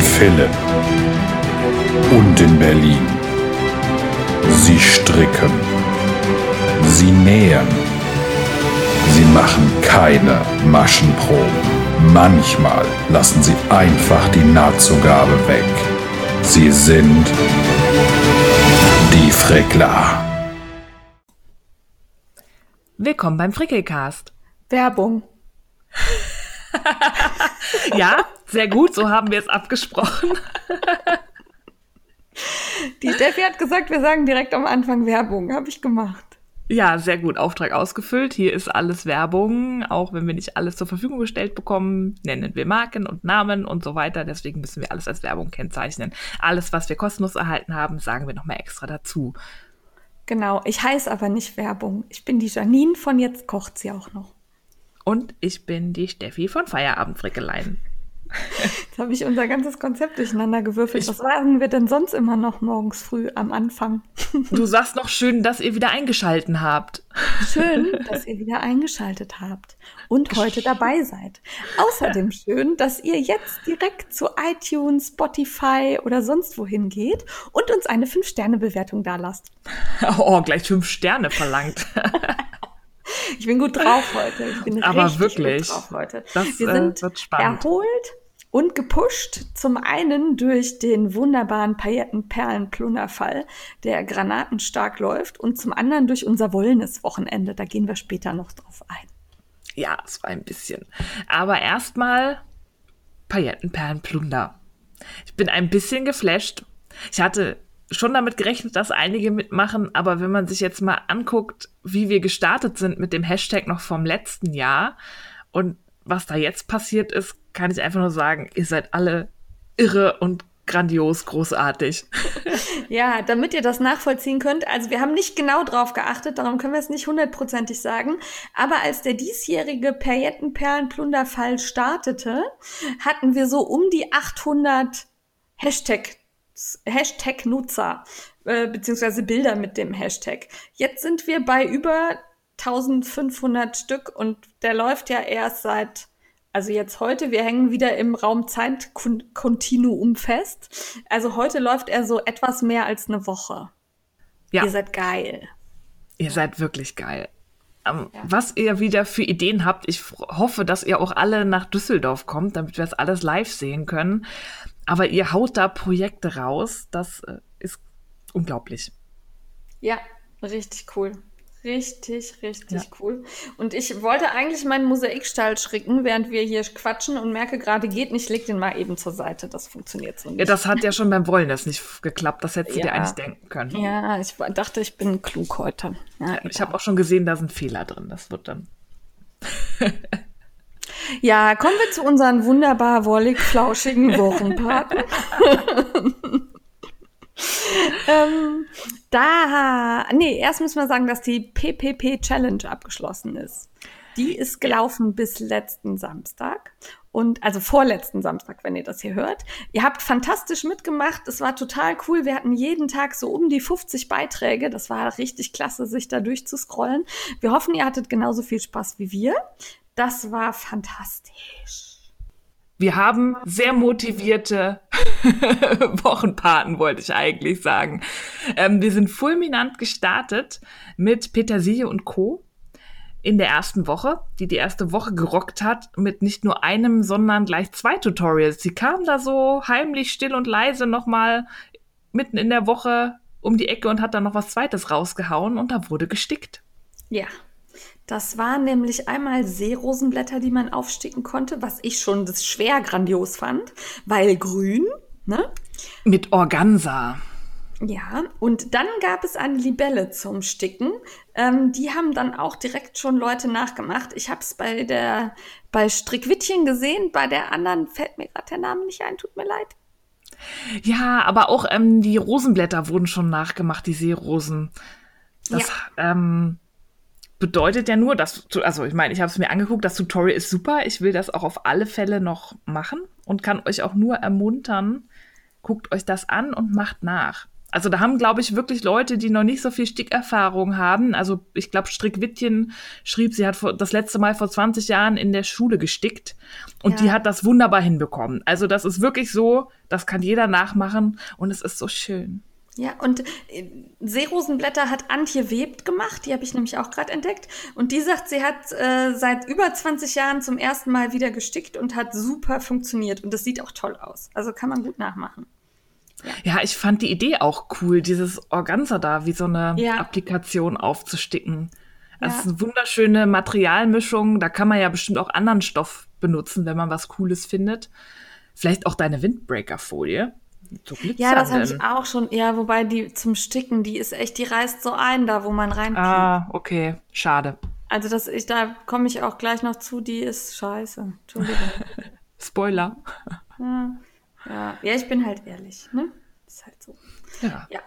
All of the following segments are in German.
In Philipp und in Berlin. Sie stricken. Sie nähen. Sie machen keine Maschenproben. Manchmal lassen sie einfach die Nahtzugabe weg. Sie sind die Frickler. Willkommen beim Frickelcast. Werbung. ja, sehr gut, so haben wir es abgesprochen. Die Steffi hat gesagt, wir sagen direkt am Anfang Werbung. Habe ich gemacht. Ja, sehr gut. Auftrag ausgefüllt. Hier ist alles Werbung. Auch wenn wir nicht alles zur Verfügung gestellt bekommen, nennen wir Marken und Namen und so weiter. Deswegen müssen wir alles als Werbung kennzeichnen. Alles, was wir kostenlos erhalten haben, sagen wir nochmal extra dazu. Genau. Ich heiße aber nicht Werbung. Ich bin die Janine von Jetzt kocht sie auch noch. Und ich bin die Steffi von Feierabendfrickeleien. Jetzt habe ich unser ganzes Konzept durcheinander gewürfelt. Ich Was sagen wir denn sonst immer noch morgens früh am Anfang? Du sagst noch schön, dass ihr wieder eingeschalten habt. Schön, dass ihr wieder eingeschaltet habt und heute dabei seid. Außerdem schön, dass ihr jetzt direkt zu iTunes, Spotify oder sonst wohin geht und uns eine 5-Sterne-Bewertung da lasst. Oh, gleich 5 Sterne verlangt. Ich bin gut drauf heute. Ich bin Aber richtig wirklich, gut drauf heute. das, Wir äh, sind spannend. erholt und gepusht. Zum einen durch den wunderbaren Paillettenperlen-Plunderfall, der granatenstark läuft. Und zum anderen durch unser Wollnis-Wochenende. Da gehen wir später noch drauf ein. Ja, es war ein bisschen. Aber erstmal Paillettenperlenplunder. Ich bin ein bisschen geflasht. Ich hatte schon damit gerechnet, dass einige mitmachen, aber wenn man sich jetzt mal anguckt, wie wir gestartet sind mit dem Hashtag noch vom letzten Jahr und was da jetzt passiert ist, kann ich einfach nur sagen, ihr seid alle irre und grandios großartig. Ja, damit ihr das nachvollziehen könnt, also wir haben nicht genau drauf geachtet, darum können wir es nicht hundertprozentig sagen, aber als der diesjährige Paillettenperlenplunderfall startete, hatten wir so um die 800 Hashtag Hashtag-Nutzer, äh, beziehungsweise Bilder mit dem Hashtag. Jetzt sind wir bei über 1500 Stück und der läuft ja erst seit, also jetzt heute, wir hängen wieder im Raum Zeit-Kontinuum fest. Also heute läuft er so etwas mehr als eine Woche. Ja. Ihr seid geil. Ihr seid wirklich geil. Ähm, Was ihr wieder für Ideen habt, ich hoffe, dass ihr auch alle nach Düsseldorf kommt, damit wir das alles live sehen können. Aber ihr haut da Projekte raus, das äh, ist unglaublich. Ja, richtig cool. Richtig, richtig Ja. cool. Und ich wollte eigentlich meinen Mosaikstall schricken, während wir hier quatschen und merke gerade, geht nicht, leg den mal eben zur Seite. Das funktioniert so nicht. Ja, das hat ja schon beim Wollen das nicht geklappt, das hättest du dir Ja. eigentlich denken können. Ja, ich dachte, ich bin klug heute. Ja, Ich habe auch schon gesehen, da sind Fehler drin. Das wird dann. ja, kommen wir zu unseren wunderbar wollig flauschigen Wochenpaten. ähm, da, nee, erst müssen wir sagen, dass die PPP Challenge abgeschlossen ist. Die ist gelaufen bis letzten Samstag. Und also vorletzten Samstag, wenn ihr das hier hört. Ihr habt fantastisch mitgemacht. Es war total cool. Wir hatten jeden Tag so um die 50 Beiträge. Das war richtig klasse, sich da durchzuscrollen. Wir hoffen, ihr hattet genauso viel Spaß wie wir. Das war fantastisch. Wir haben sehr motivierte Wochenpaten, wollte ich eigentlich sagen. Ähm, wir sind fulminant gestartet mit Petersilie und Co. in der ersten Woche, die die erste Woche gerockt hat, mit nicht nur einem, sondern gleich zwei Tutorials. Sie kam da so heimlich, still und leise nochmal mitten in der Woche um die Ecke und hat dann noch was Zweites rausgehauen und da wurde gestickt. Ja. Das waren nämlich einmal Seerosenblätter, die man aufsticken konnte, was ich schon das schwer grandios fand, weil grün, ne? Mit Organza. Ja, und dann gab es eine Libelle zum Sticken. Ähm, die haben dann auch direkt schon Leute nachgemacht. Ich habe es bei der bei Strickwittchen gesehen, bei der anderen fällt mir gerade der Name nicht ein, tut mir leid. Ja, aber auch ähm, die Rosenblätter wurden schon nachgemacht, die Seerosen. Das ähm, bedeutet ja nur, dass, also ich meine, ich habe es mir angeguckt, das Tutorial ist super. Ich will das auch auf alle Fälle noch machen und kann euch auch nur ermuntern, guckt euch das an und macht nach. Also da haben, glaube ich, wirklich Leute, die noch nicht so viel Stickerfahrung haben. Also ich glaube, Strickwittchen schrieb, sie hat vor, das letzte Mal vor 20 Jahren in der Schule gestickt und ja. die hat das wunderbar hinbekommen. Also das ist wirklich so, das kann jeder nachmachen und es ist so schön. Ja, und äh, Seerosenblätter hat Antje Webt gemacht, die habe ich nämlich auch gerade entdeckt. Und die sagt, sie hat äh, seit über 20 Jahren zum ersten Mal wieder gestickt und hat super funktioniert. Und das sieht auch toll aus. Also kann man gut nachmachen. Ja. ja, ich fand die Idee auch cool, dieses Organza da wie so eine ja. Applikation aufzusticken. Das ja. ist eine wunderschöne Materialmischung. Da kann man ja bestimmt auch anderen Stoff benutzen, wenn man was Cooles findet. Vielleicht auch deine Windbreaker-Folie. So ja, das habe ich auch schon. Ja, wobei die zum Sticken, die ist echt, die reißt so ein, da wo man rein. Ah, okay, schade. Also das, ich, da komme ich auch gleich noch zu. Die ist scheiße. Entschuldigung. Spoiler. Ja. Ja, ja ich bin halt ehrlich. Ne? Ist halt so. Ja. ja.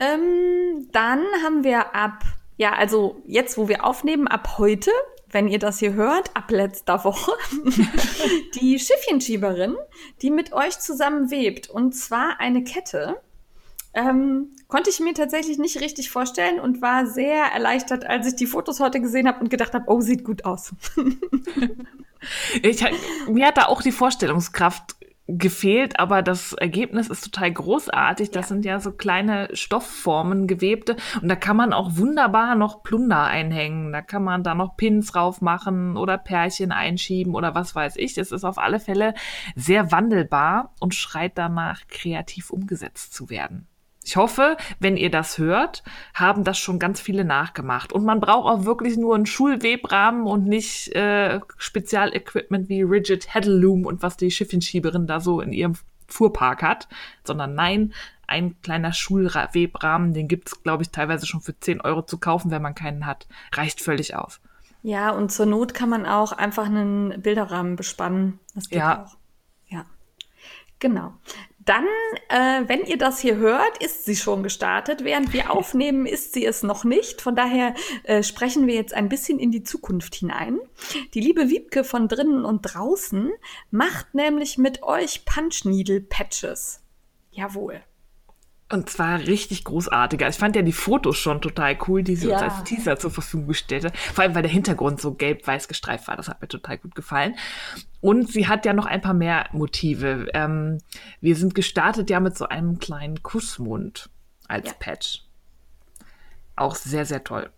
Ähm, dann haben wir ab, ja, also jetzt, wo wir aufnehmen, ab heute, wenn ihr das hier hört, ab letzter Woche, die Schiffchenschieberin, die mit euch zusammen webt. Und zwar eine Kette. Ähm, konnte ich mir tatsächlich nicht richtig vorstellen und war sehr erleichtert, als ich die Fotos heute gesehen habe und gedacht habe, oh, sieht gut aus. ich, mir hat da auch die Vorstellungskraft gefehlt, aber das Ergebnis ist total großartig. Das ja. sind ja so kleine Stoffformen gewebte und da kann man auch wunderbar noch Plunder einhängen. Da kann man da noch Pins drauf machen oder Pärchen einschieben oder was weiß ich. Es ist auf alle Fälle sehr wandelbar und schreit danach, kreativ umgesetzt zu werden. Ich hoffe, wenn ihr das hört, haben das schon ganz viele nachgemacht. Und man braucht auch wirklich nur einen Schulwebrahmen und nicht äh, Spezialequipment wie Rigid Headloom und was die Schiffchenschieberin da so in ihrem Fuhrpark hat, sondern nein, ein kleiner Schulwebrahmen, den gibt's, glaube ich, teilweise schon für 10 Euro zu kaufen, wenn man keinen hat. Reicht völlig aus. Ja, und zur Not kann man auch einfach einen Bilderrahmen bespannen. Das geht ja. auch. Ja. Genau. Dann, äh, wenn ihr das hier hört, ist sie schon gestartet. Während wir aufnehmen, ist sie es noch nicht. Von daher äh, sprechen wir jetzt ein bisschen in die Zukunft hinein. Die liebe Wiebke von drinnen und draußen macht nämlich mit euch Punch Needle Patches. Jawohl. Und zwar richtig großartiger. Ich fand ja die Fotos schon total cool, die sie ja. uns als Teaser zur Verfügung gestellt hat. Vor allem, weil der Hintergrund so gelb-weiß gestreift war. Das hat mir total gut gefallen. Und sie hat ja noch ein paar mehr Motive. Ähm, wir sind gestartet ja mit so einem kleinen Kussmund als ja. Patch. Auch sehr, sehr toll.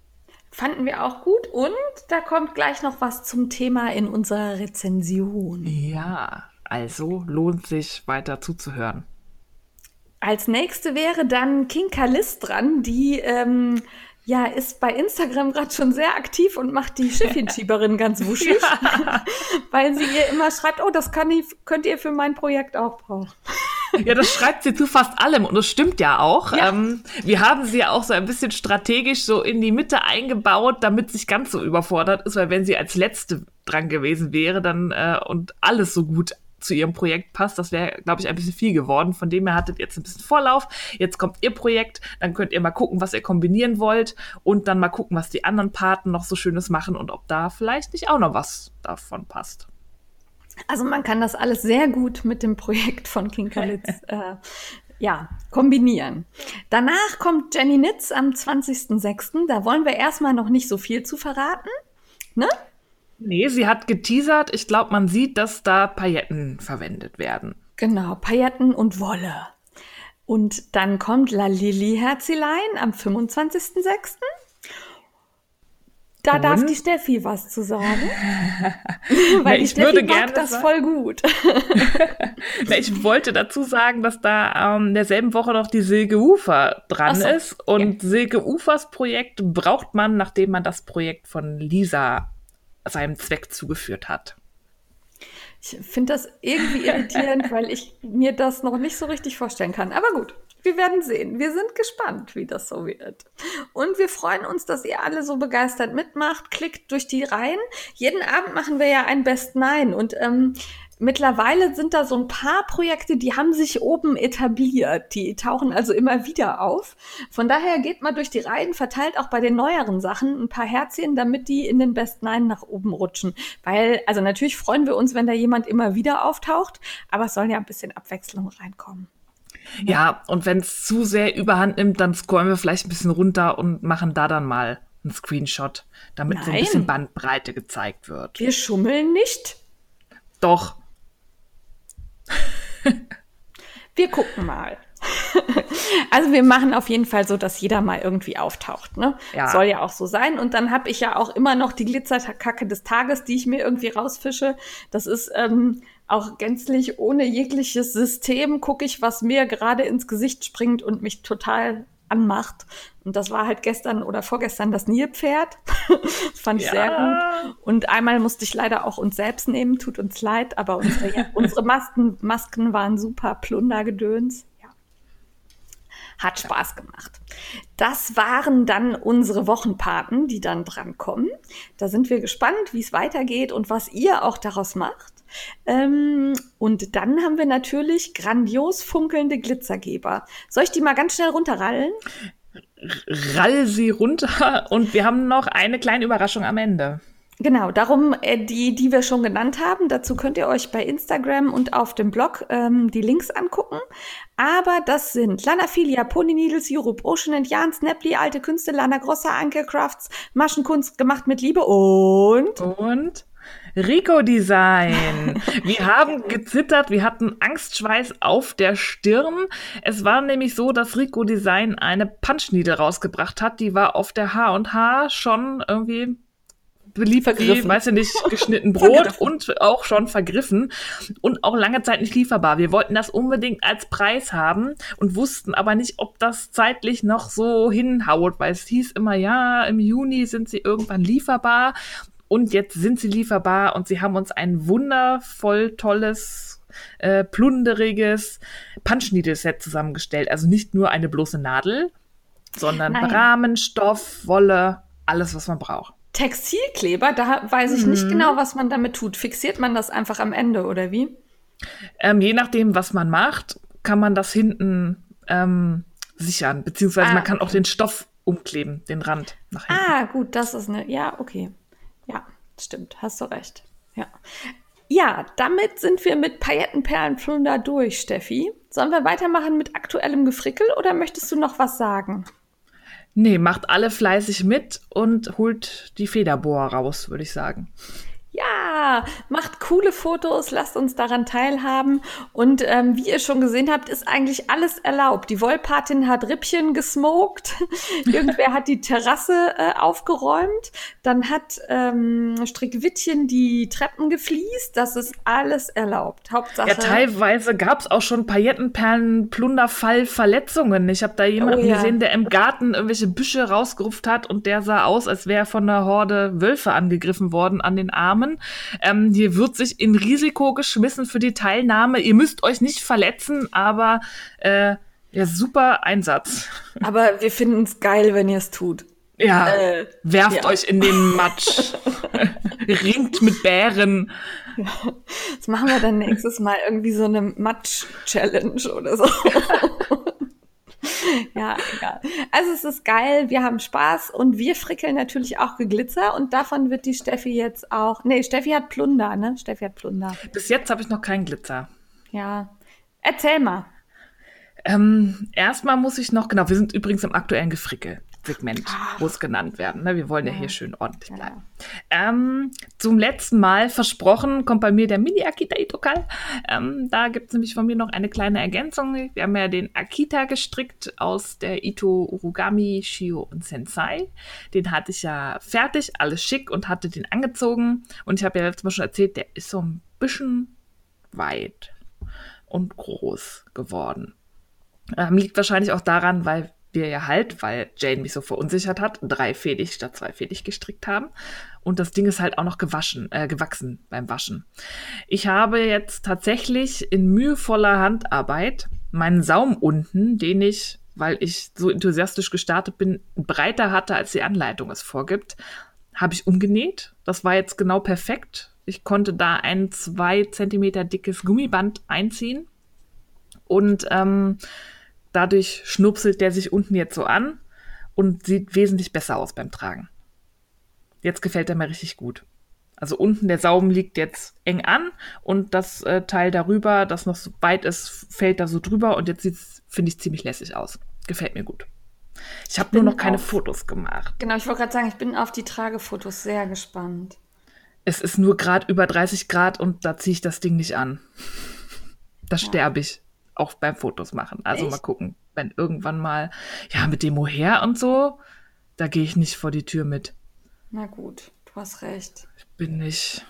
Fanden wir auch gut. Und da kommt gleich noch was zum Thema in unserer Rezension. Ja, also lohnt sich weiter zuzuhören. Als nächste wäre dann King Kalis dran, die ähm, ja, ist bei Instagram gerade schon sehr aktiv und macht die Schiffchenschieberin ganz wuschig, ja. weil sie ihr immer schreibt, oh, das kann ich, könnt ihr für mein Projekt auch brauchen. Ja, das schreibt sie zu fast allem und das stimmt ja auch. Ja. Ähm, wir haben sie ja auch so ein bisschen strategisch so in die Mitte eingebaut, damit sie nicht ganz so überfordert ist, weil wenn sie als letzte dran gewesen wäre, dann äh, und alles so gut zu ihrem Projekt passt. Das wäre, glaube ich, ein bisschen viel geworden. Von dem her hattet ihr jetzt ein bisschen Vorlauf. Jetzt kommt ihr Projekt. Dann könnt ihr mal gucken, was ihr kombinieren wollt und dann mal gucken, was die anderen Paten noch so Schönes machen und ob da vielleicht nicht auch noch was davon passt. Also man kann das alles sehr gut mit dem Projekt von King Kalitz äh, ja, kombinieren. Danach kommt Jenny Nitz am 20.06. Da wollen wir erstmal noch nicht so viel zu verraten. Ne? Nee, sie hat geteasert. Ich glaube, man sieht, dass da Pailletten verwendet werden. Genau, Pailletten und Wolle. Und dann kommt La Lilly Herzilein am 25.06. Da und? darf die Steffi was zu sagen. Weil Na, die Steffi würde mag das sagen. voll gut. Na, ich wollte dazu sagen, dass da ähm, derselben Woche noch die Silke Ufer dran so. ist. Und ja. Silke Ufers Projekt braucht man, nachdem man das Projekt von Lisa seinem Zweck zugeführt hat. Ich finde das irgendwie irritierend, weil ich mir das noch nicht so richtig vorstellen kann. Aber gut, wir werden sehen. Wir sind gespannt, wie das so wird. Und wir freuen uns, dass ihr alle so begeistert mitmacht. Klickt durch die Reihen. Jeden Abend machen wir ja ein Best Nine. Und ähm, mittlerweile sind da so ein paar Projekte, die haben sich oben etabliert. Die tauchen also immer wieder auf. Von daher geht mal durch die Reihen, verteilt auch bei den neueren Sachen ein paar Herzchen, damit die in den Best Nine nach oben rutschen. Weil, also natürlich freuen wir uns, wenn da jemand immer wieder auftaucht, aber es soll ja ein bisschen Abwechslung reinkommen. Ja, und wenn es zu sehr überhand nimmt, dann scrollen wir vielleicht ein bisschen runter und machen da dann mal einen Screenshot, damit so ein Nein. bisschen Bandbreite gezeigt wird. Wir schummeln nicht. Doch, Wir gucken mal. Also wir machen auf jeden Fall so, dass jeder mal irgendwie auftaucht. Ne? Ja. Soll ja auch so sein. Und dann habe ich ja auch immer noch die Glitzerkacke des Tages, die ich mir irgendwie rausfische. Das ist ähm, auch gänzlich ohne jegliches System. Gucke ich, was mir gerade ins Gesicht springt und mich total anmacht. Und das war halt gestern oder vorgestern das Nilpferd. das fand ich Ja. sehr gut. Und einmal musste ich leider auch uns selbst nehmen, tut uns leid, aber unsere, unsere Masken, Masken waren super Plundergedöns. Ja. Hat Spaß gemacht. Das waren dann unsere Wochenpaten, die dann dran kommen. Da sind wir gespannt, wie es weitergeht und was ihr auch daraus macht. Ähm, und dann haben wir natürlich grandios funkelnde Glitzergeber. Soll ich die mal ganz schnell runterrallen? rall sie runter und wir haben noch eine kleine Überraschung am Ende. Genau, darum äh, die, die wir schon genannt haben. Dazu könnt ihr euch bei Instagram und auf dem Blog ähm, die Links angucken. Aber das sind Lanafilia, Pony Needles Europe, Ocean and Yarn, Snapply, Alte Künste, Lana Grossa, Anke Crafts, Maschenkunst gemacht mit Liebe und Und Rico Design. Wir haben gezittert, wir hatten Angstschweiß auf der Stirn. Es war nämlich so, dass Rico Design eine Punchneedle rausgebracht hat. Die war auf der H&H schon irgendwie beliebt wie, Vergriffen. weiß ich nicht, geschnitten Brot und auch schon vergriffen und auch lange Zeit nicht lieferbar. Wir wollten das unbedingt als Preis haben und wussten aber nicht, ob das zeitlich noch so hinhaut, weil es hieß immer, ja, im Juni sind sie irgendwann lieferbar und jetzt sind sie lieferbar und sie haben uns ein wundervoll tolles, äh, plunderiges Punch-Needle-Set zusammengestellt. Also nicht nur eine bloße Nadel, sondern Nein. Rahmen, Stoff, Wolle, alles, was man braucht. Textilkleber. Da weiß ich nicht genau, was man damit tut. Fixiert man das einfach am Ende oder wie? Ähm, je nachdem, was man macht, kann man das hinten ähm, sichern, beziehungsweise Ah, man kann auch okay. den Stoff umkleben, den Rand nach hinten. Ah, gut, das ist eine. Ja, okay. Stimmt, hast du recht. Ja. Ja, damit sind wir mit Paillettenperlenplunder durch, Steffi. Sollen wir weitermachen mit aktuellem Gefrickel oder möchtest du noch was sagen? Nee, macht alle fleißig mit und holt die Federbohr raus, würde ich sagen. Ja, macht coole Fotos, lasst uns daran teilhaben. Und ähm, wie ihr schon gesehen habt, ist eigentlich alles erlaubt. Die Wollpatin hat Rippchen gesmoked, irgendwer hat die Terrasse äh, aufgeräumt, dann hat ähm, Strickwittchen die Treppen gefliest. Das ist alles erlaubt. Hauptsache. Ja, teilweise gab es auch schon Paillettenperlen, Plunderfall, Verletzungen. Ich habe da jemanden Oh ja. gesehen, der im Garten irgendwelche Büsche rausgerupft hat und der sah aus, als wäre er von einer Horde Wölfe angegriffen worden an den Armen. Ähm, hier wird sich in Risiko geschmissen für die Teilnahme. Ihr müsst euch nicht verletzen, aber äh, ja, super Einsatz. Aber wir finden es geil, wenn ihr es tut. Ja, Äh, werft ja. euch in den Matsch. Ringt mit Bären. Das machen wir dann nächstes Mal irgendwie so eine Matsch-Challenge oder so. ja, egal. Also es ist geil, wir haben Spaß und wir frickeln natürlich auch Geglitzer und davon wird die Steffi jetzt auch. Nee, Steffi hat Plunder, ne? Steffi hat Plunder. Bis jetzt habe ich noch keinen Glitzer. Ja. Erzähl mal. Ähm, erstmal muss ich noch, genau, wir sind übrigens im aktuellen Wo es genannt werden. Ne? Wir wollen ja, hier schön ordentlich bleiben. Ähm, zum letzten Mal versprochen, kommt bei mir der Mini-Akita Itokal. Ähm, da gibt es nämlich von mir noch eine kleine Ergänzung. Wir haben ja den Akita gestrickt aus der Ito Urugami, Shio und Sensei. Den hatte ich ja fertig, alles schick und hatte den angezogen. Und ich habe ja letztes Mal schon erzählt, der ist so ein bisschen weit und groß geworden. Ähm, liegt wahrscheinlich auch daran, weil wir ja halt, weil Jane mich so verunsichert hat, dreifädig statt zweifädig gestrickt haben. Und das Ding ist halt auch noch gewaschen, äh, gewachsen beim Waschen. Ich habe jetzt tatsächlich in mühevoller Handarbeit meinen Saum unten, den ich, weil ich so enthusiastisch gestartet bin, breiter hatte, als die Anleitung es vorgibt, habe ich umgenäht. Das war jetzt genau perfekt. Ich konnte da ein zwei Zentimeter dickes Gummiband einziehen und ähm, dadurch schnupselt der sich unten jetzt so an und sieht wesentlich besser aus beim Tragen. Jetzt gefällt er mir richtig gut. Also unten der Saum liegt jetzt eng an und das äh, Teil darüber, das noch so weit ist, fällt da so drüber und jetzt sieht's, finde ich, ziemlich lässig aus. Gefällt mir gut. Ich habe nur noch keine auf, Fotos gemacht. Genau, ich wollte gerade sagen, ich bin auf die Tragefotos sehr gespannt. Es ist nur gerade über 30 Grad und da ziehe ich das Ding nicht an. Da ja. sterbe ich. Auch beim Fotos machen. Also Echt? mal gucken, wenn irgendwann mal, ja, mit dem Mohair und so, da gehe ich nicht vor die Tür mit. Na gut, du hast recht. Ich bin nicht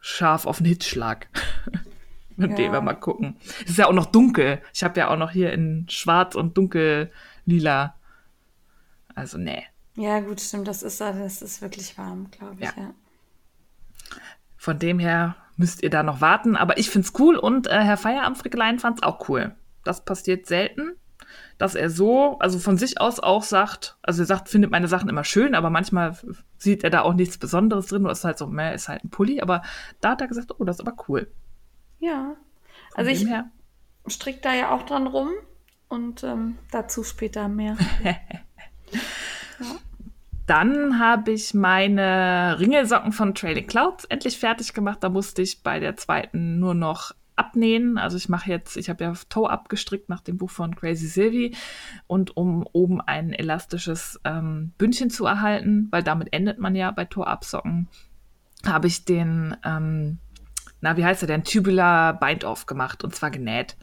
scharf auf einen Hitzschlag. mit ja. dem wir mal gucken. Es ist ja auch noch dunkel. Ich habe ja auch noch hier in schwarz und dunkel lila. Also, nee. Ja, gut, stimmt. Das ist, das ist wirklich warm, glaube ich. Ja. ja. Von dem her müsst ihr da noch warten. Aber ich finde es cool und äh, Herr Feierabendfrickelein fand es auch cool. Das passiert selten, dass er so, also von sich aus auch sagt, also er sagt, findet meine Sachen immer schön, aber manchmal sieht er da auch nichts Besonderes drin. Oder ist halt so, mehr ist halt ein Pulli. Aber da hat er gesagt, oh, das ist aber cool. Ja. Also ich her. strick da ja auch dran rum und ähm, dazu später mehr. ja. Dann habe ich meine Ringelsocken von Trailing Clouds endlich fertig gemacht. Da musste ich bei der zweiten nur noch abnähen. Also ich mache jetzt, ich habe ja Toe abgestrickt nach dem Buch von Crazy Sylvie und um oben ein elastisches ähm, Bündchen zu erhalten, weil damit endet man ja bei Toe absocken, habe ich den, ähm, na wie heißt er, den Tubular Bind-Off gemacht und zwar genäht.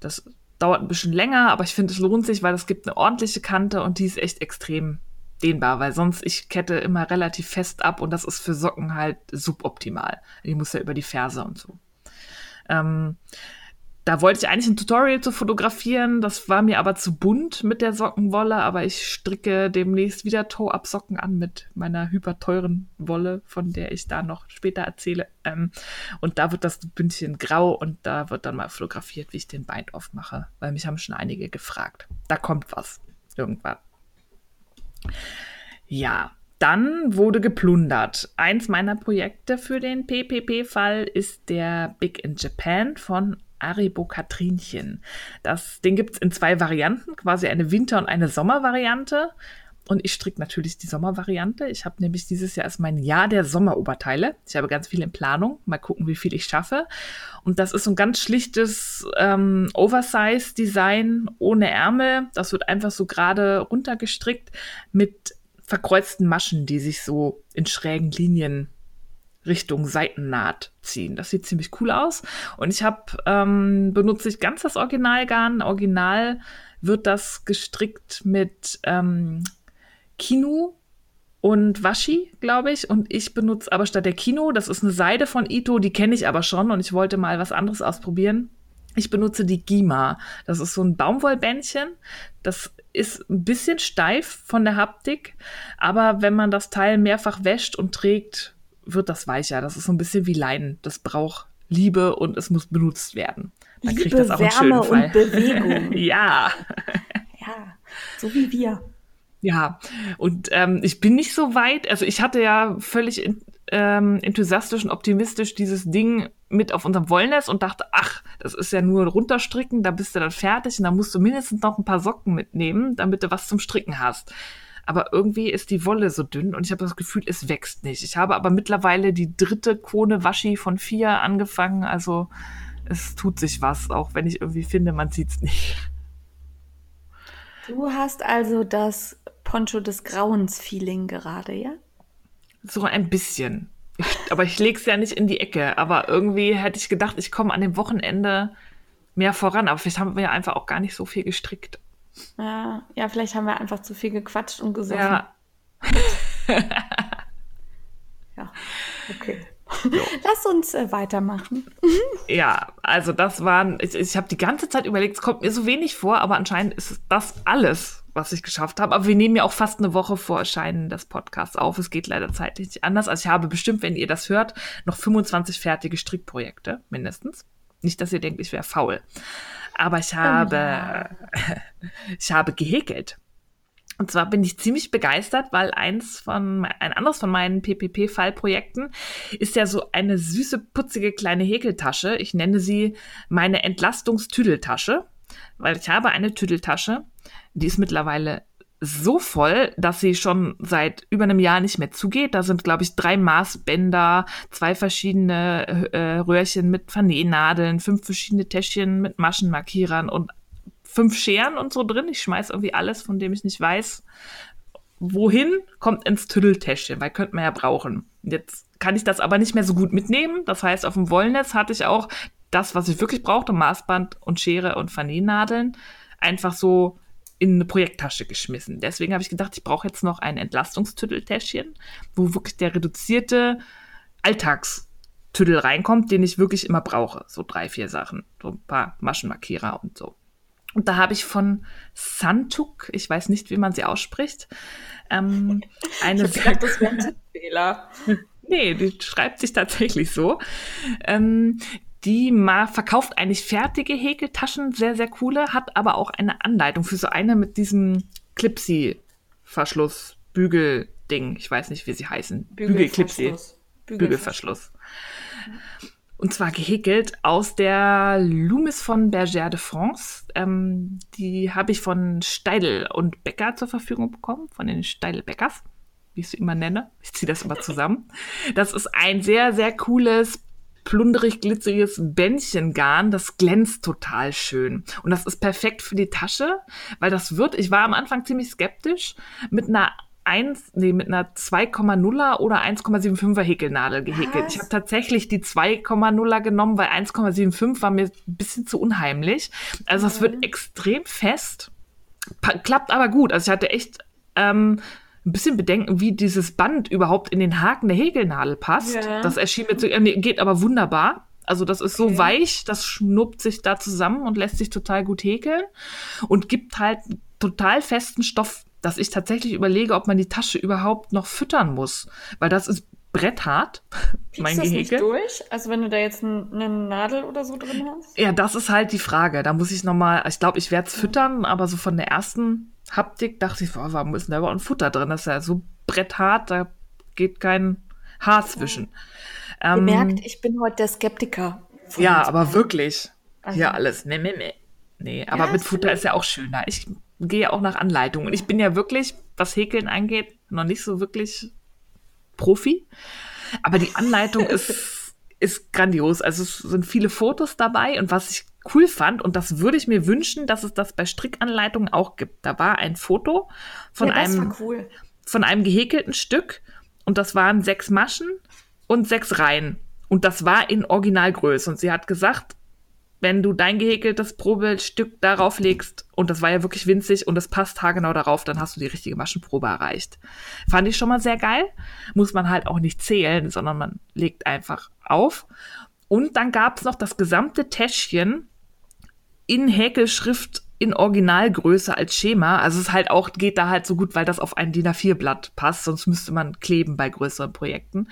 Das dauert ein bisschen länger, aber ich finde, es lohnt sich, weil es gibt eine ordentliche Kante und die ist echt extrem dehnbar, weil sonst ich kette immer relativ fest ab und das ist für Socken halt suboptimal. Die muss ja über die Ferse und so. Ähm, da wollte ich eigentlich ein Tutorial zu fotografieren, das war mir aber zu bunt mit der Sockenwolle, aber ich stricke demnächst wieder Toe-Up-Socken an mit meiner hyperteuren Wolle, von der ich da noch später erzähle. Ähm, und da wird das Bündchen grau und da wird dann mal fotografiert, wie ich den Bind-Off mache, weil mich haben schon einige gefragt. Da kommt was irgendwann. Ja, dann wurde geplundert. Eins meiner Projekte für den PPP-Fall ist der Big in Japan von Aribo Katrinchen. Das, den gibt es in zwei Varianten, quasi eine Winter- und eine Sommervariante. Und ich stricke natürlich die Sommervariante. Ich habe nämlich dieses Jahr erst mein Jahr der Sommeroberteile. Ich habe ganz viel in Planung. Mal gucken, wie viel ich schaffe. Und das ist so ein ganz schlichtes ähm, Oversize-Design ohne Ärmel. Das wird einfach so gerade runtergestrickt mit verkreuzten Maschen, die sich so in schrägen Linien Richtung Seitennaht ziehen. Das sieht ziemlich cool aus. Und ich habe ähm, benutze ich ganz das Originalgarn. Original wird das gestrickt mit ähm, Kinu und Washi, glaube ich. Und ich benutze aber statt der Kino, das ist eine Seide von Ito, die kenne ich aber schon und ich wollte mal was anderes ausprobieren. Ich benutze die Gima. Das ist so ein Baumwollbändchen. Das ist ein bisschen steif von der Haptik, aber wenn man das Teil mehrfach wäscht und trägt, wird das weicher. Das ist so ein bisschen wie Leinen. Das braucht Liebe und es muss benutzt werden. Dann Liebe, kriegt das auch Wärme einen schönen Fall. und Bewegung. ja. Ja, so wie wir. Ja, und ähm, ich bin nicht so weit. Also ich hatte ja völlig in, ähm, enthusiastisch und optimistisch dieses Ding mit auf unserem Wollnest und dachte, ach, das ist ja nur runterstricken, da bist du dann fertig und da musst du mindestens noch ein paar Socken mitnehmen, damit du was zum Stricken hast. Aber irgendwie ist die Wolle so dünn und ich habe das Gefühl, es wächst nicht. Ich habe aber mittlerweile die dritte Krone Waschi von vier angefangen, also es tut sich was, auch wenn ich irgendwie finde, man sieht's nicht. Du hast also das Poncho des Grauens-Feeling gerade, ja? So ein bisschen. Ich, aber ich lege es ja nicht in die Ecke. Aber irgendwie hätte ich gedacht, ich komme an dem Wochenende mehr voran. Aber vielleicht haben wir ja einfach auch gar nicht so viel gestrickt. Ja, ja vielleicht haben wir einfach zu viel gequatscht und gesoffen. Ja. ja, okay. Lass uns äh, weitermachen. ja, also das waren, ich, ich habe die ganze Zeit überlegt, es kommt mir so wenig vor, aber anscheinend ist das alles, was ich geschafft habe. Aber wir nehmen ja auch fast eine Woche vor Erscheinen des Podcasts auf. Es geht leider zeitlich nicht anders. Also ich habe bestimmt, wenn ihr das hört, noch 25 fertige Strickprojekte mindestens. Nicht, dass ihr denkt, ich wäre faul. Aber ich habe, ich habe gehäkelt. Und zwar bin ich ziemlich begeistert, weil eins von, ein anderes von meinen PPP-Fallprojekten ist ja so eine süße, putzige kleine Häkeltasche. Ich nenne sie meine Entlastungstüdeltasche, weil ich habe eine Tüdeltasche, die ist mittlerweile so voll, dass sie schon seit über einem Jahr nicht mehr zugeht. Da sind, glaube ich, drei Maßbänder, zwei verschiedene äh, Röhrchen mit Vernähnadeln, fünf verschiedene Täschchen mit Maschenmarkierern und fünf Scheren und so drin. Ich schmeiß irgendwie alles, von dem ich nicht weiß, wohin, kommt ins Tüddeltäschchen, weil könnte man ja brauchen. Jetzt kann ich das aber nicht mehr so gut mitnehmen. Das heißt, auf dem Wollnetz hatte ich auch das, was ich wirklich brauchte, Maßband und Schere und Vernähnadeln, einfach so in eine Projekttasche geschmissen. Deswegen habe ich gedacht, ich brauche jetzt noch ein Entlastungstüddeltäschchen, wo wirklich der reduzierte Alltagstüdel reinkommt, den ich wirklich immer brauche. So drei, vier Sachen. So ein paar Maschenmarkierer und so. Und da habe ich von Santuk, ich weiß nicht, wie man sie ausspricht, ähm, eine ich gedacht, das wäre ein Fehler. Nee, die schreibt sich tatsächlich so. Ähm, die mal verkauft eigentlich fertige Häkeltaschen, sehr, sehr coole, hat aber auch eine Anleitung für so eine mit diesem Clipsy-Verschluss, Bügelding. Ich weiß nicht, wie sie heißen. Bügelclipsy. Bügelverschluss. Und zwar gehäkelt aus der Loomis von Bergère de France. Ähm, die habe ich von Steidel und Becker zur Verfügung bekommen, von den Steidel Beckers, wie ich sie immer nenne. Ich ziehe das immer zusammen. Das ist ein sehr, sehr cooles plunderig glitzeriges Bändchengarn, das glänzt total schön. Und das ist perfekt für die Tasche, weil das wird, ich war am Anfang ziemlich skeptisch, mit einer 1, nee, mit einer 2,0er oder 1,75er Häkelnadel gehäkelt. Was? Ich habe tatsächlich die 2,0er genommen, weil 1,75 war mir ein bisschen zu unheimlich. Also es mhm. wird extrem fest, klappt aber gut. Also ich hatte echt ähm, ein bisschen bedenken, wie dieses Band überhaupt in den Haken der Häkelnadel passt. Ja. Das erschien mir zu, äh, geht aber wunderbar. Also das ist so okay. weich, das schnuppt sich da zusammen und lässt sich total gut häkeln und gibt halt total festen Stoff, dass ich tatsächlich überlege, ob man die Tasche überhaupt noch füttern muss, weil das ist bretthart, Piekst mein das Gehäkel. Nicht durch? Also wenn du da jetzt ein, eine Nadel oder so drin hast? Ja, das ist halt die Frage. Da muss ich noch mal, ich glaube, ich werde es füttern, aber so von der ersten Haptik dachte ich, boah, warum ist denn da überhaupt ein Futter drin? Das ist ja so bretthart, da geht kein Haar zwischen. Ja. Ähm, Bemerkt, ich bin heute der Skeptiker. Ja, aber wirklich. Also, ja, alles. Nee, nee, nee. Nee, aber ja, mit Futter ist ja auch schöner. Ich gehe auch nach Anleitung. Und ich bin ja wirklich, was Häkeln angeht, noch nicht so wirklich Profi. Aber die Anleitung ist, ist grandios. Also es sind viele Fotos dabei. Und was ich cool fand, und das würde ich mir wünschen, dass es das bei Strickanleitungen auch gibt. Da war ein Foto von ja, einem, cool. von einem gehäkelten Stück und das waren sechs Maschen und sechs Reihen. Und das war in Originalgröße. Und sie hat gesagt, wenn du dein gehäkeltes Probestück darauf legst, und das war ja wirklich winzig und es passt haargenau darauf, dann hast du die richtige Maschenprobe erreicht. Fand ich schon mal sehr geil. Muss man halt auch nicht zählen, sondern man legt einfach auf. Und dann gab es noch das gesamte Täschchen in Häkelschrift in Originalgröße als Schema. Also es halt auch, geht da halt so gut, weil das auf ein DIN A4-Blatt passt, sonst müsste man kleben bei größeren Projekten.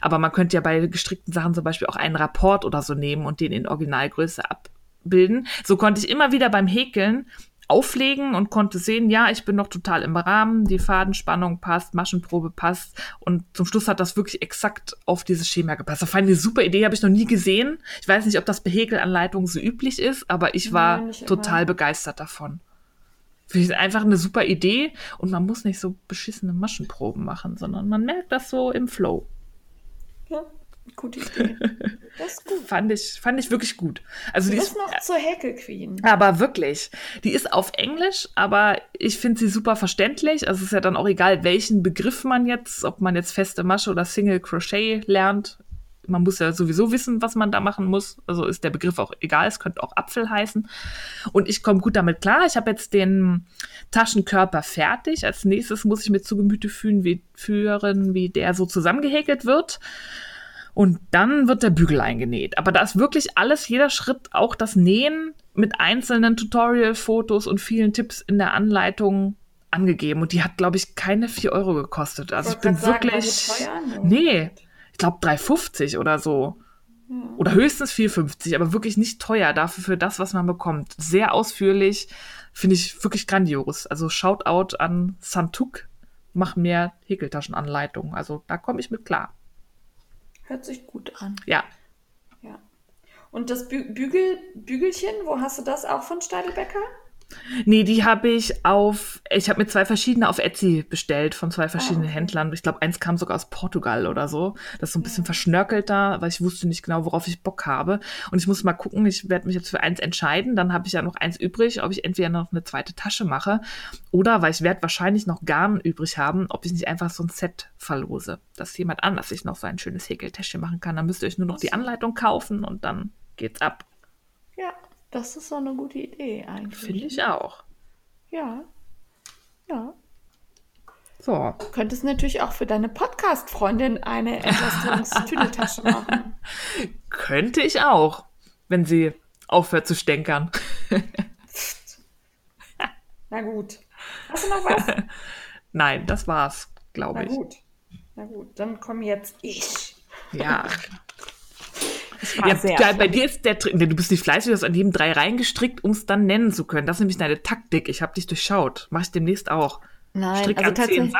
Aber man könnte ja bei gestrickten Sachen zum Beispiel auch einen Rapport oder so nehmen und den in Originalgröße abbilden. So konnte ich immer wieder beim Häkeln auflegen und konnte sehen, ja, ich bin noch total im Rahmen, die Fadenspannung passt, Maschenprobe passt und zum Schluss hat das wirklich exakt auf dieses Schema gepasst. Das fand ich eine super Idee, habe ich noch nie gesehen. Ich weiß nicht, ob das bei Häkelanleitungen so üblich ist, aber ich war ja, total immer. begeistert davon. Finde ich einfach eine super Idee und man muss nicht so beschissene Maschenproben machen, sondern man merkt das so im Flow. Ja, Gute Idee. Das ist gut. fand, ich, fand ich wirklich gut. Also die ist noch zur Häkelqueen. Aber wirklich. Die ist auf Englisch, aber ich finde sie super verständlich. Also es ist ja dann auch egal, welchen Begriff man jetzt, ob man jetzt feste Masche oder Single Crochet lernt. Man muss ja sowieso wissen, was man da machen muss. Also ist der Begriff auch egal. Es könnte auch Apfel heißen. Und ich komme gut damit klar. Ich habe jetzt den Taschenkörper fertig. Als nächstes muss ich mir zu Gemüte führen, wie, führen, wie der so zusammengehäkelt wird. Und dann wird der Bügel eingenäht. Aber da ist wirklich alles, jeder Schritt, auch das Nähen mit einzelnen Tutorial-Fotos und vielen Tipps in der Anleitung angegeben. Und die hat, glaube ich, keine 4 Euro gekostet. Also ich, ich bin wirklich. Teuer? Nee, ich glaube 3,50 oder so. Ja. Oder höchstens 4,50, aber wirklich nicht teuer dafür für das, was man bekommt. Sehr ausführlich, finde ich wirklich grandios. Also Shoutout an Santuk, mach mehr Häkeltaschenanleitungen. Also da komme ich mit klar. Hört sich gut an. Ja. Ja. Und das Bü Bügel, Bügelchen, wo hast du das auch von Steidelbecker? Nee, die habe ich auf, ich habe mir zwei verschiedene auf Etsy bestellt von zwei verschiedenen ah, okay. Händlern. Ich glaube, eins kam sogar aus Portugal oder so. Das ist so ein bisschen ja. verschnörkelter, weil ich wusste nicht genau, worauf ich Bock habe. Und ich muss mal gucken, ich werde mich jetzt für eins entscheiden. Dann habe ich ja noch eins übrig, ob ich entweder noch eine zweite Tasche mache oder, weil ich werde wahrscheinlich noch Garn übrig haben, ob ich nicht einfach so ein Set verlose, dass jemand anders sich noch so ein schönes Häkeltäschchen machen kann. Dann müsst ihr euch nur noch die Anleitung kaufen und dann geht's ab. Das ist so eine gute Idee eigentlich. Finde ich auch. Ja. Ja. So. Du könntest natürlich auch für deine Podcast-Freundin eine Entlastungstüdeltasche machen. Könnte ich auch, wenn sie aufhört zu stänkern. Na gut. Hast du noch was? Nein, das war's, glaube ich. Na gut. Na gut, dann komm jetzt ich. Ja. Ja, ja bei dir ist der Trick, du bist nicht fleißig, du hast an jedem drei reingestrickt, um es dann nennen zu können. Das ist nämlich deine Taktik. Ich habe dich durchschaut. Mach ich demnächst auch. Nein, Strick also tatsächlich,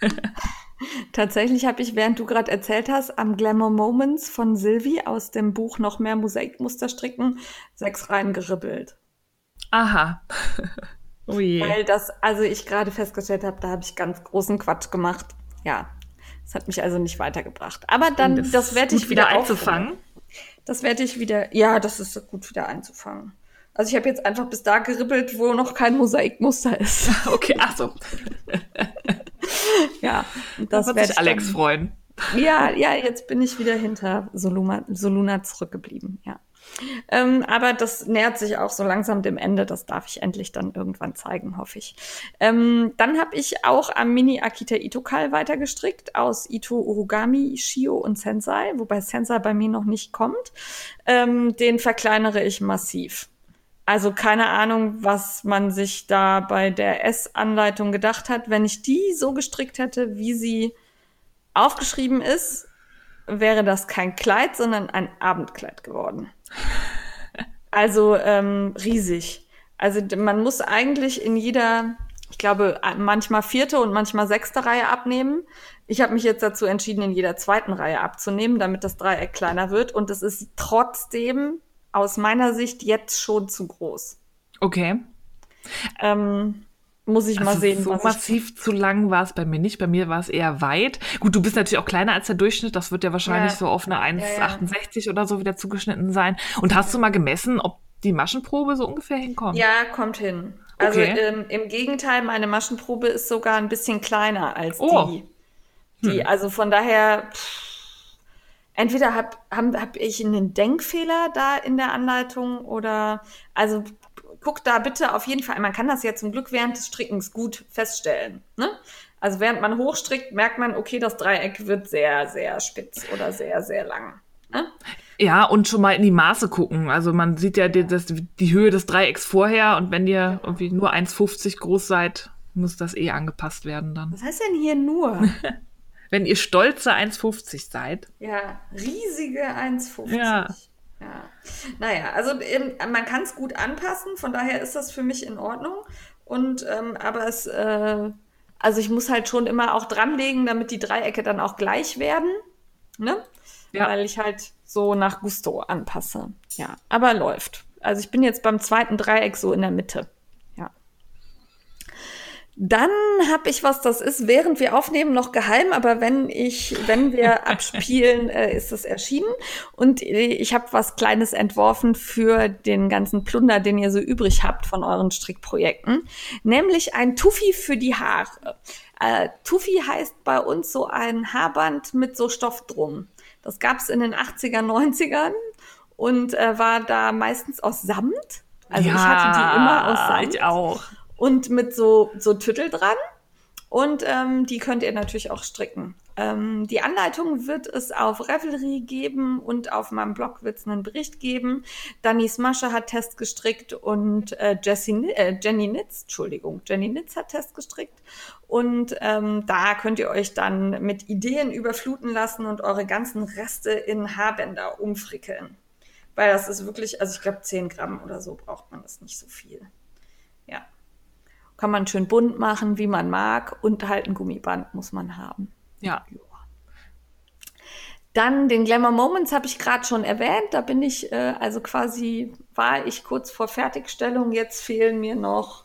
tatsächlich habe ich, während du gerade erzählt hast, am Glamour Moments von Sylvie aus dem Buch Noch mehr Mosaikmuster stricken, sechs Reihen geribbelt. Aha. oh je. Weil das, also ich gerade festgestellt habe, da habe ich ganz großen Quatsch gemacht. Ja, das hat mich also nicht weitergebracht. Aber dann, das, das werde ich wieder, wieder einzufangen. Das werde ich wieder, ja, das ist gut wieder einzufangen. Also ich habe jetzt einfach bis da geribbelt, wo noch kein Mosaikmuster ist. Okay, ach so. ja, das wird sich Alex dann, freuen. Ja, ja, jetzt bin ich wieder hinter Soluna, Soluna zurückgeblieben, ja. Ähm, aber das nähert sich auch so langsam dem Ende. Das darf ich endlich dann irgendwann zeigen, hoffe ich. Ähm, dann habe ich auch am Mini Akita Itokal weitergestrickt aus Ito Urugami, Shio und Sensei, wobei Sensei bei mir noch nicht kommt. Ähm, den verkleinere ich massiv. Also keine Ahnung, was man sich da bei der S-Anleitung gedacht hat. Wenn ich die so gestrickt hätte, wie sie aufgeschrieben ist, wäre das kein Kleid, sondern ein Abendkleid geworden. Also ähm, riesig. Also man muss eigentlich in jeder, ich glaube, manchmal vierte und manchmal sechste Reihe abnehmen. Ich habe mich jetzt dazu entschieden, in jeder zweiten Reihe abzunehmen, damit das Dreieck kleiner wird. Und es ist trotzdem aus meiner Sicht jetzt schon zu groß. Okay. Ähm, muss ich also mal sehen. So massiv ich... zu lang war es bei mir nicht. Bei mir war es eher weit. Gut, du bist natürlich auch kleiner als der Durchschnitt. Das wird ja wahrscheinlich ja. so auf eine 1,68 ja, ja. oder so wieder zugeschnitten sein. Und hast du mal gemessen, ob die Maschenprobe so ungefähr hinkommt? Ja, kommt hin. Also okay. ähm, im Gegenteil, meine Maschenprobe ist sogar ein bisschen kleiner als oh. die. die. Hm. Also von daher, pff, entweder habe hab, hab ich einen Denkfehler da in der Anleitung oder also guckt da bitte auf jeden Fall, man kann das ja zum Glück während des Strickens gut feststellen. Ne? Also während man hochstrickt, merkt man, okay, das Dreieck wird sehr, sehr spitz oder sehr, sehr lang. Ne? Ja, und schon mal in die Maße gucken. Also man sieht ja die, das, die Höhe des Dreiecks vorher und wenn ihr irgendwie nur 1,50 groß seid, muss das eh angepasst werden dann. Was heißt denn hier nur? wenn ihr stolze 1,50 seid. Ja, riesige 1,50. Ja. Ja. Naja, also ähm, man kann es gut anpassen, von daher ist das für mich in Ordnung. Und ähm, aber es, äh, also ich muss halt schon immer auch dranlegen, damit die Dreiecke dann auch gleich werden. Ne? Ja. Weil ich halt so nach Gusto anpasse. Ja, aber läuft. Also ich bin jetzt beim zweiten Dreieck so in der Mitte. Dann habe ich was, das ist, während wir aufnehmen, noch geheim, aber wenn ich, wenn wir abspielen, äh, ist es erschienen. Und äh, ich habe was Kleines entworfen für den ganzen Plunder, den ihr so übrig habt von euren Strickprojekten, nämlich ein Tufi für die Haare. Äh, Tufi heißt bei uns so ein Haarband mit so Stoff drum. Das gab's in den 80er, 90ern und äh, war da meistens aus Samt. Also ja, ich hatte die immer aus Samt. Ich auch und mit so, so Tüttel dran. Und ähm, die könnt ihr natürlich auch stricken. Ähm, die Anleitung wird es auf Revelry geben und auf meinem Blog wird es einen Bericht geben. Dani Smasche hat Test gestrickt und äh, Jessie, äh, Jenny Nitz, Entschuldigung, Jenny Nitz hat Test gestrickt. Und ähm, da könnt ihr euch dann mit Ideen überfluten lassen und eure ganzen Reste in Haarbänder umfrickeln. Weil das ist wirklich, also ich glaube 10 Gramm oder so braucht man das nicht so viel. Ja kann man schön bunt machen, wie man mag und halt ein Gummiband muss man haben. Ja. Dann den Glamour Moments habe ich gerade schon erwähnt. Da bin ich, äh, also quasi war ich kurz vor Fertigstellung. Jetzt fehlen mir noch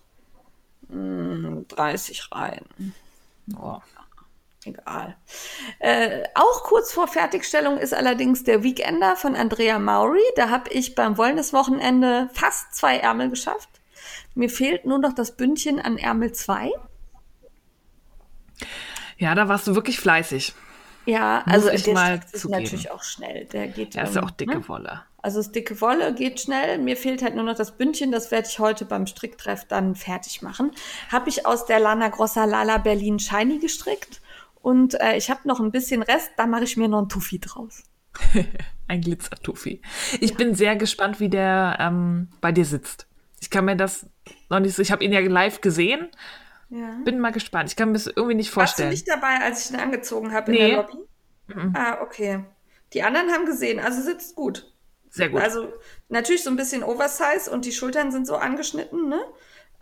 mh, 30 Reihen. Oh. Egal. Äh, auch kurz vor Fertigstellung ist allerdings der Weekender von Andrea Maury. Da habe ich beim Wollnis-Wochenende fast zwei Ärmel geschafft. Mir fehlt nur noch das Bündchen an Ärmel 2. Ja, da warst du wirklich fleißig. Ja, also ich mal ist zugeben. natürlich auch schnell. Der geht. Ja, ist ja ähm, auch dicke ne? Wolle. Also das dicke Wolle geht schnell. Mir fehlt halt nur noch das Bündchen. Das werde ich heute beim Stricktreff dann fertig machen. Habe ich aus der Lana Grossa Lala Berlin Shiny gestrickt. Und äh, ich habe noch ein bisschen Rest. Da mache ich mir noch ein Tufi draus. Ein Glitzer-Tufi. Ich bin sehr gespannt, wie der ähm, bei dir sitzt. Ich kann mir das noch nicht so. Ich habe ihn ja live gesehen. Ja. Bin mal gespannt. Ich kann mir das irgendwie nicht Warst du vorstellen. nicht dabei, als ich ihn angezogen habe in Nee. der Lobby? Ah, okay. Die anderen haben gesehen, also sitzt gut. Sehr gut. Also natürlich so ein bisschen Oversize und die Schultern sind so angeschnitten, ne?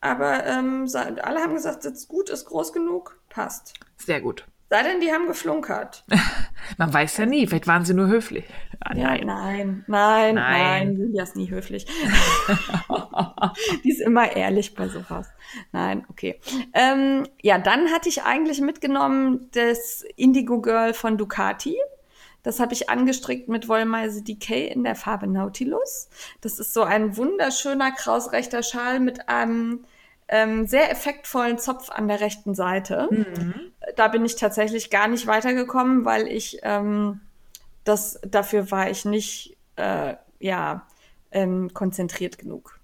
Aber ähm, alle haben gesagt, sitzt gut, ist groß genug, passt. Sehr gut. Sei denn, die haben geflunkert. Man weiß ja nie. Vielleicht waren sie nur höflich. Ah, Ja, nein. nein, nein, nein. Julia ist nie höflich. die ist immer ehrlich bei sowas. Nein, okay. Ähm, ja, dann hatte ich eigentlich mitgenommen das Indigo Girl von Ducati. Das habe ich angestrickt mit Wollmeise Decay in der Farbe Nautilus. Das ist so ein wunderschöner krausrechter Schal mit einem ähm, sehr effektvollen Zopf an der rechten Seite. Da bin ich tatsächlich gar nicht weitergekommen, weil ich ähm, das dafür war ich nicht äh, ja ähm, konzentriert genug.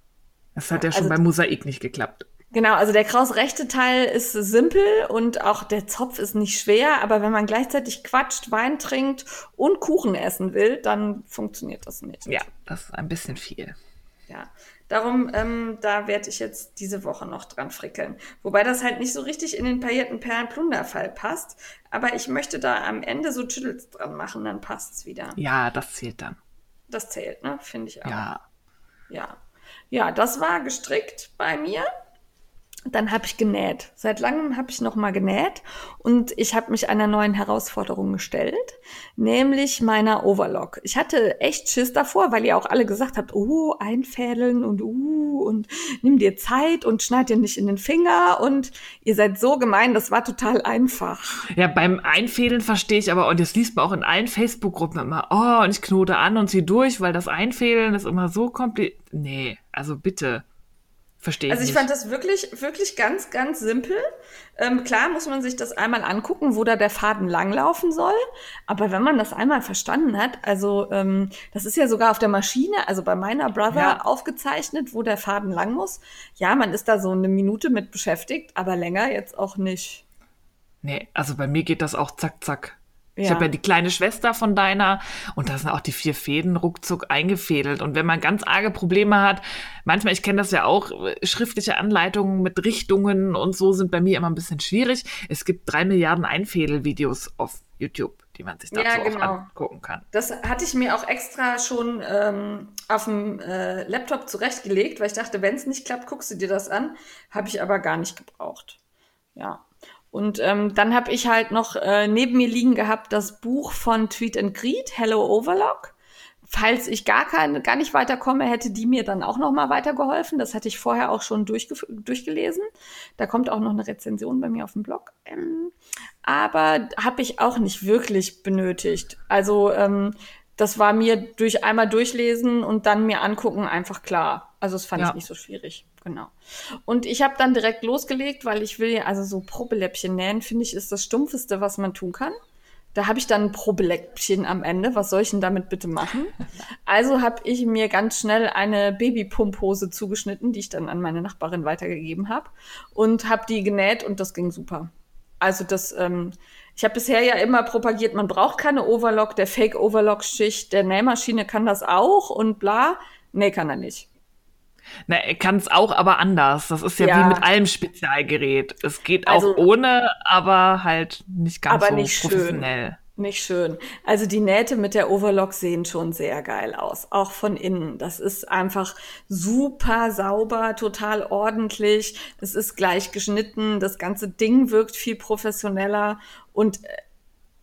Das hat ja schon also- beim Mosaik nicht geklappt. Genau, also der kraus rechte Teil ist simpel und auch der Zopf ist nicht schwer, aber wenn man gleichzeitig quatscht, Wein trinkt und Kuchen essen will, dann funktioniert das nicht. Ja, das ist ein bisschen viel. Ja, darum, ähm, da werde ich jetzt diese Woche noch dran frickeln. Wobei das halt nicht so richtig in den paillierten Perlen-Plunderfall passt. Aber ich möchte da am Ende so Tüdels dran machen, dann passt's wieder. Ja, das zählt dann. Das zählt, ne? Finde ich auch. Ja. Ja. Ja, das war gestrickt bei mir. Dann habe ich genäht. Seit langem habe ich noch mal genäht und ich habe mich einer neuen Herausforderung gestellt, nämlich meiner Overlock. Ich hatte echt Schiss davor, weil ihr auch alle gesagt habt, oh, einfädeln und uh und nimm dir Zeit und schneid dir nicht in den Finger und ihr seid so gemein, das war total einfach. Ja, beim Einfädeln verstehe ich aber, und das liest man auch in allen Facebook-Gruppen immer, oh, und ich knote an und zieh durch, weil das Einfädeln ist immer so kompliziert. Nee, also bitte. Verstehe Also ich nicht. fand das wirklich, wirklich ganz, ganz simpel. Ähm, klar muss man sich das einmal angucken, wo da der Faden langlaufen soll. Aber wenn man das einmal verstanden hat, also ähm, das ist ja sogar auf der Maschine, also bei meiner Brother Ja. aufgezeichnet, wo der Faden lang muss. Ja, man ist da so eine Minute mit beschäftigt, aber länger jetzt auch nicht. Nee, also bei mir geht das auch zack, zack. Ich Ja. habe ja die kleine Schwester von deiner und da sind auch die vier Fäden ruckzuck eingefädelt. Und wenn man ganz arge Probleme hat, manchmal, ich kenne das ja auch, äh, schriftliche Anleitungen mit Richtungen und so sind bei mir immer ein bisschen schwierig. Es gibt drei Milliarden Einfädelvideos auf YouTube, die man sich dazu Ja, genau. auch angucken kann. Das hatte ich mir auch extra schon ähm, auf dem äh, Laptop zurechtgelegt, weil ich dachte, wenn es nicht klappt, guckst du dir das an. Habe ich aber gar nicht gebraucht. Ja. Und ähm, dann habe ich halt noch äh, neben mir liegen gehabt das Buch von Tweet and Greet, Hello Overlock. Falls ich gar, keine, gar nicht weiterkomme, hätte die mir dann auch noch mal weitergeholfen. Das hatte ich vorher auch schon durchgelesen. Da kommt auch noch eine Rezension bei mir auf dem Blog. Ähm, aber habe ich auch nicht wirklich benötigt. Also ähm, das war mir durch einmal durchlesen und dann mir angucken einfach klar. Also das fand Ja. ich nicht so schwierig. Genau. Und ich habe dann direkt losgelegt, weil ich will ja, also so Probeläppchen nähen, finde ich, ist das Stumpfeste, was man tun kann. Da habe ich dann ein Probeläppchen am Ende. Was soll ich denn damit bitte machen? Also habe ich mir ganz schnell eine Babypumphose zugeschnitten, die ich dann an meine Nachbarin weitergegeben habe und habe die genäht und das ging super. Also das, ähm, ich habe bisher ja immer propagiert, man braucht keine Overlock, der Fake Overlock Schicht, der Nähmaschine kann das auch und bla. Nee, kann er nicht. Na, er kann es auch, aber anders. Das ist ja, Ja. wie mit allem Spezialgerät. Es geht Also- auch ohne, aber halt nicht ganz so nicht schön. professionell. Nicht schön. Also die Nähte mit der Overlock sehen schon sehr geil aus, auch von innen. Das ist einfach super sauber, total ordentlich. Es ist gleich geschnitten. Das ganze Ding wirkt viel professioneller und äh,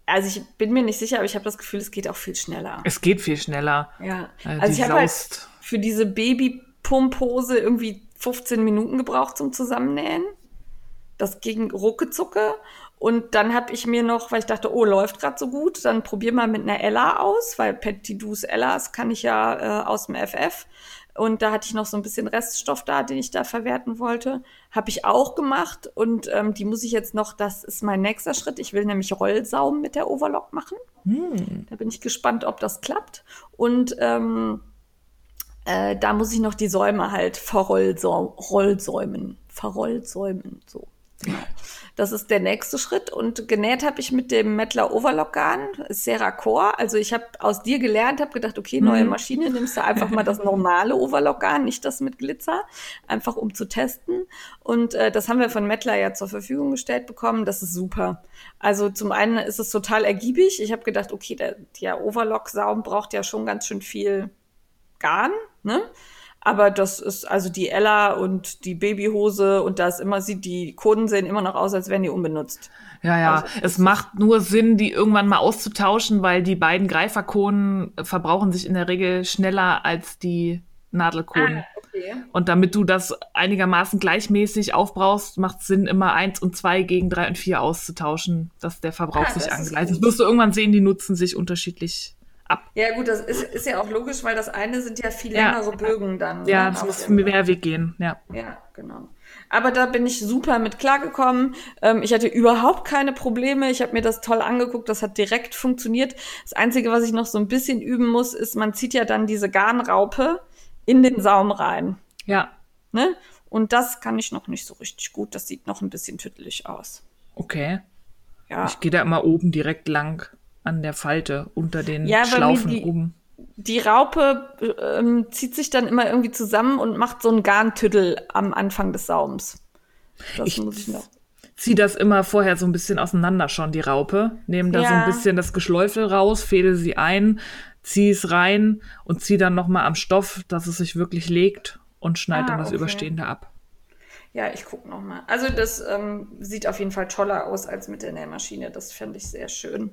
also ich bin mir nicht sicher, aber ich habe das Gefühl, es geht auch viel schneller. Es geht viel schneller. Ja. Äh, Also die ich habe halt für diese Babypumphose irgendwie 15 Minuten gebraucht zum Zusammennähen. Das ging ruckezucke. Und dann habe ich mir noch, weil ich dachte, oh, läuft gerade so gut, dann probier mal mit einer Ella aus, weil Petit Douce Ellas kann ich ja äh, aus dem FF. Und da hatte ich noch so ein bisschen Reststoff da, den ich da verwerten wollte. Habe ich auch gemacht. Und ähm, die muss ich jetzt noch, das ist mein nächster Schritt. Ich will nämlich Rollsaum mit der Overlock machen. Da bin ich gespannt, ob das klappt. Und ähm, äh, da muss ich noch die Säume halt verrollsäumen. Verrollsäumen, so. Genau. Das ist der nächste Schritt. Und genäht habe ich mit dem Mettler Overlock Garn, Serra Core. Also ich habe aus dir gelernt, habe gedacht, okay, neue Maschine, nimmst du einfach mal das normale Overlock Garn, nicht das mit Glitzer, einfach um zu testen. Und äh, das haben wir von Mettler ja zur Verfügung gestellt bekommen. Das ist super. Also zum einen ist es total ergiebig. Ich habe gedacht, okay, der, der Overlock-Saum braucht ja schon ganz schön viel Garn, ne? Aber das ist also die Ella und die Babyhose und da ist immer sieht die Koden sehen immer noch aus, als wären die unbenutzt. Ja, ja. Also, es macht nur Sinn, die irgendwann mal auszutauschen, weil die beiden Greiferkonen verbrauchen sich in der Regel schneller als die Nadelkonen. okay. Und damit du das einigermaßen gleichmäßig aufbrauchst, macht es Sinn, immer eins und zwei gegen drei und vier auszutauschen, dass der Verbrauch Ah, sich angleicht. Das wirst du irgendwann sehen, die nutzen sich unterschiedlich ab. Ja gut, das ist, ist ja auch logisch, weil das eine sind ja viel Ja. längere Bögen dann. Ja, ne, das muss mehr Weg gehen, ja. Ja, genau. Aber da bin ich super mit klargekommen. Ähm, ich hatte überhaupt keine Probleme. Ich habe mir das toll angeguckt. Das hat direkt funktioniert. Das Einzige, was ich noch so ein bisschen üben muss, ist, man zieht ja dann diese Garnraupe in den Saum rein. Ja, Ne? Und das kann ich noch nicht so richtig gut. Das sieht noch ein bisschen tüttelig aus. okay. Ja. Ich gehe da immer oben direkt lang an der Falte unter den Ja, Schlaufen die- oben. Die Raupe ähm, zieht sich dann immer irgendwie zusammen und macht so einen Garntüttel am Anfang des Saums. Das Ich- muss ich noch. Zieh das immer vorher so ein bisschen auseinander schon, die Raupe. Nehme da so Ja. ein bisschen das Geschläufel raus, fädel sie ein, zieh es rein und zieh dann noch mal am Stoff, dass es sich wirklich legt und schneid Ah, dann das okay. Überstehende ab. Ja, ich guck noch mal. Also das ähm, sieht auf jeden Fall toller aus als mit der Nähmaschine. Das fände ich sehr schön.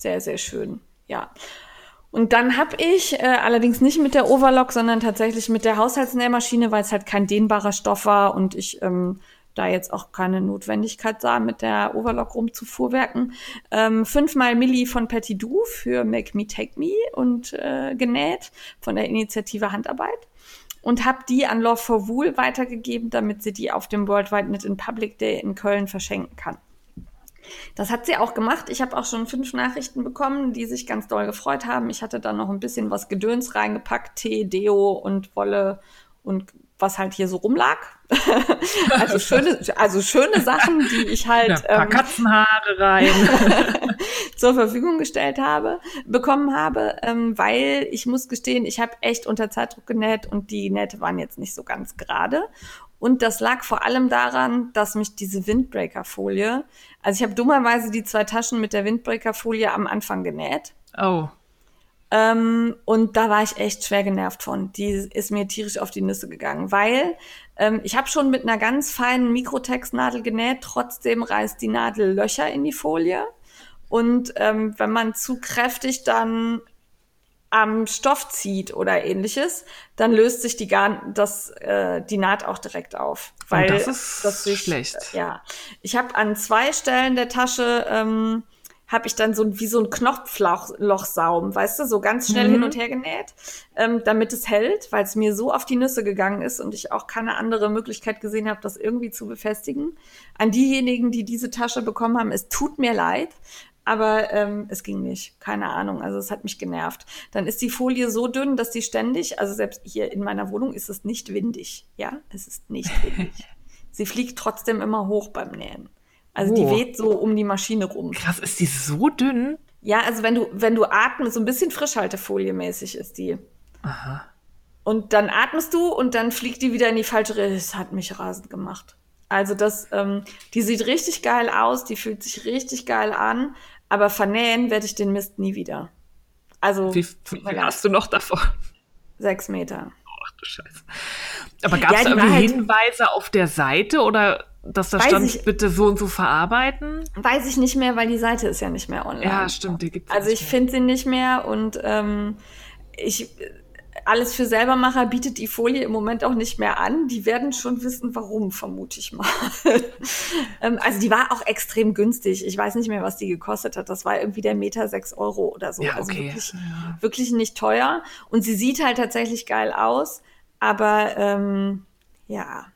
Sehr, sehr schön. Ja. Und dann habe ich äh, allerdings nicht mit der Overlock, sondern tatsächlich mit der Haushaltsnähmaschine, weil es halt kein dehnbarer Stoff war und ich ähm, da jetzt auch keine Notwendigkeit sah, mit der Overlock rumzufuhrwerken. Ähm, fünfmal Milli von Petit Dou für Make Me Take Me und äh, genäht von der Initiative Handarbeit und habe die an Love for Wool weitergegeben, damit sie die auf dem Worldwide Knit in Public Day in Köln verschenken kann. Das hat sie auch gemacht. Ich habe auch schon fünf Nachrichten bekommen, die sich ganz doll gefreut haben. Ich hatte dann noch ein bisschen was Gedöns reingepackt, Tee, Deo und Wolle und was halt hier so rumlag. also schöne, also schöne Sachen, die ich halt ein paar ähm, Katzenhaare rein. zur Verfügung gestellt habe, bekommen habe, ähm, weil ich muss gestehen, ich habe echt unter Zeitdruck genäht und die Nähte waren jetzt nicht so ganz gerade. Und das lag vor allem daran, dass mich diese Windbreaker-Folie, also ich habe dummerweise die zwei Taschen mit der Windbreaker-Folie am Anfang genäht. oh, Ähm, und da war ich echt schwer genervt von. Die ist mir tierisch auf die Nüsse gegangen, weil ähm, ich habe schon mit einer ganz feinen Mikrotextnadel genäht, trotzdem reißt die Nadel Löcher in die Folie. Und ähm, wenn man zu kräftig dann am Stoff zieht oder ähnliches, dann löst sich die, Garn, das, äh, die Naht auch direkt auf. Weil das ist sich- schlecht. Ja, ich habe an zwei Stellen der Tasche ähm, habe ich dann so wie so ein Knopflochsaum, weißt du, so ganz schnell Mhm. hin und her genäht, ähm, damit es hält, weil es mir so auf die Nüsse gegangen ist und ich auch keine andere Möglichkeit gesehen habe, das irgendwie zu befestigen. An diejenigen, die diese Tasche bekommen haben, es tut mir leid, aber ähm, es ging nicht. Keine Ahnung. Also es hat mich genervt. Dann ist die Folie so dünn, dass die ständig, also selbst hier in meiner Wohnung ist es nicht windig. Ja, es ist nicht windig. Sie fliegt trotzdem immer hoch beim Nähen. Also die Oh. weht so um die Maschine rum. krass, ist die so dünn? Ja, also wenn du, wenn du atmest, so ein bisschen Frischhaltefolie mäßig ist die. Aha. Und dann atmest du und dann fliegt die wieder in die falsche Richtung. Das hat mich rasend gemacht. Also das, ähm, die sieht richtig geil aus, die fühlt sich richtig geil an, aber vernähen werde ich den Mist nie wieder. Also Wie, viel hast du noch davon? sechs Meter. Ach du Scheiße. Aber gab es Ja, irgendwie halt- Hinweise auf der Seite oder dass da stand, ich- bitte so und so verarbeiten. Weiß ich nicht mehr, weil die Seite ist ja nicht mehr online. Ja, stimmt, die gibt's Also nicht ich finde sie nicht mehr und ähm, ich alles für Selbermacher bietet die Folie im Moment auch nicht mehr an. Die werden schon wissen, warum, vermute ich mal. ähm, also die war auch extrem günstig. Ich weiß nicht mehr, was die gekostet hat. Das war irgendwie der Meter sechs Euro oder so. Ja, Also okay. wirklich, Ja. wirklich nicht teuer. Und sie sieht halt tatsächlich geil aus. Aber ähm, ja,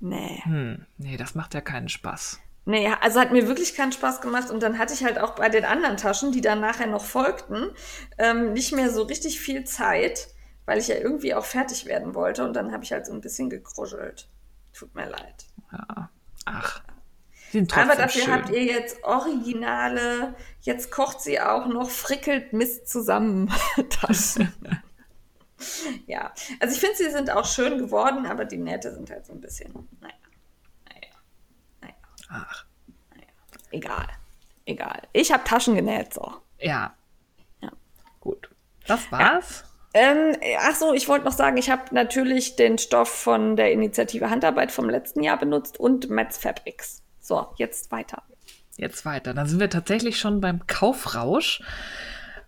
nee. Hm, nee, das macht ja keinen Spaß. Nee, also hat mir wirklich keinen Spaß gemacht und dann hatte ich halt auch bei den anderen Taschen, die dann nachher noch folgten, ähm, nicht mehr so richtig viel Zeit, weil ich ja irgendwie auch fertig werden wollte und dann habe ich halt so ein bisschen gekruschelt. Tut mir leid. Ja. Ach, Aber dafür schön. habt ihr jetzt originale, jetzt kocht sie auch noch, frickelt Mist zusammen Taschen. ja, also ich finde, sie sind auch schön geworden, aber die Nähte sind halt so ein bisschen, naja, naja. Ach, Egal. Egal. Ich habe Taschen genäht, so. ja. Ja. Gut. Das war's. Ähm, ach so, ich wollte noch sagen, ich habe natürlich den Stoff von der Initiative Handarbeit vom letzten Jahr benutzt und Metz Fabrics. So, jetzt weiter. Jetzt weiter. Dann sind wir tatsächlich schon beim Kaufrausch.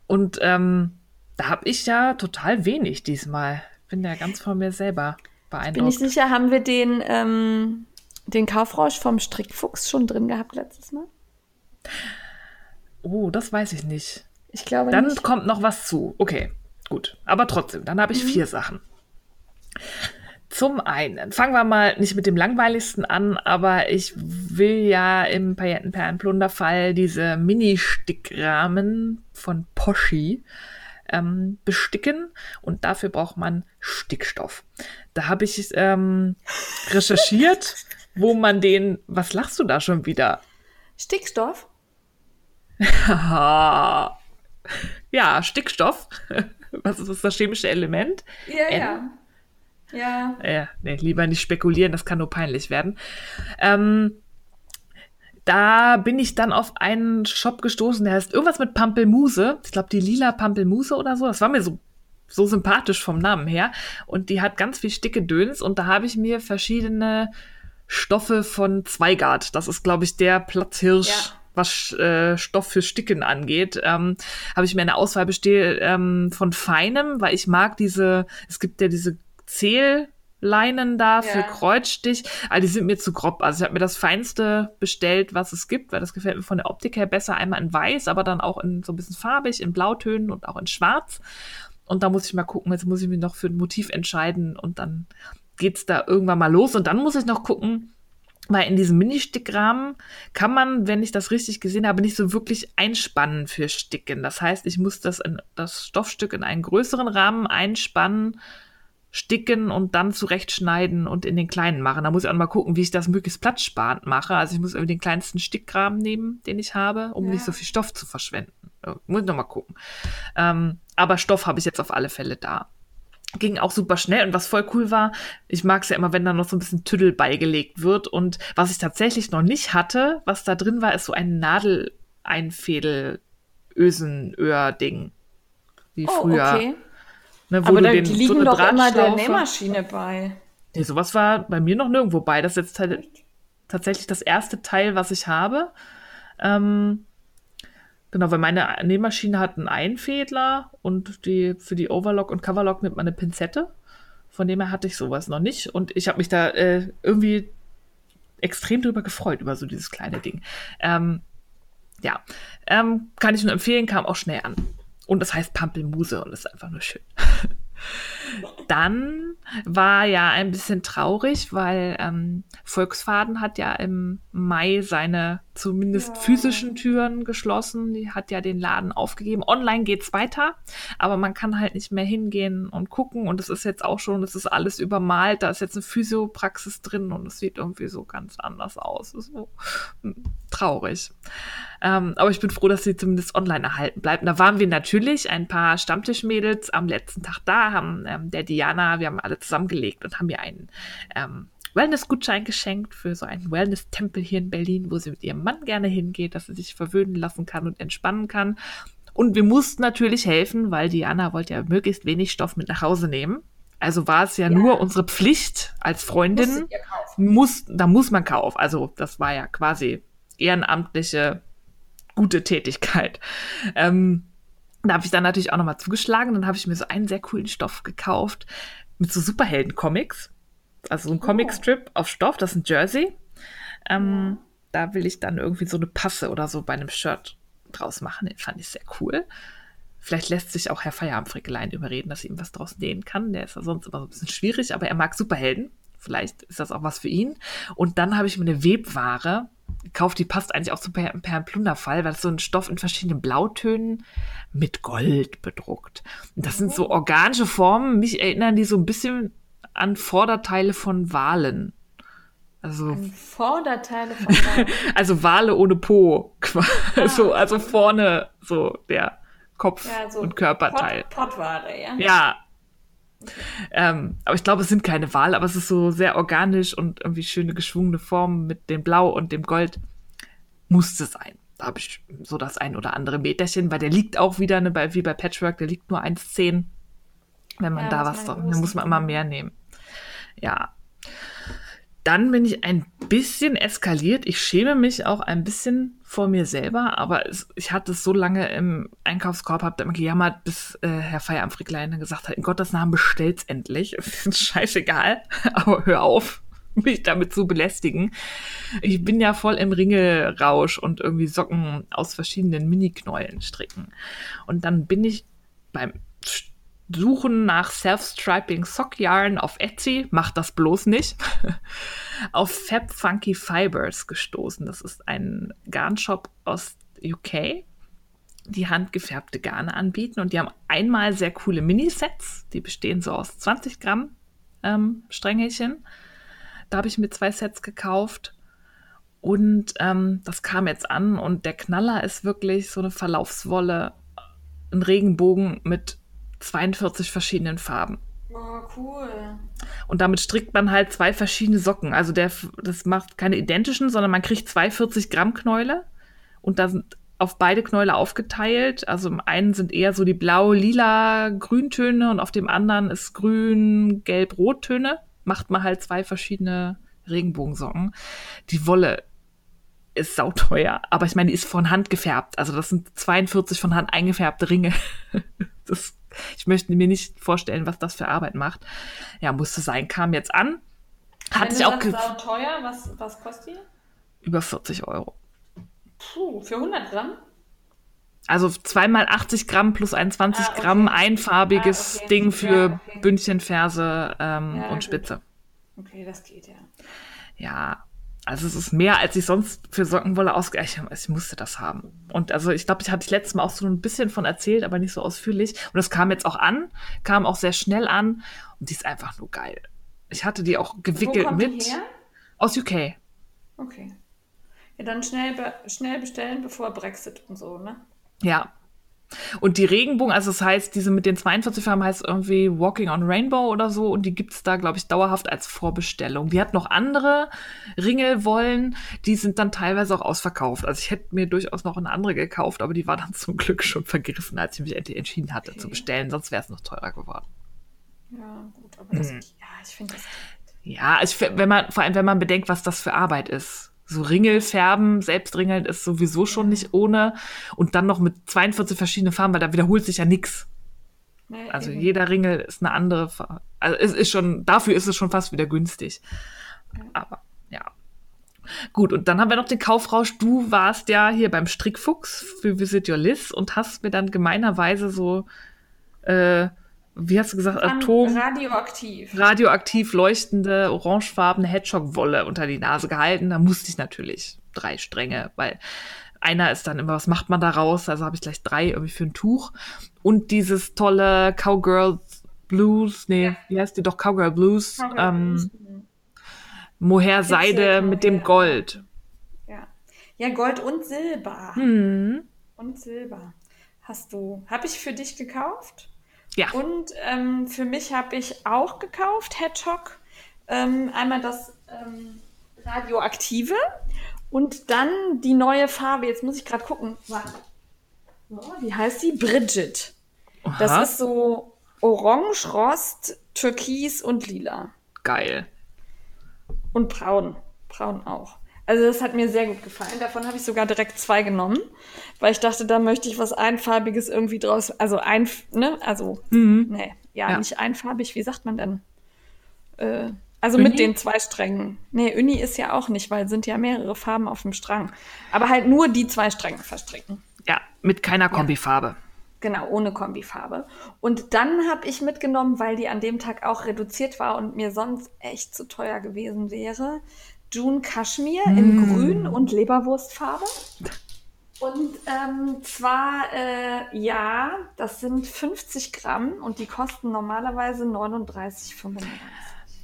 Und ähm, da habe ich ja total wenig diesmal. Bin ja ganz von mir selber Bin ich beeindruckt. sicher, haben wir den, ähm, den Kaufrausch vom Strickfuchs schon drin gehabt letztes Mal? Oh, das weiß ich nicht. Ich glaube Dann nicht. kommt noch was zu. Okay, gut. Aber trotzdem, dann habe ich vier Sachen. Zum einen, fangen wir mal nicht mit dem langweiligsten an, aber ich will ja im Paillettenperlenplunderfall diese Mini-Stickrahmen von Poschi ähm, besticken und dafür braucht man Stickstoff. Da habe ich ähm, recherchiert, wo man den, was lachst du da schon wieder? Stickstoff? Ja, Stickstoff. Was ist das chemische Element? Ja, N? ja. Ja. Äh, nee, lieber nicht spekulieren, das kann nur peinlich werden. Ähm, da bin ich dann auf einen Shop gestoßen, der heißt irgendwas mit Pampelmuse. Ich glaube, die lila Pampelmuse oder so. Das war mir so, so sympathisch vom Namen her. Und die hat ganz viel Stickedöns und da habe ich mir verschiedene Stoffe von Zweigart. Das ist, glaube ich, der Platzhirsch. Ja. Was äh, Stoff für Sticken angeht, ähm, habe ich mir eine Auswahl bestellt ähm, von feinem, weil ich mag diese, es gibt ja diese Zählleinen da für Ja. Kreuzstich, aber die sind mir zu grob. Also ich habe mir das Feinste bestellt, was es gibt, weil das gefällt mir von der Optik her besser. Einmal in weiß, aber dann auch in so ein bisschen farbig, in Blautönen und auch in schwarz. Und da muss ich mal gucken, jetzt muss ich mich noch für ein Motiv entscheiden und dann geht's da irgendwann mal los. Und dann muss ich noch gucken, weil in diesem Mini-Stickrahmen kann man, wenn ich das richtig gesehen habe, nicht so wirklich einspannen für Sticken. Das heißt, ich muss das, in, das Stoffstück in einen größeren Rahmen einspannen, sticken und dann zurechtschneiden und in den kleinen machen. Da muss ich auch mal gucken, wie ich das möglichst platzsparend mache. Also ich muss irgendwie den kleinsten Stickrahmen nehmen, den ich habe, um Ja. nicht so viel Stoff zu verschwenden. Muss ich noch mal gucken. Ähm, aber Stoff habe ich jetzt auf alle Fälle da ging auch super schnell und was voll cool war, ich mag es ja immer, wenn da noch so ein bisschen Tüdel beigelegt wird und was ich tatsächlich noch nicht hatte, was da drin war, ist so ein Nadeleinfädel Ösenöhr-Ding. Wie Oh, früher. okay. Ne, wo Aber da, so liegen eine doch immer der Nähmaschine bei. Nee, sowas war bei mir noch nirgendwo bei. Das ist jetzt halt tatsächlich das erste Teil, was ich habe. Ähm, genau, weil meine Nähmaschine hat einen Einfädler und die, für die Overlock und Coverlock nimmt man eine Pinzette. Von dem her hatte ich sowas noch nicht. Und ich habe mich da äh, irgendwie extrem drüber gefreut, über so dieses kleine Ding. Ähm, ja, ähm, kann ich nur empfehlen, kam auch schnell an. Und das heißt Pampelmuse und ist einfach nur schön. Dann war ja ein bisschen traurig, weil ähm, Volksfaden hat ja im Mai seine zumindest Ja. physischen Türen geschlossen. Die hat ja den Laden aufgegeben. Online geht's weiter, aber man kann halt nicht mehr hingehen und gucken. Und es ist jetzt auch schon, es ist alles übermalt. Da ist jetzt eine Physiopraxis drin und es sieht irgendwie so ganz anders aus. Ist so hm, traurig. Ähm, aber ich bin froh, dass sie zumindest online erhalten bleibt. Und da waren wir natürlich ein paar Stammtischmädels am letzten Tag da, haben ähm, der Diana, wir haben alle zusammengelegt und haben ihr einen ähm, Wellness-Gutschein geschenkt für so einen Wellness-Tempel hier in Berlin, wo sie mit ihrem Mann gerne hingeht, dass sie sich verwöhnen lassen kann und entspannen kann. Und wir mussten natürlich helfen, weil Diana wollte ja möglichst wenig Stoff mit nach Hause nehmen. Also war es ja, ja. nur unsere Pflicht als Freundin. Muss, da muss man kaufen. Also das war ja quasi ehrenamtliche gute Tätigkeit. Ähm, da habe ich dann natürlich auch nochmal zugeschlagen. Dann habe ich mir so einen sehr coolen Stoff gekauft mit so Superhelden-Comics. Also so ein oh. Comicstrip auf Stoff, das ist ein Jersey. Ähm, da will ich dann irgendwie so eine Passe oder so bei einem Shirt draus machen. Den fand ich sehr cool. Vielleicht lässt sich auch Herr Feierabendfrickelein überreden, dass ich ihm was draus nähen kann. Der ist ja sonst immer so ein bisschen schwierig, aber er mag Superhelden. Vielleicht ist das auch was für ihn. Und dann habe ich mir eine Webware gekauft, die passt eigentlich auch zu per, per Plunderfall, weil es so ein Stoff in verschiedenen Blautönen mit Gold bedruckt. Und das sind so oh. organische Formen. Mich erinnern die so ein bisschen an Vorderteile von Walen. Also an Vorderteile von Walen. also Wale ohne Po. Ah. So, also vorne so der Kopf ja, so und Körperteil. Pot, Pottwale, ja. Ja. Ähm, aber ich glaube, es sind keine Wale, aber es ist so sehr organisch und irgendwie schöne geschwungene Formen mit dem Blau und dem Gold. Musste sein. Da habe ich so das ein oder andere Meterchen, weil der liegt auch wieder, ne, bei, wie bei Patchwork, der liegt nur 1,10. Wenn man ja, da was, dann muss man immer mehr nehmen. Ja, dann bin ich ein bisschen eskaliert. Ich schäme mich auch ein bisschen vor mir selber, aber es, ich hatte es so lange im Einkaufskorb, habe immer gejammert, bis äh, Herr Feierabendfricklein gesagt hat, in Gottes Namen bestellt's endlich. Scheißegal, aber hör auf, mich damit zu belästigen. Ich bin ja voll im Ringelrausch und irgendwie Socken aus verschiedenen Mini-Knäulen stricken. Und dann bin ich beim Suchen nach Self-Striping Sockjarn auf Etsy, macht das bloß nicht, auf Fab Funky Fibers gestoßen. Das ist ein Garnshop aus UK, die handgefärbte Garne anbieten. Und die haben einmal sehr coole Minisets, die bestehen so aus 20 Gramm ähm, Strängelchen. Da habe ich mir zwei Sets gekauft. Und ähm, das kam jetzt an. Und der Knaller ist wirklich so eine Verlaufswolle, ein Regenbogen mit 42 verschiedenen Farben. Oh, cool. Und damit strickt man halt zwei verschiedene Socken. Also der, das macht keine identischen, sondern man kriegt zwei 40 Gramm Knäule und da sind auf beide Knäule aufgeteilt. Also im einen sind eher so die blau, lila, Grüntöne und auf dem anderen ist grün, gelb, rottöne. Macht man halt zwei verschiedene Regenbogensocken. Die Wolle ist sauteuer, aber ich meine, die ist von Hand gefärbt. Also das sind 42 von Hand eingefärbte Ringe. das ich möchte mir nicht vorstellen, was das für Arbeit macht. Ja, musste sein. Kam jetzt an. Hatte ich auch sagst, teuer, was, was kostet die? Über 40 Euro. Puh, für 100 Gramm? Also zweimal 80 Gramm plus ein 20 ah, okay. Gramm einfarbiges ah, okay. Ding für ja, okay. Bündchenferse ähm, ja, und Spitze. Okay, das geht ja. Ja, also es ist mehr, als ich sonst für Sockenwolle ausgerechnet habe. Ich musste das haben. Und also ich glaube, ich hatte ich letztes Mal auch so ein bisschen von erzählt, aber nicht so ausführlich. Und das kam jetzt auch an, kam auch sehr schnell an. Und die ist einfach nur geil. Ich hatte die auch gewickelt Wo kommt mit. Die her? Aus UK. Okay. Ja, dann schnell, be schnell bestellen, bevor Brexit und so, ne? Ja, und die Regenbogen, also das heißt, diese mit den 42 Farben heißt irgendwie Walking on Rainbow oder so und die gibt es da, glaube ich, dauerhaft als Vorbestellung. Die hat noch andere Ringelwollen, die sind dann teilweise auch ausverkauft. Also ich hätte mir durchaus noch eine andere gekauft, aber die war dann zum Glück schon vergriffen, als ich mich endlich entschieden hatte okay. zu bestellen, sonst wäre es noch teurer geworden. Ja, gut, aber das, mhm. ja, ich finde das. Ja, also wenn man, vor allem wenn man bedenkt, was das für Arbeit ist so Ringel färben, selbst ringeln ist sowieso schon nicht ohne. Und dann noch mit 42 verschiedenen Farben, weil da wiederholt sich ja nichts. Also eben. jeder Ringel ist eine andere Farbe. Also es ist schon, dafür ist es schon fast wieder günstig. Ja. Aber ja. Gut, und dann haben wir noch den Kaufrausch. Du warst ja hier beim Strickfuchs für Visit Your List und hast mir dann gemeinerweise so äh, wie hast du gesagt, Atom. Radioaktiv. Radioaktiv leuchtende, orangefarbene Hedgehog-Wolle unter die Nase gehalten. Da musste ich natürlich drei Stränge, weil einer ist dann immer, was macht man da raus? Also habe ich gleich drei irgendwie für ein Tuch. Und dieses tolle Cowgirl Blues, nee, ja. wie heißt die doch? Cowgirl Blues. Cowgirl ähm, Blues. Mohair Seide mit dem Gold. Ja. Ja, Gold und Silber. Hm. Und Silber. Hast du, habe ich für dich gekauft? Ja. Und ähm, für mich habe ich auch gekauft, Hedgehog. Ähm, einmal das ähm, Radioaktive und dann die neue Farbe. Jetzt muss ich gerade gucken. Oh, wie heißt die? Bridget. Aha. Das ist so Orange-Rost Türkis und Lila. Geil. Und Braun. Braun auch. Also das hat mir sehr gut gefallen. Davon habe ich sogar direkt zwei genommen, weil ich dachte, da möchte ich was Einfarbiges irgendwie draus. Also ein, ne, also, Mhm. nee, ja, Ja. nicht einfarbig, wie sagt man denn? Äh, also Uni? mit den zwei Strängen. Nee, Uni ist ja auch nicht, weil es sind ja mehrere Farben auf dem Strang. Aber halt nur die zwei Stränge verstricken. Ja, mit keiner Kombifarbe. Genau, ohne Kombifarbe. Und dann habe ich mitgenommen, weil die an dem Tag auch reduziert war und mir sonst echt zu teuer gewesen wäre, June Cashmere in Grün und Leberwurstfarbe. Und ähm, zwar, äh, ja, das sind 50 Gramm und die kosten normalerweise 39,95.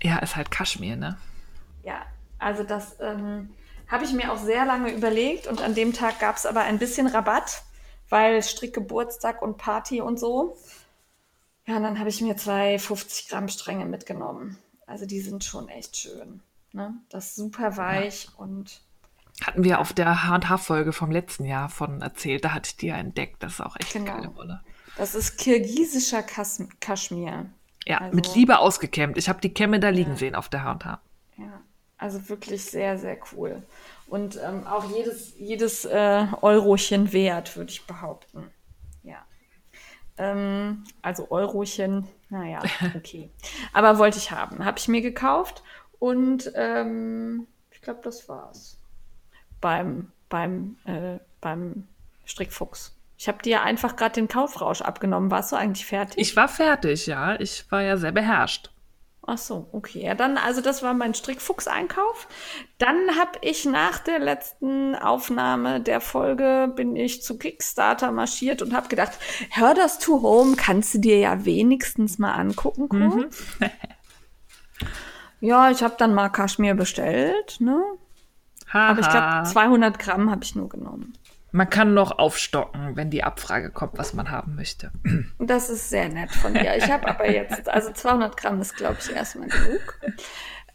Ja, ist halt Kaschmir, ne? Ja, also das ähm, habe ich mir auch sehr lange überlegt und an dem Tag gab es aber ein bisschen Rabatt, weil Strickgeburtstag und Party und so. Ja, und dann habe ich mir zwei 50 Gramm Stränge mitgenommen. Also die sind schon echt schön. Ne? Das ist super weich und Hatten wir auf der H&H-Folge vom letzten Jahr von erzählt. Da hatte ich die ja entdeckt. Das ist auch echt Genau. eine geile Wolle. das ist kirgisischer Kas Kaschmir. Ja, Also- mit Liebe ausgekämmt. Ich habe die Kämme da liegen sehen auf der H&H. Ja, also wirklich sehr, sehr cool. Und ähm, auch jedes, jedes äh, Eurochen wert, würde ich behaupten. Ja. Ähm, also Eurochen, naja, okay. Aber wollte ich haben. Habe ich mir gekauft und ähm, ich glaube, das war's. Beim, beim, äh, beim Strickfuchs. Ich habe dir einfach gerade den Kaufrausch abgenommen. Warst du eigentlich fertig? Ich war fertig, ja. Ich war ja sehr beherrscht. Ach so, okay. Ja, dann, also das war mein Strickfuchs-Einkauf. Dann habe ich nach der letzten Aufnahme der Folge bin ich zu Kickstarter marschiert und habe gedacht, hör das to home, kannst du dir ja wenigstens mal angucken, kurz. ja, ich habe dann mal Kaschmir bestellt, ne? Haha. Aber ich glaube, 200 Gramm habe ich nur genommen. Man kann noch aufstocken, wenn die Abfrage kommt, was man haben möchte. Das ist sehr nett von dir. Ich habe aber jetzt, also 200 Gramm ist, glaube ich, erstmal genug.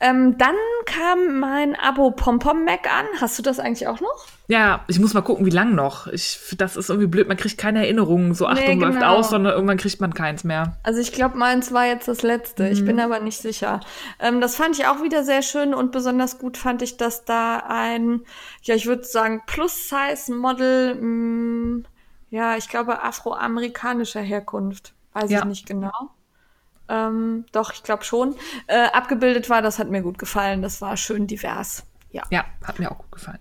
Ähm, dann kam mein Abo Pompom Mac an. Hast du das eigentlich auch noch? Ja, ich muss mal gucken, wie lang noch. Ich, das ist irgendwie blöd. Man kriegt keine Erinnerungen. So, Achtung, Nee, läuft genau. aus, sondern irgendwann kriegt man keins mehr. Also ich glaube, meins war jetzt das letzte. Ich bin aber nicht sicher. Ähm, das fand ich auch wieder sehr schön und besonders gut fand ich, dass da ein, ja, ich würde sagen, Plus-Size-Model, mh, ja, ich glaube, afroamerikanischer Herkunft. Weiß Ja. ich nicht genau. Ähm, doch, ich glaube schon. Äh, abgebildet war, das hat mir gut gefallen. Das war schön divers. Ja. Ja, hat mir auch gut gefallen.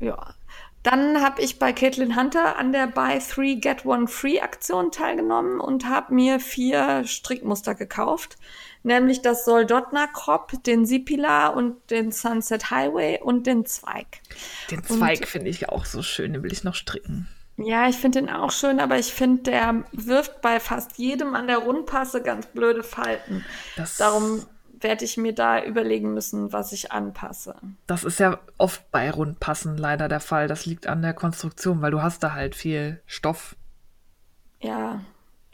Ja. Dann habe ich bei Caitlin Hunter an der Buy Three Get One Free Aktion teilgenommen und habe mir vier Strickmuster gekauft, nämlich das Soldotna Crop, den Sipila und den Sunset Highway und den Zweig. Den Zweig finde ich auch so schön. Den will ich noch stricken. Ja, ich finde den auch schön, aber ich finde, der wirft bei fast jedem an der Rundpasse ganz blöde Falten. Das- Darum werde ich mir da überlegen müssen, was ich anpasse. Das ist ja oft bei Rundpassen leider der Fall. Das liegt an der Konstruktion, weil du hast da halt viel Stoff. Ja,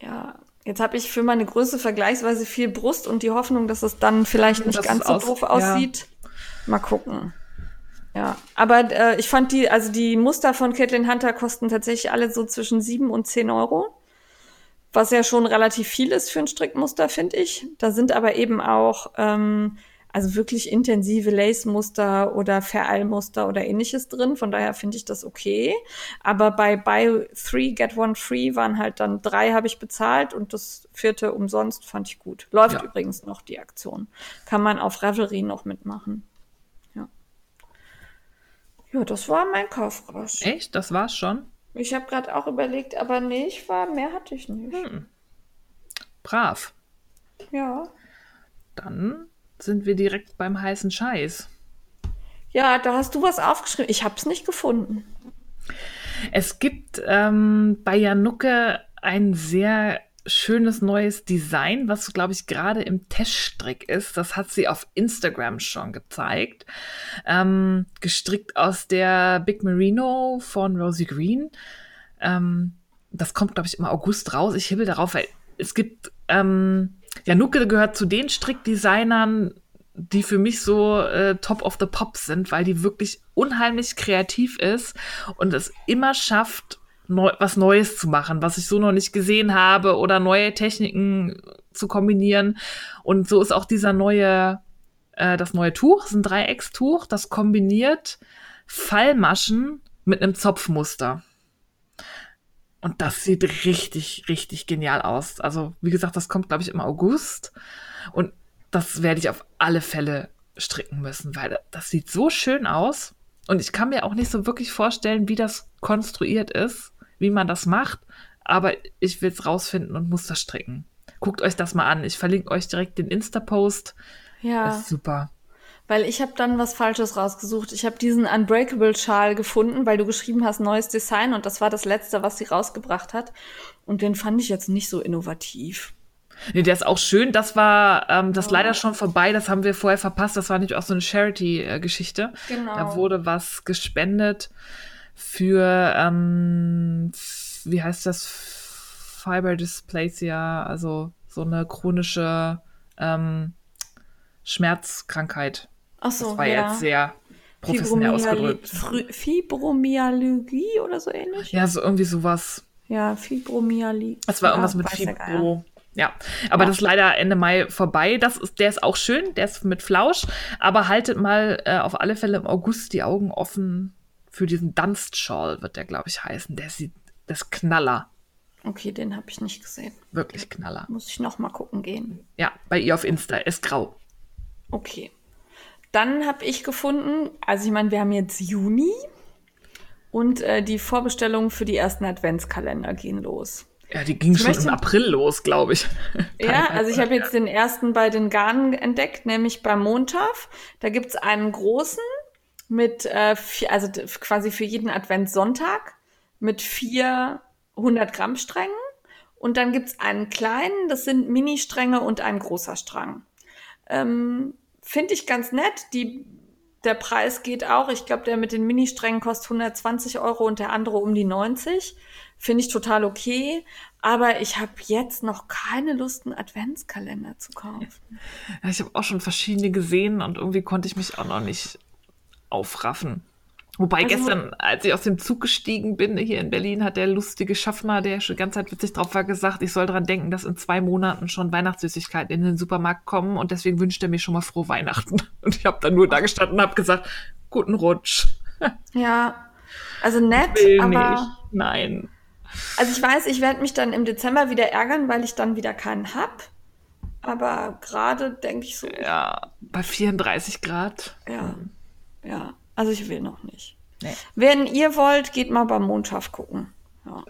ja. Jetzt habe ich für meine Größe vergleichsweise viel Brust und die Hoffnung, dass es dann vielleicht nicht Dass ganz so doof ja. aussieht. Mal gucken. Ja, aber äh, ich fand die, also die Muster von Caitlin Hunter kosten tatsächlich alle so zwischen 7 und 10 Euro. Was ja schon relativ viel ist für ein Strickmuster, finde ich. Da sind aber eben auch ähm, also wirklich intensive Lace-Muster oder Vereilmuster oder ähnliches drin. Von daher finde ich das okay. Aber bei Buy Three, Get One Free waren halt dann drei habe ich bezahlt und das vierte umsonst fand ich gut. Läuft Ja. übrigens noch die Aktion. Kann man auf Ravelry noch mitmachen. Ja. Das war mein Kaufrausch. Echt? Das war's schon? Ich habe gerade auch überlegt, aber nee, ich war, mehr hatte ich nicht. Brav. Ja. Dann sind wir direkt beim heißen Scheiß. Ja, da hast du was aufgeschrieben. Ich habe es nicht gefunden. Es gibt ähm, bei Janucke ein sehr schönes neues Design, was, glaube ich, gerade im Teststrick ist. Das hat sie auf Instagram schon gezeigt. Ähm, gestrickt aus der Big Merino von Rosie Green. Ähm, das kommt, glaube ich, im August raus. Ich hibbel darauf, weil es gibt, ähm, Janucke gehört zu den Strickdesignern, die für mich so äh, top of the pops sind, weil die wirklich unheimlich kreativ ist und es immer schafft, neu, was Neues zu machen, was ich so noch nicht gesehen habe oder neue Techniken zu kombinieren. Und so ist auch dieser neue, äh, das neue Tuch, ist ein Dreieckstuch, das kombiniert Fallmaschen mit einem Zopfmuster. Und das sieht richtig, richtig genial aus. Also, wie gesagt, das kommt, glaube ich, im August. Und das werde ich auf alle Fälle stricken müssen, weil das sieht so schön aus. Und ich kann mir auch nicht so wirklich vorstellen, wie das konstruiert ist, wie man das macht. Aber ich will es rausfinden und muss das stricken. Guckt euch das mal an. Ich verlinke euch direkt den Insta-Post. Ja. Das ist super. Weil ich habe dann was Falsches rausgesucht. Ich habe diesen Unbreakable Schal gefunden, weil du geschrieben hast neues Design und das war das letzte, was sie rausgebracht hat. Und den fand ich jetzt nicht so innovativ. Nee, der ist auch schön. Das war ähm, das oh. leider schon vorbei. Das haben wir vorher verpasst. Das war nicht auch so eine Charity-Geschichte. Genau. Da wurde was gespendet für, ähm, wie heißt das? Fiber Dysplasia, also so eine chronische ähm, Schmerzkrankheit. Ach so, das war ja. jetzt sehr professionell ausgedrückt. Fibromyalgie oder so ähnlich? Ja, so irgendwie sowas. Ja, Fibromyalgie. Es war irgendwas mit Fibro. Ja, aber ja. das ist leider Ende Mai vorbei. Das ist, der ist auch schön, der ist mit Flausch, aber haltet mal äh, auf alle Fälle im August die Augen offen für diesen Dunstschall, wird der, glaube ich, heißen. Der sieht, das Knaller. Okay, den habe ich nicht gesehen. Wirklich Knaller. Muss ich noch mal gucken gehen. Ja, bei ihr auf Insta, ist grau. Okay. Dann habe ich gefunden, also ich meine, wir haben jetzt Juni und äh, die Vorbestellungen für die ersten Adventskalender gehen los. Ja, die ging ich schon möchte... im April los, glaube ich. ja, also ich habe jetzt den ersten bei den Garnen entdeckt, nämlich beim Montaf. Da gibt's einen großen mit, äh, also quasi für jeden Adventssonntag mit vier 100 Gramm Strängen. Und dann gibt's einen kleinen, das sind Mini-Stränge und ein großer Strang. Ähm, Finde ich ganz nett. Die, der Preis geht auch. Ich glaube, der mit den Mini-Strängen kostet 120 Euro und der andere um die 90. Finde ich total okay. Aber ich habe jetzt noch keine Lust, einen Adventskalender zu kaufen. Ja, ich habe auch schon verschiedene gesehen und irgendwie konnte ich mich auch noch nicht aufraffen. Wobei also, gestern, als ich aus dem Zug gestiegen bin, hier in Berlin, hat der lustige Schaffner, der schon die ganze Zeit witzig drauf war, gesagt, ich soll daran denken, dass in zwei Monaten schon Weihnachtssüßigkeiten in den Supermarkt kommen und deswegen wünscht er mir schon mal frohe Weihnachten. Und ich habe dann nur da gestanden und habe gesagt, guten Rutsch. Ja, also nett, aber... Nicht. Nein. Also ich weiß, ich werde mich dann im Dezember wieder ärgern, weil ich dann wieder keinen hab. Aber gerade denke ich so. Ja, bei 34 Grad. Ja, ja. Also ich will noch nicht. Nee. Wenn ihr wollt, geht mal beim Mondschaf gucken. Ja.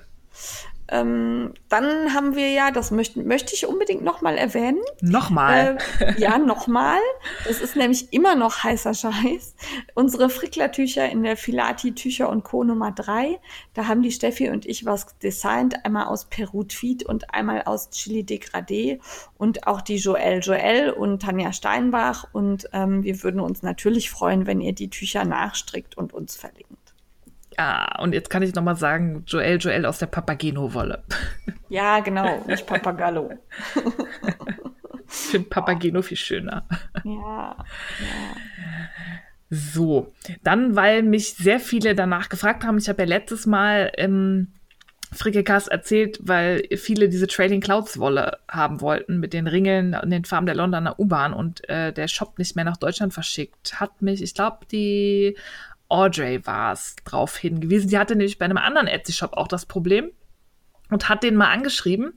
Ähm, dann haben wir ja, das möchte, möchte ich unbedingt nochmal erwähnen. Nochmal? Äh, ja, nochmal. Das ist nämlich immer noch heißer Scheiß. Unsere Fricklertücher in der Filati Tücher und Co. Nummer 3. Da haben die Steffi und ich was designt. Einmal aus Peru Tweed und einmal aus Chili Degradé. Und auch die Joelle Joelle und Tanja Steinbach. Und ähm, wir würden uns natürlich freuen, wenn ihr die Tücher nachstrickt und uns verlinkt. Ja, und jetzt kann ich nochmal sagen, Joel Joel aus der Papageno-Wolle. Ja, genau, nicht Papagallo. ich finde Papageno viel schöner. Ja, ja. So, dann, weil mich sehr viele danach gefragt haben, ich habe ja letztes Mal im Frickecast erzählt, weil viele diese Trailing Clouds Wolle haben wollten mit den Ringeln und den Farben der Londoner U-Bahn und äh, der Shop nicht mehr nach Deutschland verschickt. Hat mich, ich glaube, die Audrey war es, drauf hingewiesen. Die hatte nämlich bei einem anderen Etsy-Shop auch das Problem und hat den mal angeschrieben.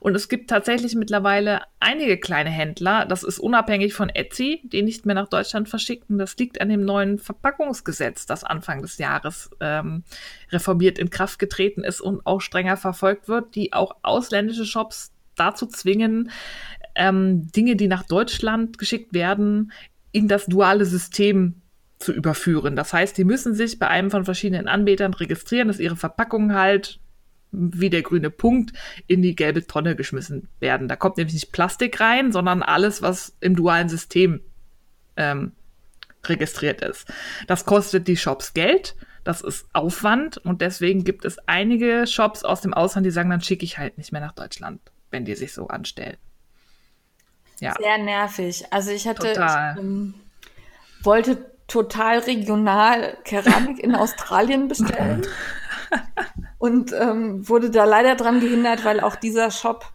Und es gibt tatsächlich mittlerweile einige kleine Händler, das ist unabhängig von Etsy, die nicht mehr nach Deutschland verschicken. Das liegt an dem neuen Verpackungsgesetz, das Anfang des Jahres ähm, reformiert in Kraft getreten ist und auch strenger verfolgt wird, die auch ausländische Shops dazu zwingen, ähm, Dinge, die nach Deutschland geschickt werden, in das duale System zu überführen. Das heißt, die müssen sich bei einem von verschiedenen Anbietern registrieren, dass ihre Verpackungen halt wie der grüne Punkt in die gelbe Tonne geschmissen werden. Da kommt nämlich nicht Plastik rein, sondern alles, was im dualen System ähm, registriert ist. Das kostet die Shops Geld, das ist Aufwand und deswegen gibt es einige Shops aus dem Ausland, die sagen, dann schicke ich halt nicht mehr nach Deutschland, wenn die sich so anstellen. Ja. Sehr nervig. Also ich hatte, ich, ähm, wollte total regional Keramik in Australien bestellen. und ähm, wurde da leider dran gehindert, weil auch dieser Shop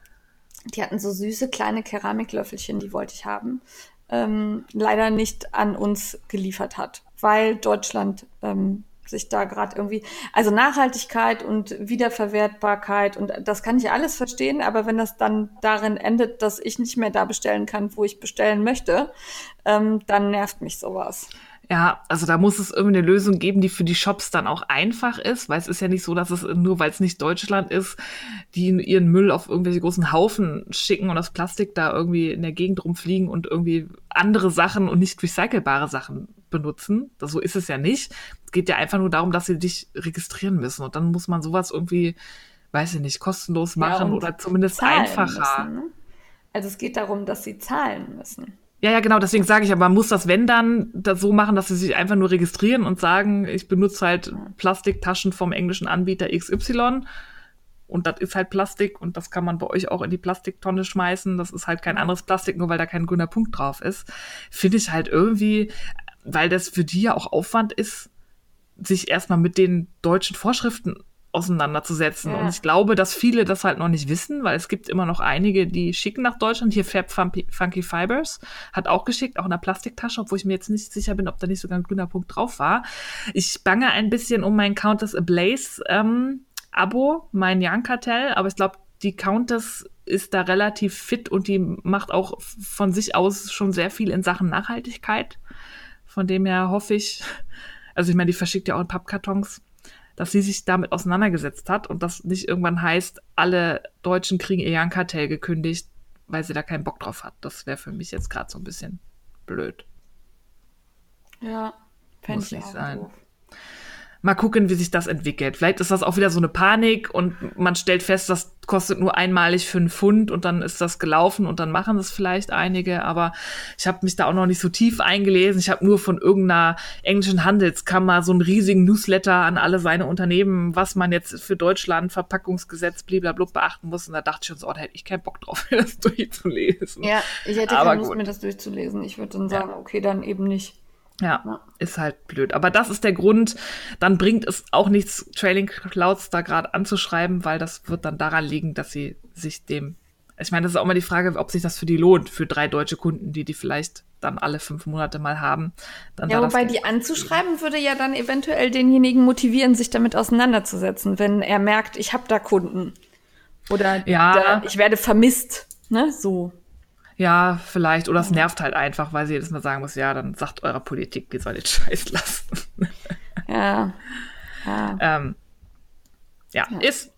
Die hatten so süße kleine Keramiklöffelchen, die wollte ich haben. Ähm, leider nicht an uns geliefert hat, weil Deutschland ähm, sich da gerade irgendwie, also Nachhaltigkeit und Wiederverwertbarkeit und das kann ich alles verstehen, aber wenn das dann darin endet, dass ich nicht mehr da bestellen kann, wo ich bestellen möchte, ähm, dann nervt mich sowas. Ja, also da muss es irgendwie eine Lösung geben, die für die Shops dann auch einfach ist, weil es ist ja nicht so, dass es nur, weil es nicht Deutschland ist, die ihren Müll auf irgendwelche großen Haufen schicken und das Plastik da irgendwie in der Gegend rumfliegen und irgendwie andere Sachen und nicht recycelbare Sachen benutzen. Das, so ist es ja nicht. Es geht ja einfach nur darum, dass sie dich registrieren müssen und dann muss man sowas irgendwie, weiß ich nicht, kostenlos machen ja, oder zumindest einfacher. Müssen, ne? Also es geht darum, dass sie zahlen müssen. Ja, ja, genau, deswegen sage ich, aber man muss das, wenn dann, das so machen, dass sie sich einfach nur registrieren und sagen, ich benutze halt Plastiktaschen vom englischen Anbieter XY und das ist halt Plastik und das kann man bei euch auch in die Plastiktonne schmeißen. Das ist halt kein anderes Plastik, nur weil da kein grüner Punkt drauf ist. Finde ich halt irgendwie, weil das für die ja auch Aufwand ist, sich erstmal mit den deutschen Vorschriften auseinanderzusetzen. Ja. Und ich glaube, dass viele das halt noch nicht wissen, weil es gibt immer noch einige, die schicken nach Deutschland. Hier Fab Funky Fibers hat auch geschickt, auch in der Plastiktasche, obwohl ich mir jetzt nicht sicher bin, ob da nicht sogar ein grüner Punkt drauf war. Ich bange ein bisschen um mein Countess Ablaze ähm, Abo, mein Young-Kartell, aber ich glaube, die Countess ist da relativ fit und die macht auch von sich aus schon sehr viel in Sachen Nachhaltigkeit. Von dem her hoffe ich, also ich meine, die verschickt ja auch in Pappkartons dass sie sich damit auseinandergesetzt hat und das nicht irgendwann heißt, alle Deutschen kriegen ihr Jan-Kartell gekündigt, weil sie da keinen Bock drauf hat. Das wäre für mich jetzt gerade so ein bisschen blöd. Ja, fände ich auch sein. Doof mal gucken, wie sich das entwickelt. Vielleicht ist das auch wieder so eine Panik und man stellt fest, das kostet nur einmalig fünf Pfund und dann ist das gelaufen und dann machen das vielleicht einige. Aber ich habe mich da auch noch nicht so tief eingelesen. Ich habe nur von irgendeiner englischen Handelskammer so einen riesigen Newsletter an alle seine Unternehmen, was man jetzt für Deutschland Verpackungsgesetz blablabla beachten muss. Und da dachte ich schon so, oh, da hätte ich keinen Bock drauf, mir das durchzulesen. Ja, ich hätte keine Lust, mir das durchzulesen. Ich würde dann sagen, ja. okay, dann eben nicht. Ja, ist halt blöd. Aber das ist der Grund. Dann bringt es auch nichts, Trailing Clouds da gerade anzuschreiben, weil das wird dann daran liegen, dass sie sich dem. Ich meine, das ist auch mal die Frage, ob sich das für die lohnt, für drei deutsche Kunden, die die vielleicht dann alle fünf Monate mal haben. Dann ja, wobei die anzuschreiben würde ja dann eventuell denjenigen motivieren, sich damit auseinanderzusetzen, wenn er merkt, ich habe da Kunden. Oder ja. Da, ich werde vermisst. Ne, so. Ja, vielleicht. Oder es nervt halt einfach, weil sie jedes Mal sagen muss, ja, dann sagt eurer Politik, die soll den Scheiß lassen. Ja. Ja. ähm, ja. ja, ist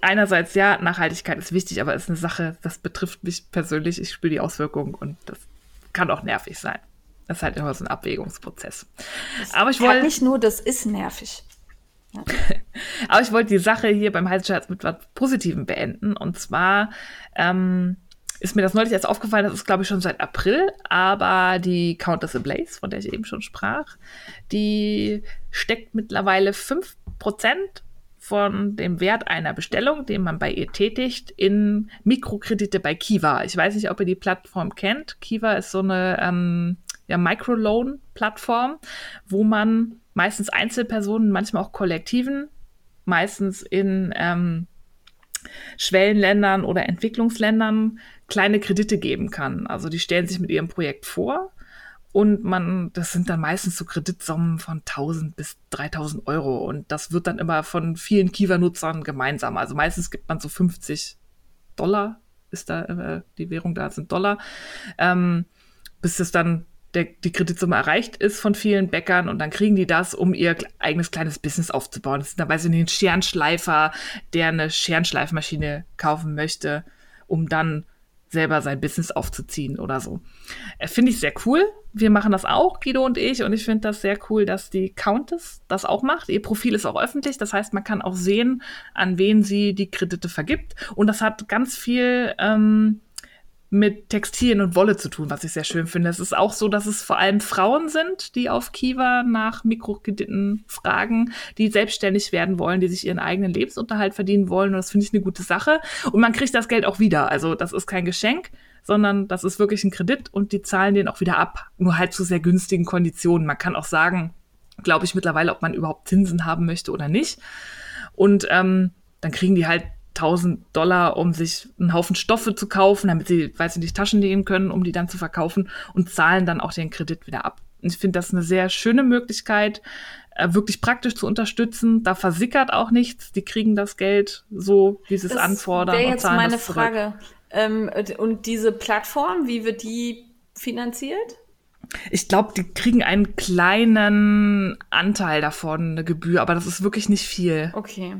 einerseits ja, Nachhaltigkeit ist wichtig, aber ist eine Sache, das betrifft mich persönlich. Ich spüre die Auswirkungen und das kann auch nervig sein. Das ist halt immer so ein Abwägungsprozess. Das aber ich wollte nicht nur, das ist nervig. Ja. aber ich wollte die Sache hier beim Heißscherz mit was Positivem beenden. Und zwar ähm, ist mir das neulich erst aufgefallen, das ist glaube ich schon seit April, aber die Countess Ablaze, von der ich eben schon sprach, die steckt mittlerweile 5% von dem Wert einer Bestellung, den man bei ihr tätigt, in Mikrokredite bei Kiva. Ich weiß nicht, ob ihr die Plattform kennt. Kiva ist so eine ähm, ja, Microloan-Plattform, wo man meistens Einzelpersonen, manchmal auch Kollektiven, meistens in ähm, Schwellenländern oder Entwicklungsländern kleine Kredite geben kann. Also die stellen sich mit ihrem Projekt vor und man, das sind dann meistens so Kreditsummen von 1000 bis 3000 Euro und das wird dann immer von vielen Kiva-Nutzern gemeinsam. Also meistens gibt man so 50 Dollar, ist da äh, die Währung da, sind Dollar, ähm, bis es dann der, die Kreditsumme erreicht ist von vielen Bäckern und dann kriegen die das, um ihr eigenes kleines Business aufzubauen. Das ist dabei so ein Scherenschleifer, der eine Scherenschleifmaschine kaufen möchte, um dann selber sein Business aufzuziehen oder so. Äh, finde ich sehr cool. Wir machen das auch, Guido und ich, und ich finde das sehr cool, dass die Countess das auch macht. Ihr Profil ist auch öffentlich, das heißt, man kann auch sehen, an wen sie die Kredite vergibt. Und das hat ganz viel ähm, mit Textilien und Wolle zu tun, was ich sehr schön finde. Es ist auch so, dass es vor allem Frauen sind, die auf Kiva nach Mikrokrediten fragen, die selbstständig werden wollen, die sich ihren eigenen Lebensunterhalt verdienen wollen. Und das finde ich eine gute Sache. Und man kriegt das Geld auch wieder. Also das ist kein Geschenk, sondern das ist wirklich ein Kredit und die zahlen den auch wieder ab. Nur halt zu sehr günstigen Konditionen. Man kann auch sagen, glaube ich mittlerweile, ob man überhaupt Zinsen haben möchte oder nicht. Und ähm, dann kriegen die halt 1000 Dollar, um sich einen Haufen Stoffe zu kaufen, damit sie, weiß ich nicht, Taschen nähen können, um die dann zu verkaufen und zahlen dann auch den Kredit wieder ab. Und ich finde das eine sehr schöne Möglichkeit, äh, wirklich praktisch zu unterstützen. Da versickert auch nichts. Die kriegen das Geld so, wie sie es anfordern. Das wäre jetzt meine Frage. Ähm, und diese Plattform, wie wird die finanziert? Ich glaube, die kriegen einen kleinen Anteil davon, eine Gebühr, aber das ist wirklich nicht viel. Okay.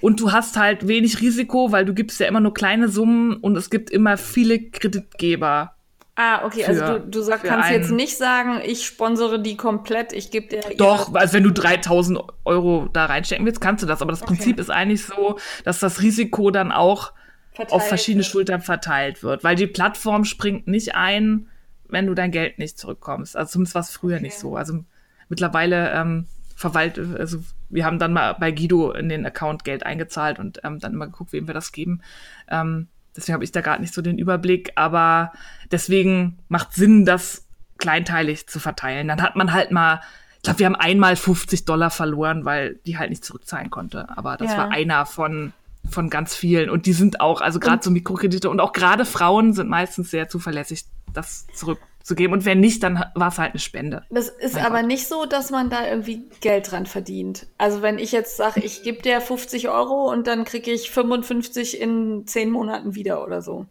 Und du hast halt wenig Risiko, weil du gibst ja immer nur kleine Summen und es gibt immer viele Kreditgeber. Ah, okay, also für, also du, du sag, kannst jetzt nicht sagen, ich sponsere die komplett, ich gebe dir. Doch, also wenn du 3000 Euro da reinstecken willst, kannst du das. Aber das okay. Prinzip ist eigentlich so, dass das Risiko dann auch verteilt auf verschiedene wird. Schultern verteilt wird, weil die Plattform springt nicht ein, wenn du dein Geld nicht zurückkommst. Also zumindest war es früher okay. nicht so. Also mittlerweile ähm, verwaltet, also wir haben dann mal bei Guido in den Account Geld eingezahlt und ähm, dann immer geguckt, wem wir das geben. Ähm, deswegen habe ich da gerade nicht so den Überblick, aber deswegen macht Sinn, das kleinteilig zu verteilen. Dann hat man halt mal, ich glaube, wir haben einmal 50 Dollar verloren, weil die halt nicht zurückzahlen konnte. Aber das ja. war einer von von ganz vielen. Und die sind auch, also gerade so Mikrokredite und auch gerade Frauen sind meistens sehr zuverlässig, das zurückzugeben. Und wenn nicht, dann war es halt eine Spende. Das ist aber nicht so, dass man da irgendwie Geld dran verdient. Also wenn ich jetzt sage, ich gebe dir 50 Euro und dann kriege ich 55 in zehn Monaten wieder oder so.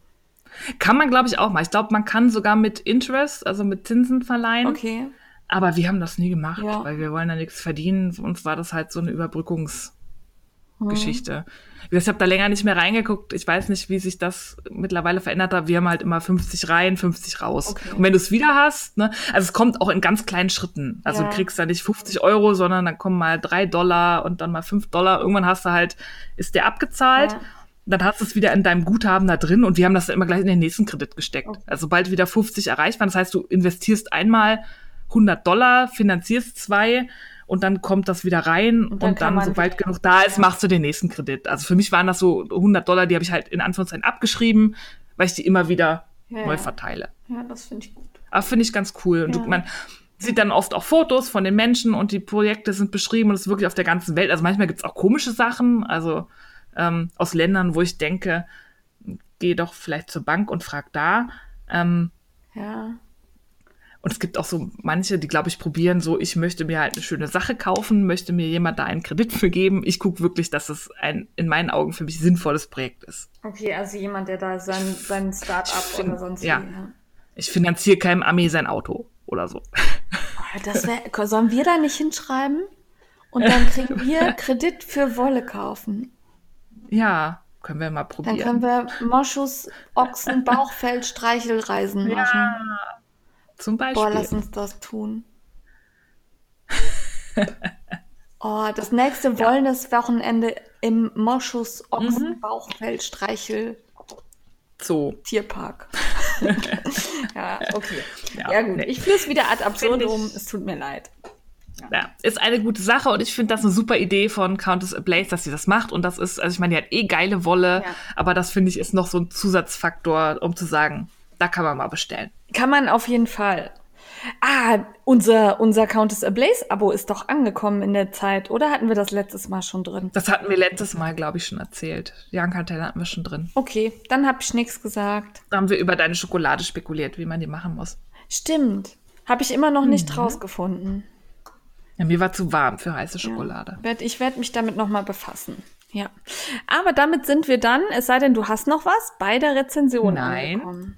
Kann man, glaube ich, auch mal. Ich glaube, man kann sogar mit Interest, also mit Zinsen verleihen. Okay. Aber wir haben das nie gemacht, ja. weil wir wollen da nichts verdienen. Für uns war das halt so eine Überbrückungsgeschichte. Mhm. Ich habe da länger nicht mehr reingeguckt. Ich weiß nicht, wie sich das mittlerweile verändert hat. Wir haben halt immer 50 rein, 50 raus. Okay. Und wenn du es wieder hast, ne, also es kommt auch in ganz kleinen Schritten. Also ja. du kriegst da nicht 50 Euro, sondern dann kommen mal drei Dollar und dann mal fünf Dollar. Irgendwann hast du halt, ist der abgezahlt. Ja. Dann hast du es wieder in deinem Guthaben da drin und wir haben das dann immer gleich in den nächsten Kredit gesteckt. Okay. Also sobald wieder 50 erreicht waren. Das heißt, du investierst einmal 100 Dollar, finanzierst zwei und dann kommt das wieder rein und dann, und dann sobald genug da ist, machst du den nächsten Kredit. Also für mich waren das so 100 Dollar, die habe ich halt in Anführungszeichen abgeschrieben, weil ich die immer wieder ja, neu verteile. Ja, das finde ich gut. Aber finde ich ganz cool. Und ja. du, man sieht dann oft auch Fotos von den Menschen und die Projekte sind beschrieben und es ist wirklich auf der ganzen Welt. Also manchmal gibt es auch komische Sachen, also ähm, aus Ländern, wo ich denke, geh doch vielleicht zur Bank und frag da. Ähm, ja. Und es gibt auch so manche, die, glaube ich, probieren so, ich möchte mir halt eine schöne Sache kaufen, möchte mir jemand da einen Kredit für geben. Ich gucke wirklich, dass es ein, in meinen Augen für mich sinnvolles Projekt ist. Okay, also jemand, der da sein, sein Start-up oder sonst ja. Wie, ja. Ich finanziere keinem Ami sein Auto oder so. Das wär, sollen wir da nicht hinschreiben? Und dann kriegen wir Kredit für Wolle kaufen. Ja, können wir mal probieren. Dann können wir Moschus, Ochsen, Bauchfeld, Streichelreisen machen. Ja, zum Beispiel. Boah, lass uns das tun. oh, das nächste ja. Wellness-Wochenende im Moschus Ochsen Bauchfeld Streichel Zoo. Tierpark. ja, okay. Ja, ja gut. Nee. Ich fühle es wieder ad absurdum. Es tut mir leid. Ja. ist eine gute Sache und ich finde das eine super Idee von Countess Ablaze, dass sie das macht. Und das ist, also ich meine, die hat eh geile Wolle, ja. aber das finde ich ist noch so ein Zusatzfaktor, um zu sagen, da kann man mal bestellen. Kann man auf jeden Fall. Ah, unser, unser Countess Ablaze Abo ist doch angekommen in der Zeit, oder hatten wir das letztes Mal schon drin? Das hatten wir letztes Mal, glaube ich, schon erzählt. Jankartell hatten wir schon drin. Okay, dann habe ich nichts gesagt. Da haben wir über deine Schokolade spekuliert, wie man die machen muss. Stimmt. Habe ich immer noch nicht mhm. rausgefunden. Ja, mir war zu warm für heiße Schokolade. Ja. Ich werde mich damit nochmal befassen. Ja. Aber damit sind wir dann, es sei denn, du hast noch was, bei der Rezension Nein. Angekommen.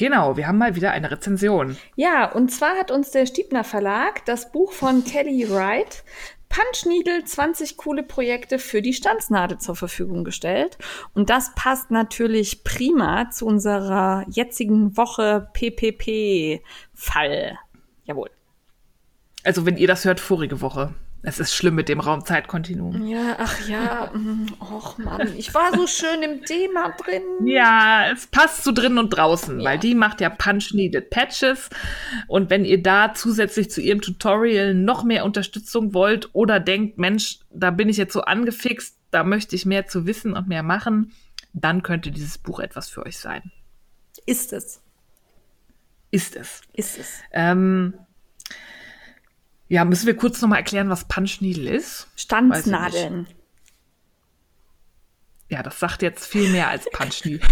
Genau, wir haben mal wieder eine Rezension. Ja, und zwar hat uns der Stiebner Verlag das Buch von Kelly Wright Punch Needle 20 coole Projekte für die Stanznadel zur Verfügung gestellt. Und das passt natürlich prima zu unserer jetzigen Woche PPP-Fall. Jawohl. Also, wenn ihr das hört, vorige Woche. Es ist schlimm mit dem Raumzeitkontinuum. Ja, ach ja. Mm, och Mann, ich war so schön im Thema drin. Ja, es passt so drin und draußen, ja. weil die macht ja Punch Needed Patches. Und wenn ihr da zusätzlich zu ihrem Tutorial noch mehr Unterstützung wollt oder denkt, Mensch, da bin ich jetzt so angefixt, da möchte ich mehr zu wissen und mehr machen, dann könnte dieses Buch etwas für euch sein. Ist es. Ist es. Ist es. Ähm, ja, müssen wir kurz nochmal erklären, was Punch Needle ist? Stanznadeln. ja, das sagt jetzt viel mehr als Punchni.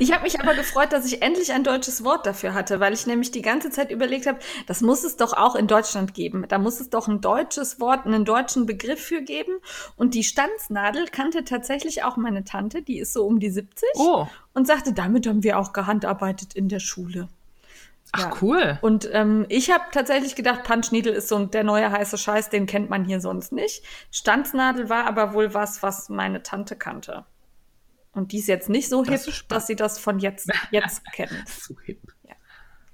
Ich habe mich aber gefreut, dass ich endlich ein deutsches Wort dafür hatte, weil ich nämlich die ganze Zeit überlegt habe, das muss es doch auch in Deutschland geben. Da muss es doch ein deutsches Wort, einen deutschen Begriff für geben. Und die Stanznadel kannte tatsächlich auch meine Tante, die ist so um die 70 Oh. und sagte, damit haben wir auch gehandarbeitet in der Schule. Ach, Ja. cool. Und ähm, ich habe tatsächlich gedacht, Punch Needle ist so ein- der neue heiße Scheiß, den kennt man hier sonst nicht. Stanznadel war aber wohl was, was meine Tante kannte. Und die ist jetzt nicht so Das hip, dass sie das von jetzt, jetzt kennt. So hip.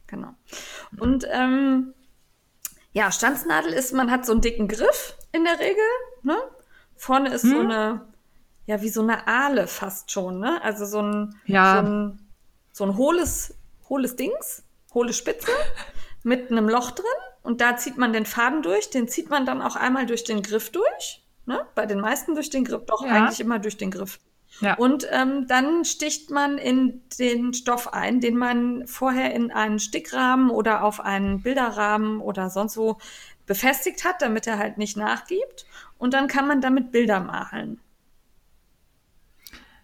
Genau. Und ähm, ja, Stanznadel ist, man hat so einen dicken Griff in der Regel. Ne? Vorne ist Hm? so eine, ja, wie so eine Aale fast schon. Ne? Also so ein, Ja. so ein, so ein hohles, hohles Dings, hohle Spitze mit einem Loch drin. Und da zieht man den Faden durch. Den zieht man dann auch einmal durch den Griff durch. Ne? Bei den meisten durch den Griff. Doch, Ja. eigentlich immer durch den Griff. Ja. Und ähm, dann sticht man in den Stoff ein, den man vorher in einen Stickrahmen oder auf einen Bilderrahmen oder sonst wo befestigt hat, damit er halt nicht nachgibt. Und dann kann man damit Bilder malen.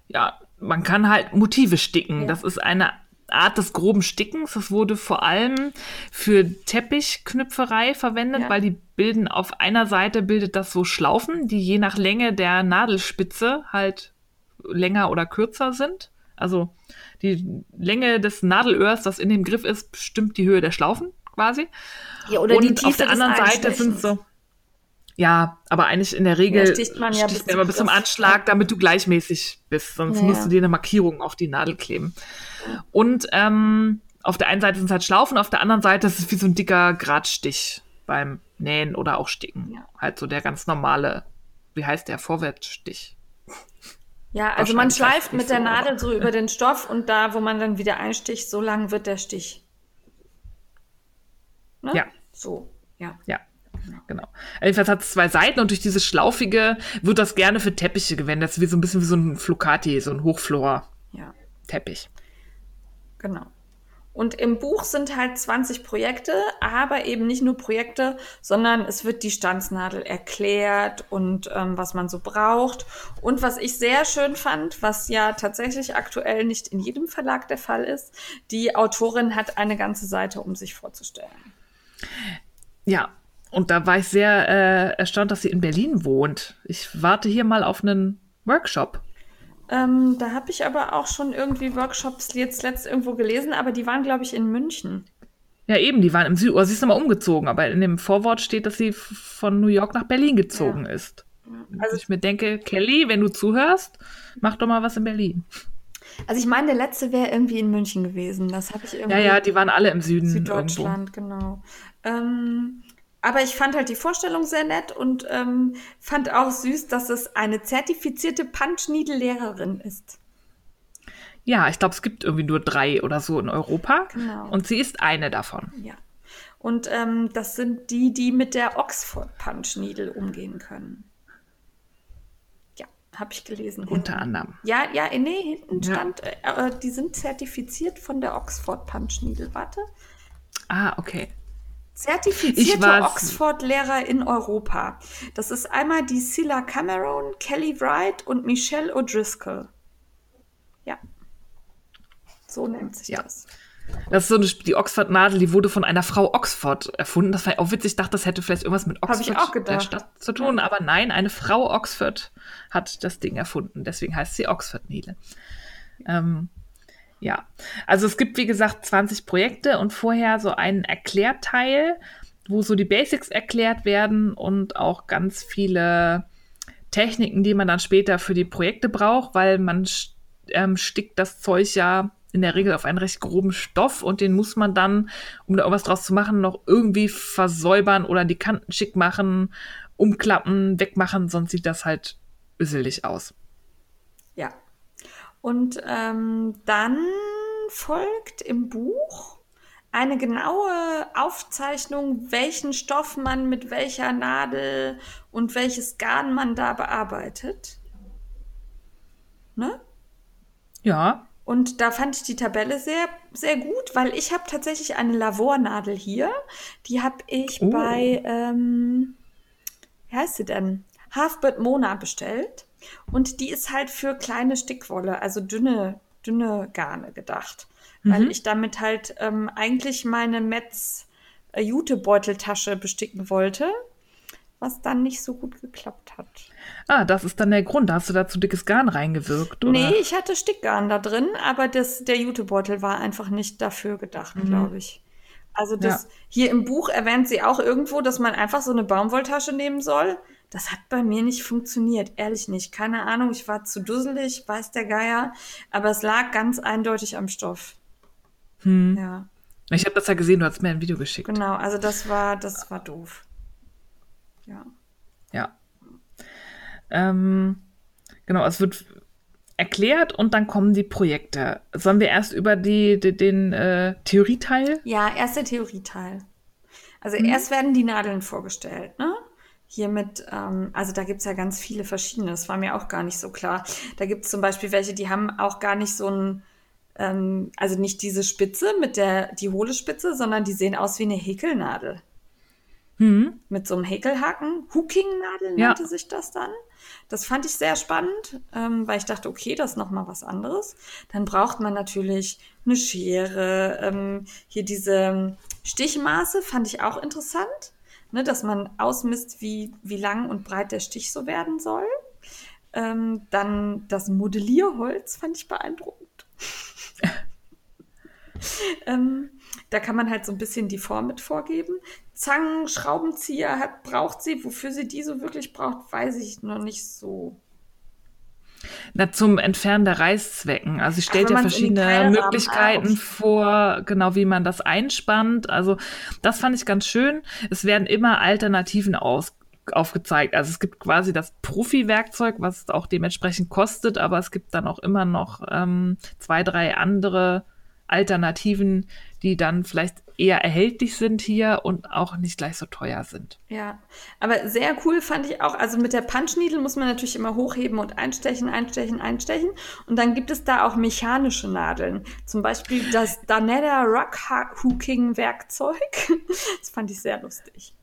ja, man kann halt Motive sticken. Ja. Das ist eine Art des groben Stickens. Das wurde vor allem für Teppichknüpferei verwendet, Ja. weil die bilden auf einer Seite bildet das so Schlaufen, die je nach Länge der Nadelspitze halt länger oder kürzer sind. Also die Länge des Nadelöhrs, das in dem Griff ist, bestimmt die Höhe der Schlaufen quasi. Ja, und auf der anderen Seite sind so ja, aber eigentlich in der Regel Ja, sticht man ja bis immer bis zum Anschlag, damit du gleichmäßig bist. Sonst Ja, musst du dir eine Markierung auf die Nadel kleben. Und ähm, auf der einen Seite sind es halt Schlaufen, auf der anderen Seite ist es wie so ein dicker Gradstich beim Nähen oder auch Sticken. Ja. Halt so der ganz normale, wie heißt der, Vorwärtsstich. Ja, also man schleift mit der so, Nadel so über den Stoff und da, wo man dann wieder einsticht, so lang wird der Stich. Ne? Ja. So, ja. Ja, genau. Jedenfalls hat es zwei Seiten und durch dieses Schlaufige wird das gerne für Teppiche gewendet. Das ist wie so ein bisschen wie so ein Flocati, so ein Hochflor-Teppich. Ja. Genau. Und im Buch sind halt 20 Projekte, aber eben nicht nur Projekte, sondern es wird die Stanznadel erklärt und ähm, was man so braucht. Und was ich sehr schön fand, was ja tatsächlich aktuell nicht in jedem Verlag der Fall ist, die Autorin hat eine ganze Seite, um sich vorzustellen. Ja, und da war ich sehr äh, erstaunt, dass sie in Berlin wohnt. Ich warte hier mal auf einen Workshop. Ähm, da habe ich aber auch schon irgendwie Workshops jetzt letzt irgendwo gelesen, aber die waren, glaube ich, in München. Ja, eben, die waren im Süden, oder sie ist nochmal umgezogen, aber in dem Vorwort steht, dass sie von New York nach Berlin gezogen ist. Also ich mir denke, Kelly, wenn du zuhörst, mach doch mal was in Berlin. Also ich meine, der letzte wäre irgendwie in München gewesen. Das habe ich irgendwie. Ja, ja, die waren alle im Süden irgendwo. Süddeutschland, genau. Ähm, aber ich fand halt die Vorstellung sehr nett und ähm, fand auch süß, dass es eine zertifizierte Punch-Needle-Lehrerin ist. Ja, ich glaube, es gibt irgendwie nur drei oder so in Europa. Genau. Und sie ist eine davon. Ja. Und ähm, das sind die, die mit der Oxford Punch Needle umgehen können. Ja, habe ich gelesen. Unter hinten. anderem. Ja, ja, nee, hinten Ja. stand, äh, äh, die sind zertifiziert von der Oxford Punch Needle. Warte. Ah, okay. Zertifizierte Oxford-Lehrer in Europa. Das ist einmal die Scylla Cameron, Kelly Wright und Michelle O'Driscoll. Ja. So nennt sich Ja. das. Das ist so eine, die Oxford-Nadel, die wurde von einer Frau Oxford erfunden. Das war auch witzig. Ich dachte, das hätte vielleicht irgendwas mit Oxford, der Stadt, zu tun. Aber nein, eine Frau Oxford hat das Ding erfunden. Deswegen heißt sie Oxford-Nele. Ähm, ja, also es gibt, wie gesagt, 20 Projekte und vorher so einen Erklärteil, wo so die Basics erklärt werden und auch ganz viele Techniken, die man dann später für die Projekte braucht, weil man ähm, stickt das Zeug ja in der Regel auf einen recht groben Stoff und den muss man dann, um da irgendwas draus zu machen, noch irgendwie versäubern oder die Kanten schick machen, umklappen, wegmachen, sonst sieht das halt üsselig aus. Und ähm, dann folgt im Buch eine genaue Aufzeichnung, welchen Stoff man mit welcher Nadel und welches Garn man da bearbeitet. Ne? Ja, Und da fand ich die Tabelle sehr, sehr gut, weil ich habe tatsächlich eine Lavornadel hier. Die habe ich Oh. bei, ähm, wie heißt sie denn? Halfbird Mona bestellt. Und die ist halt für kleine Stickwolle, also dünne, dünne Garne gedacht. Weil Mhm. ich damit halt ähm, eigentlich meine Metz äh, Jutebeuteltasche besticken wollte, was dann nicht so gut geklappt hat. Ah, das ist dann der Grund. Da hast du da zu dickes Garn reingewirkt, oder? Nee, ich hatte Stickgarn da drin, aber das, der Jutebeutel war einfach nicht dafür gedacht, glaube ich. Also das, Ja. hier im Buch erwähnt sie auch irgendwo, dass man einfach so eine Baumwolltasche nehmen soll. Das hat bei mir nicht funktioniert, ehrlich nicht. Keine Ahnung, ich war zu dusselig, weiß der Geier, aber es lag ganz eindeutig am Stoff. Hm. Ja, Ich habe das ja gesehen, du hast mir ein Video geschickt. genau, also das war, das war doof. Ja. Ja. Ähm, genau, es wird erklärt und dann kommen die Projekte. Sollen wir erst über die, die, den äh, Theorieteil? Ja, erst der Theorieteil. Also erst werden die Nadeln vorgestellt, ne? Hier mit, ähm, also da gibt's ja ganz viele verschiedene, das war mir auch gar nicht so klar. Da gibt's zum Beispiel welche, die haben auch gar nicht so ein, ähm, also nicht diese Spitze mit der, die hohle Spitze, sondern die sehen aus wie eine Häkelnadel. Hm. Mit so einem Häkelhaken. Hooking-Nadel Ja. nannte sich das dann. Das fand ich sehr spannend, ähm, weil ich dachte, okay, das ist noch mal was anderes. Dann braucht man natürlich eine Schere. Ähm, hier diese Stichmaße fand ich auch interessant, ne, dass man ausmisst, wie, wie lang und breit der Stich so werden soll. Ähm, dann das Modellierholz fand ich beeindruckend. ähm, da kann man halt so ein bisschen die Form mit vorgeben. Zangen, Schraubenzieher hat, braucht sie. Wofür sie die so wirklich braucht, weiß ich noch nicht so. Na, zum Entfernen der Reißzwecken. Also sie stellt ja verschiedene Möglichkeiten vor, genau wie man das einspannt. Also das fand ich ganz schön. Es werden immer Alternativen aus aufgezeigt. Also es gibt quasi das Profi-Werkzeug, was auch dementsprechend kostet, aber es gibt dann auch immer noch ähm, zwei, drei andere Alternativen, die dann vielleicht eher erhältlich sind hier und auch nicht gleich so teuer sind. Ja, aber sehr cool fand ich auch, also mit der Punch Needle muss man natürlich immer hochheben und einstechen, einstechen, einstechen. Und dann gibt es da auch mechanische Nadeln. Zum Beispiel das Danetta Rock Hooking Werkzeug. Das fand ich sehr lustig.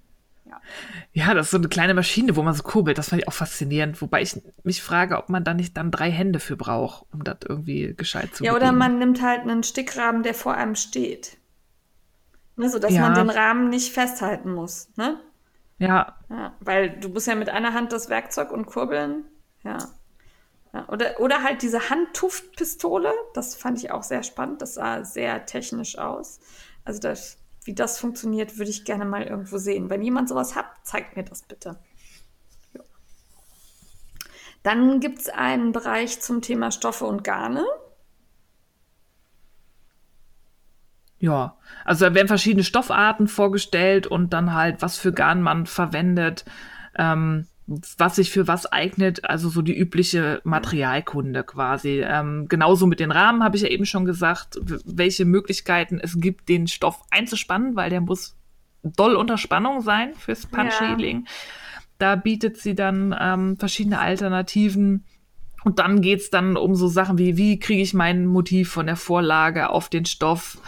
Ja, das ist so eine kleine Maschine, wo man so kurbelt. Das fand ich auch faszinierend. Wobei ich mich frage, ob man da nicht dann drei Hände für braucht, um das irgendwie gescheit zu Ja, oder bedienen. man nimmt halt einen Stickrahmen, der vor einem steht. Ne, so dass Ja. man den Rahmen nicht festhalten muss. Ne? Ja, Ja, weil du musst ja mit einer Hand das Werkzeug und kurbeln. Ja. ja oder, oder halt diese Handtuftpistole, das fand ich auch sehr spannend. Das sah sehr technisch aus. Also das, wie das funktioniert, würde ich gerne mal irgendwo sehen. Wenn jemand sowas hat, zeigt mir das bitte. Ja. Dann gibt es einen Bereich zum Thema Stoffe und Garne. Ja. Also da werden verschiedene Stoffarten vorgestellt und dann halt, was für Garn man verwendet, ähm, was sich für was eignet, also so die übliche Materialkunde quasi. Ähm, genauso mit den Rahmen habe ich ja eben schon gesagt, welche Möglichkeiten es gibt, den Stoff einzuspannen, weil der muss doll unter Spannung sein fürs Punch-Needling. Da bietet sie dann ähm, verschiedene Alternativen. Und dann geht's dann um so Sachen wie, wie kriege ich mein Motiv von der Vorlage auf den Stoff?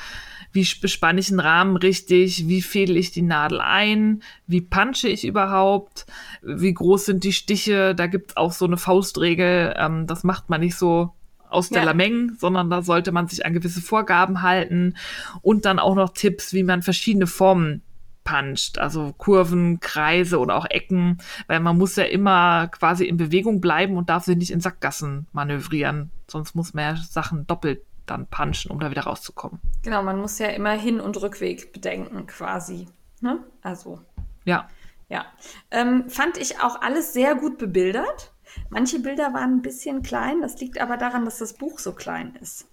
Wie sp- bespanne ich einen Rahmen richtig? Wie fädel ich die Nadel ein? Wie punche ich überhaupt? Wie groß sind die Stiche? Da gibt's auch so eine Faustregel. Ähm, das macht man nicht so aus der Ja. Lameng, sondern da sollte man sich an gewisse Vorgaben halten. Und dann auch noch Tipps, wie man verschiedene Formen puncht, also Kurven, Kreise oder auch Ecken, weil man muss ja immer quasi in Bewegung bleiben und darf sich nicht in Sackgassen manövrieren, sonst muss man ja Sachen doppelt dann punchen, um da wieder rauszukommen. Genau, man muss ja immer Hin- und Rückweg bedenken, quasi. Ne? Also, Ja, ja. Ähm, fand ich auch alles sehr gut bebildert. Manche Bilder waren ein bisschen klein, das liegt aber daran, dass das Buch so klein ist.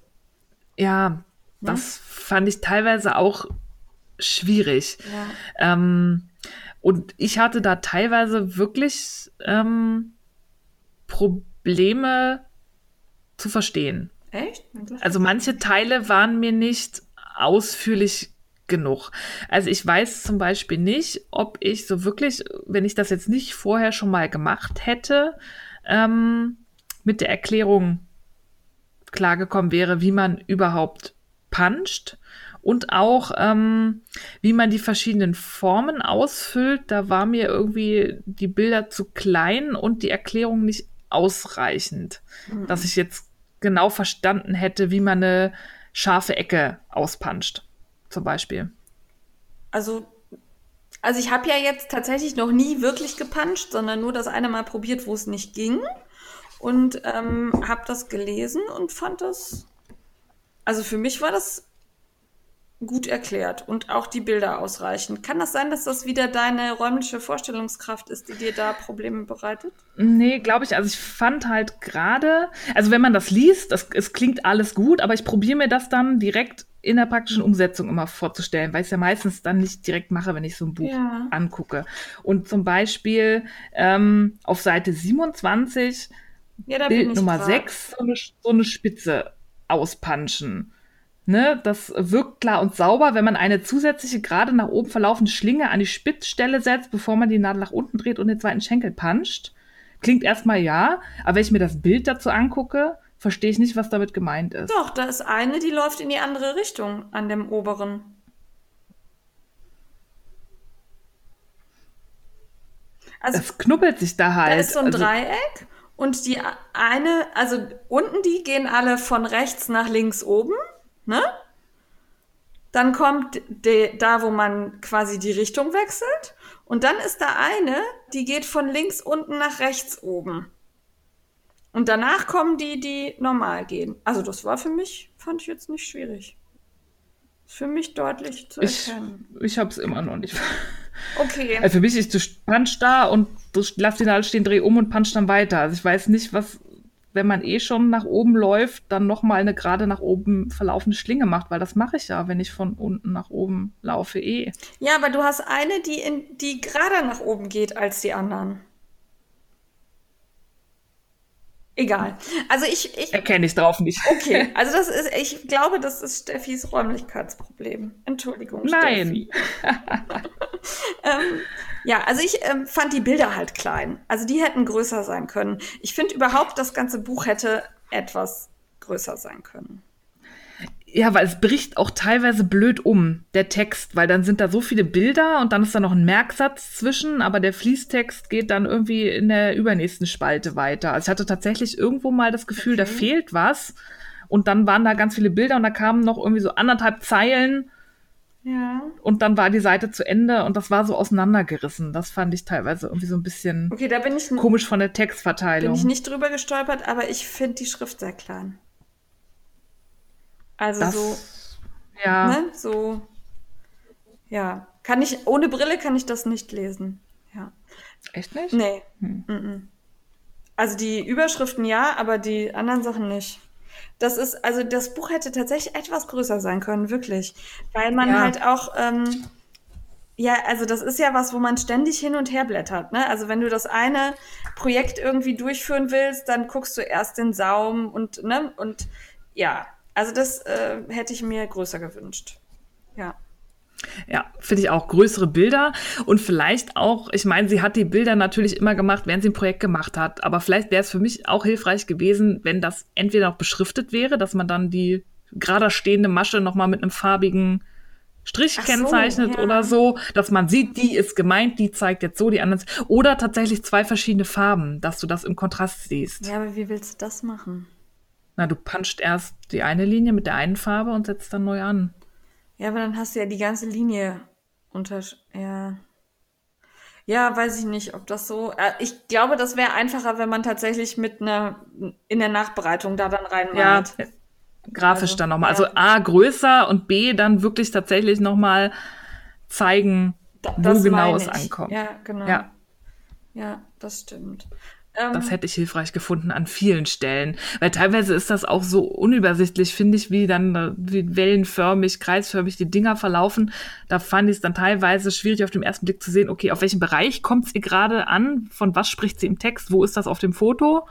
ja, das fand ich teilweise auch schwierig. Ja. Ähm, und ich hatte da teilweise wirklich ähm, Probleme zu verstehen. Echt? Also manche Teile waren mir nicht ausführlich genug. Also ich weiß zum Beispiel nicht, ob ich so wirklich, wenn ich das jetzt nicht vorher schon mal gemacht hätte, ähm, mit der Erklärung klargekommen wäre, wie man überhaupt puncht und auch, ähm, wie man die verschiedenen Formen ausfüllt. Da war mir irgendwie die Bilder zu klein und die Erklärung nicht ausreichend, mhm. dass ich jetzt genau verstanden hätte, wie man eine scharfe Ecke auspanscht, zum Beispiel. Also, also ich habe ja jetzt tatsächlich noch nie wirklich gepanscht, sondern nur das eine Mal probiert, wo es nicht ging. Und ähm, habe das gelesen und fand das. Also für mich war das gut erklärt und auch die Bilder ausreichend. Kann das sein, dass das wieder deine räumliche Vorstellungskraft ist, die dir da Probleme bereitet? Nee, glaube ich. Also ich fand halt gerade, also wenn man das liest, das, es klingt alles gut, aber ich probiere mir das dann direkt in der praktischen Umsetzung immer vorzustellen, weil ich es ja meistens dann nicht direkt mache, wenn ich so ein Buch ja. angucke. Und zum Beispiel ähm, auf Seite 27, ja, Bild Nummer dran. 6, so eine, so eine Spitze auspanschen. Ne, das wirkt klar und sauber, wenn man eine zusätzliche gerade nach oben verlaufende Schlinge an die Spitzstelle setzt, bevor man die Nadel nach unten dreht und den zweiten Schenkel puncht. Klingt erstmal ja, aber wenn ich mir das Bild dazu angucke, verstehe ich nicht, was damit gemeint ist. Doch, da ist eine, die läuft in die andere Richtung an dem oberen. Also, es knubbelt sich da halt. Da ist so ein also, Dreieck und die eine, also unten die gehen alle von rechts nach links oben ne? Dann kommt de, da, wo man quasi die Richtung wechselt. Und dann ist da eine, die geht von links unten nach rechts oben. Und danach kommen die, die normal gehen. Also das war für mich, fand ich jetzt nicht schwierig. Für mich deutlich zu erkennen. Ich, ich habe es immer noch nicht. Okay. Also für mich ist du punch da und du lass den halt stehen, dreh um und punch dann weiter. Also ich weiß nicht, was wenn man eh schon nach oben läuft, dann nochmal eine gerade nach oben verlaufende Schlinge macht, weil das mache ich ja, wenn ich von unten nach oben laufe eh. Ja, aber du hast eine, die, in, die gerade nach oben geht als die anderen. Egal. Also ich, ich erkenne ich drauf nicht. Okay, also das ist, ich glaube, das ist Steffis Räumlichkeitsproblem. Entschuldigung, Nein. ähm, ja, also ich ähm, fand die Bilder halt klein. Also die hätten größer sein können. Ich finde überhaupt, das ganze Buch hätte etwas größer sein können. Ja, weil es bricht auch teilweise blöd um, der Text, weil dann sind da so viele Bilder und dann ist da noch ein Merksatz zwischen, aber der Fließtext geht dann irgendwie in der übernächsten Spalte weiter. Also ich hatte tatsächlich irgendwo mal das Gefühl, okay. da fehlt was. Und dann waren da ganz viele Bilder und da kamen noch irgendwie so anderthalb Zeilen ja. Und dann war die Seite zu Ende und das war so auseinandergerissen. Das fand ich teilweise irgendwie so ein bisschen okay, da bin ich komisch von der Textverteilung. Bin ich nicht drüber gestolpert, aber ich finde die Schrift sehr klein. Also das, so. Ja. Ne, so. Ja. Kann ich, ohne Brille kann ich das nicht lesen. Ja. Echt nicht? Nee. Hm. Also die Überschriften ja, aber die anderen Sachen nicht. Das ist, also das Buch hätte tatsächlich etwas größer sein können, wirklich. Weil man ja. halt auch, ähm, ja, also das ist ja was, wo man ständig hin und her blättert. Ne? Also wenn du das eine Projekt irgendwie durchführen willst, dann guckst du erst den Saum und, ne, und ja, also das äh, hätte ich mir größer gewünscht. Ja. Ja, finde ich auch größere Bilder und vielleicht auch, ich meine, sie hat die Bilder natürlich immer gemacht, während sie ein Projekt gemacht hat, aber vielleicht wäre es für mich auch hilfreich gewesen, wenn das entweder noch beschriftet wäre, dass man dann die gerade stehende Masche nochmal mit einem farbigen Strich Ach kennzeichnet so, ja. oder so, dass man sieht, die ist gemeint, die zeigt jetzt so, die anderen. Oder tatsächlich zwei verschiedene Farben, dass du das im Kontrast siehst. Ja, aber wie willst du das machen? Na, du puncht erst die eine Linie mit der einen Farbe und setzt dann neu an. Ja, aber dann hast du ja die ganze Linie unter. Ja. Ja, weiß ich nicht, ob das so. Äh, ich glaube, das wäre einfacher, wenn man tatsächlich mit einer in der Nachbereitung da dann reinmalt. Ja, grafisch also, dann nochmal. Ja. Also A größer und B dann wirklich tatsächlich nochmal zeigen, da, wo genau es ankommt. Ja, genau. Ja. ja, das stimmt. Das ähm. hätte ich hilfreich gefunden an vielen Stellen. Weil teilweise ist das auch so unübersichtlich, finde ich, wie dann wie wellenförmig, kreisförmig die Dinger verlaufen. Da fand ich es dann teilweise schwierig auf den ersten Blick zu sehen, okay, auf welchem Bereich kommt sie gerade an? Von was spricht sie im Text? Wo ist das auf dem Foto?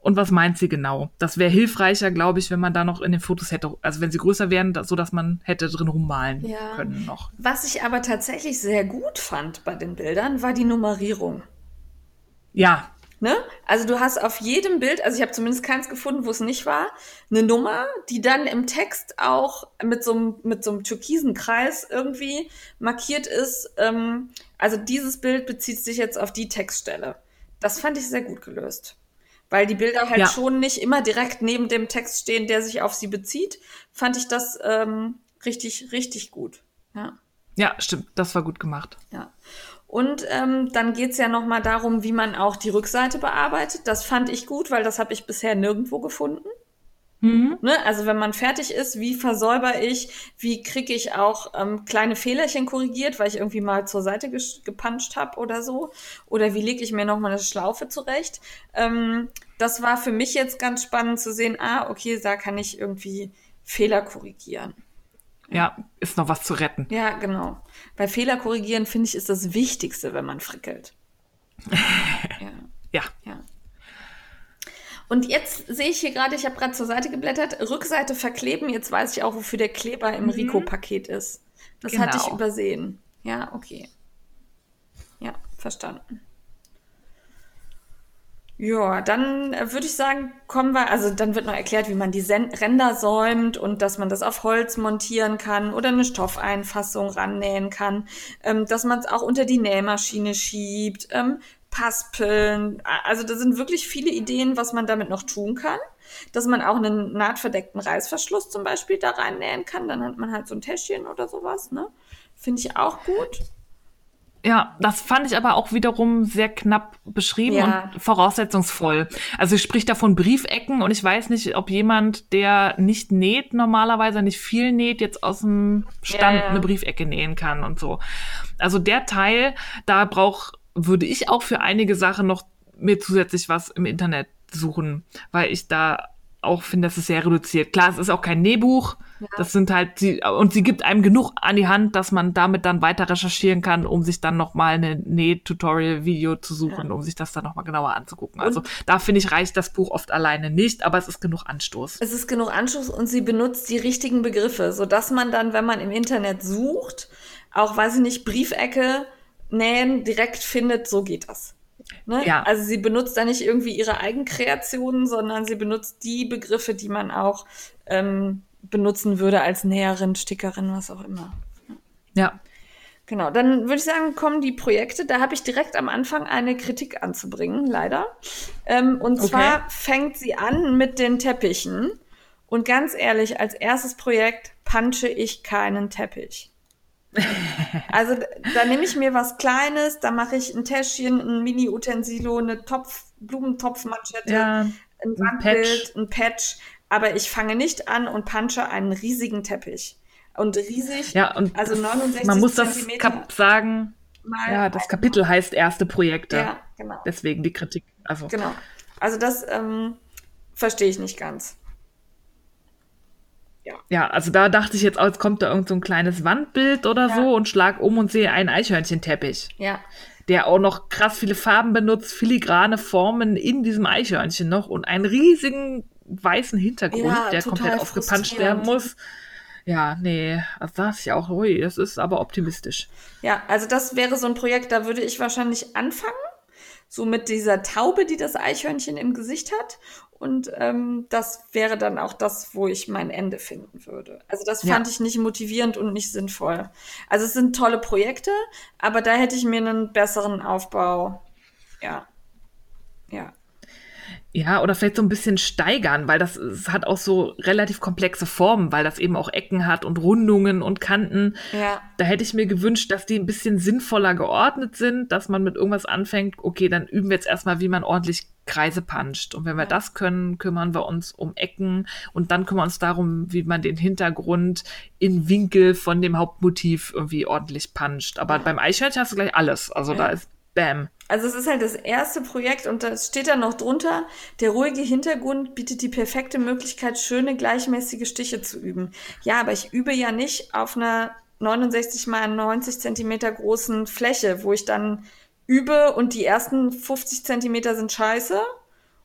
Und was meint sie genau? Das wäre hilfreicher, glaube ich, wenn man da noch in den Fotos hätte, also wenn sie größer wären, so dass man hätte drin rummalen ja. können noch. Was ich aber tatsächlich sehr gut fand bei den Bildern, war die Nummerierung. Ja, Ne? Also du hast auf jedem Bild, also ich habe zumindest keins gefunden, wo es nicht war, eine Nummer, die dann im Text auch mit so einem mit so einem türkisen Kreis irgendwie markiert ist. Ähm, also dieses Bild bezieht sich jetzt auf die Textstelle. Das fand ich sehr gut gelöst. Weil die Bilder halt Ja. schon nicht immer direkt neben dem Text stehen, der sich auf sie bezieht, fand ich das ähm, richtig, richtig gut. Ja. Ja, stimmt. Das war gut gemacht. Ja. Und ähm, dann geht's ja noch mal darum, wie man auch die Rückseite bearbeitet. Das fand ich gut, weil das habe ich bisher nirgendwo gefunden. Mhm. Ne? Also wenn man fertig ist, wie versäuber ich, wie kriege ich auch ähm, kleine Fehlerchen korrigiert, weil ich irgendwie mal zur Seite ges- gepuncht habe oder so. Oder wie lege ich mir noch mal eine Schlaufe zurecht. Ähm, das war für mich jetzt ganz spannend zu sehen, ah, okay, da kann ich irgendwie Fehler korrigieren. Ja, ist noch was zu retten. Ja, genau. Bei Fehler korrigieren, finde ich, ist das Wichtigste, wenn man frickelt. ja, Ja. ja. Und jetzt sehe ich hier gerade, ich habe gerade zur Seite geblättert, Rückseite verkleben. Jetzt weiß ich auch, wofür der Kleber im Rico-Paket ist. Das hatte ich Genau. übersehen. Ja, okay. Ja, verstanden. Ja, dann äh, würde ich sagen, kommen wir, also dann wird noch erklärt, wie man die Sen Ränder säumt und dass man das auf Holz montieren kann oder eine Stoffeinfassung rannähen kann, ähm, dass man es auch unter die Nähmaschine schiebt, ähm, Paspeln, also da sind wirklich viele Ideen, was man damit noch tun kann. Dass man auch einen nahtverdeckten Reißverschluss zum Beispiel da reinnähen kann, dann hat man halt so ein Täschchen oder sowas, ne? Finde ich auch gut. Ja, das fand ich aber auch wiederum sehr knapp beschrieben Ja. und voraussetzungsvoll. Also ich sprich da von Briefecken und ich weiß nicht, ob jemand, der nicht näht, normalerweise nicht viel näht, jetzt aus dem Stand Ja, ja. eine Briefecke nähen kann und so. Also der Teil, da brauch, würde ich auch für einige Sachen noch mir zusätzlich was im Internet suchen, weil ich da auch finde, das ist sehr reduziert. Klar, es ist auch kein Nähbuch. Das sind halt sie und sie gibt einem genug an die Hand, dass man damit dann weiter recherchieren kann, um sich dann noch mal eine Näh-Tutorial-Video zu suchen, um sich das dann noch mal genauer anzugucken. Also da finde ich reicht das Buch oft alleine nicht, aber es ist genug Anstoß. Es ist genug Anschluss und sie benutzt die richtigen Begriffe, sodass man dann, wenn man im Internet sucht, auch, weiß ich nicht, Briefecke nähen direkt findet, so geht das. Ne? Ja. Also sie benutzt da nicht irgendwie ihre Eigenkreationen, sondern sie benutzt die Begriffe, die man auch ähm, benutzen würde als Näherin, Stickerin, was auch immer. Ja. Genau, dann würde ich sagen, kommen die Projekte. Da habe ich direkt am Anfang eine Kritik anzubringen, leider. Ähm, und Okay. zwar fängt sie an mit den Teppichen. Und ganz ehrlich, als erstes Projekt punche ich keinen Teppich. Also da nehme ich mir was Kleines, da mache ich ein Täschchen, ein Mini-Utensilo, eine Topf, Blumentopfmanschette, Ja, ein ein Wandbild, Patch. ein Patch. Aber ich fange nicht an und punche einen riesigen Teppich. Und riesig, Ja, und also das- 69 man muss das Kap sagen. mal Ja, das Kapitel heißt erste Projekte. Ja, genau. Deswegen die Kritik. Also Genau. Also das ähm, verstehe ich nicht ganz. Ja, also da dachte ich jetzt, jetzt kommt da irgend so ein kleines Wandbild oder Ja. so und schlag um und sehe einen Eichhörnchenteppich, Ja, der auch noch krass viele Farben benutzt, filigrane Formen in diesem Eichhörnchen noch und einen riesigen weißen Hintergrund, Ja, der komplett aufgepanscht werden muss. Ja, nee, das dachte ich auch, ui, das ist aber optimistisch. ja, also das wäre so ein Projekt, da würde ich wahrscheinlich anfangen, so mit dieser Taube, die das Eichhörnchen im Gesicht hat. Und ähm, das wäre dann auch das, wo ich mein Ende finden würde. Also das Ja. fand ich nicht motivierend und nicht sinnvoll. Also es sind tolle Projekte, aber da hätte ich mir einen besseren Aufbau. Ja. Ja. Ja, oder vielleicht so ein bisschen steigern, weil das es hat auch so relativ komplexe Formen, weil das eben auch Ecken hat und Rundungen und Kanten. Ja. Da hätte ich mir gewünscht, dass die ein bisschen sinnvoller geordnet sind, dass man mit irgendwas anfängt, okay, dann üben wir jetzt erstmal, wie man ordentlich Kreise puncht. Und wenn wir das können, kümmern wir uns um Ecken und dann kümmern wir uns darum, wie man den Hintergrund in Winkel von dem Hauptmotiv irgendwie ordentlich puncht. Aber beim Eichhörnchen hast du gleich alles. Also da Ja. ist Bam. Also es ist halt das erste Projekt und da steht dann noch drunter, der ruhige Hintergrund bietet die perfekte Möglichkeit, schöne gleichmäßige Stiche zu üben. Ja, aber ich übe ja nicht auf einer 69 mal 90 Zentimeter großen Fläche, wo ich dann übe und die ersten 50 Zentimeter sind scheiße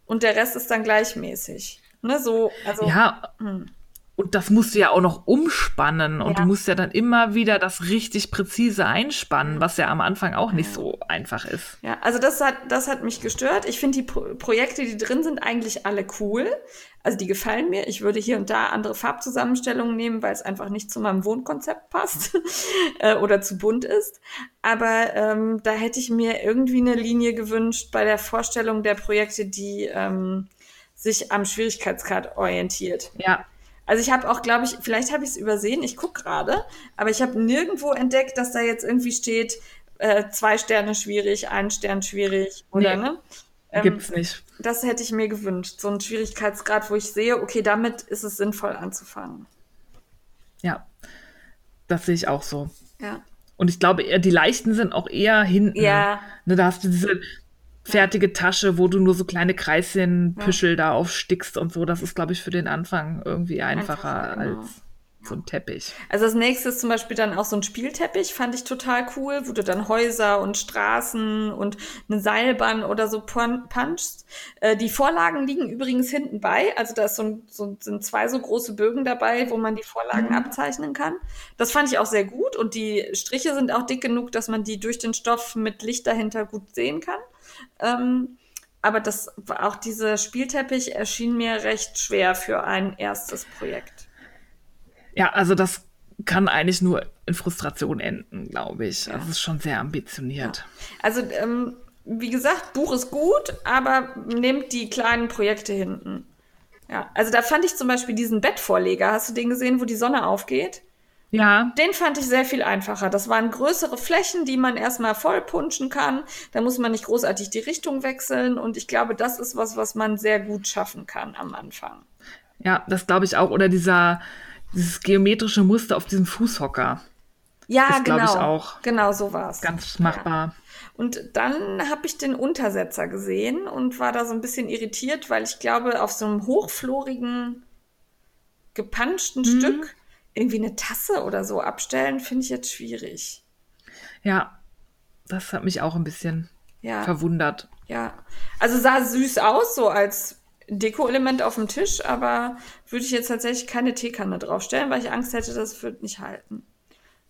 und der Rest ist dann gleichmäßig. Ne, so, also Ja, hm. Und das musst du ja auch noch umspannen und Ja. du musst ja dann immer wieder das richtig präzise einspannen, was ja am Anfang auch nicht so einfach ist. Ja, also das hat, das hat mich gestört. Ich finde die Pro Projekte, die drin sind, eigentlich alle cool. Also die gefallen mir. Ich würde hier und da andere Farbzusammenstellungen nehmen, weil es einfach nicht zu meinem Wohnkonzept passt äh, oder zu bunt ist. Aber ähm, da hätte ich mir irgendwie eine Linie gewünscht bei der Vorstellung der Projekte, die ähm, sich am Schwierigkeitsgrad orientiert. Ja, Also ich habe auch, glaube ich, vielleicht habe ich es übersehen, ich gucke gerade, aber ich habe nirgendwo entdeckt, dass da jetzt irgendwie steht, äh, zwei Sterne schwierig, ein Stern schwierig oder Nee. ne? Ähm, gibt's nicht. Das hätte ich mir gewünscht. So ein Schwierigkeitsgrad, wo ich sehe, okay, damit ist es sinnvoll anzufangen. Ja, das sehe ich auch so. Ja. Und ich glaube, die leichten sind auch eher hinten. Ja. Ne, da hast du diese fertige Tasche, wo du nur so kleine Kreischen, Püschel da aufstickst und so. Das ist, glaube ich, für den Anfang irgendwie einfacher genau. als so ein Teppich. Also das nächste ist zum Beispiel dann auch so ein Spielteppich, fand ich total cool, wo du dann Häuser und Straßen und eine Seilbahn oder so pun- punchst. Äh, die Vorlagen liegen übrigens hinten bei, also da ist so, ein, so sind zwei so große Bögen dabei, wo man die Vorlagen abzeichnen kann. Das fand ich auch sehr gut und die Striche sind auch dick genug, dass man die durch den Stoff mit Licht dahinter gut sehen kann. Ähm, aber das auch dieser Spielteppich erschien mir recht schwer für ein erstes Projekt. Ja, also das kann eigentlich nur in Frustration enden, glaube ich. Also es ist schon sehr ambitioniert. Also, ähm, wie gesagt, Buch ist gut, aber nehmt die kleinen Projekte hinten. Ja, also da fand ich zum Beispiel diesen Bettvorleger. Hast du den gesehen, wo die Sonne aufgeht? Ja, Den fand ich sehr viel einfacher. Das waren größere Flächen, die man erstmal voll punchen kann. Da muss man nicht großartig die Richtung wechseln. Und ich glaube, das ist was, was man sehr gut schaffen kann am Anfang. ja, das glaube ich auch. Oder dieser, dieses geometrische Muster auf diesem Fußhocker. Ja, Ist, genau. ich, auch Genau so war's. Ganz machbar. Und dann habe ich den Untersetzer gesehen und war da so ein bisschen irritiert, weil ich glaube, auf so einem hochflorigen, gepanschten Mhm. Stück irgendwie eine Tasse oder so abstellen, finde ich jetzt schwierig. Ja, das hat mich auch ein bisschen Ja, verwundert. ja. Also sah süß aus, so als Deko-Element auf dem Tisch, aber würde ich jetzt tatsächlich keine Teekanne draufstellen, weil ich Angst hätte, das wird nicht halten.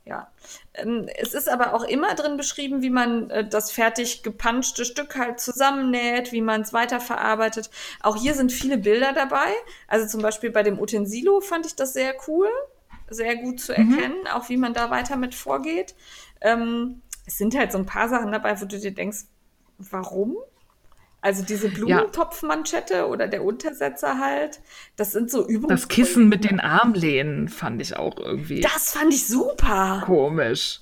Ja. Ähm, es ist aber auch immer drin beschrieben, wie man äh, das fertig gepanschte Stück halt zusammennäht, wie man es weiterverarbeitet. Auch hier sind viele Bilder dabei. Also zum Beispiel bei dem Utensilo fand ich das sehr cool, sehr gut zu erkennen, auch wie man da weiter mit vorgeht. Ähm, es sind halt so ein paar Sachen dabei, wo du dir denkst, warum? Also diese Blumentopfmanschette oder der Untersetzer halt, das sind so Übungen. Das Kissen mit den Armlehnen fand ich auch irgendwie Das fand ich super. komisch.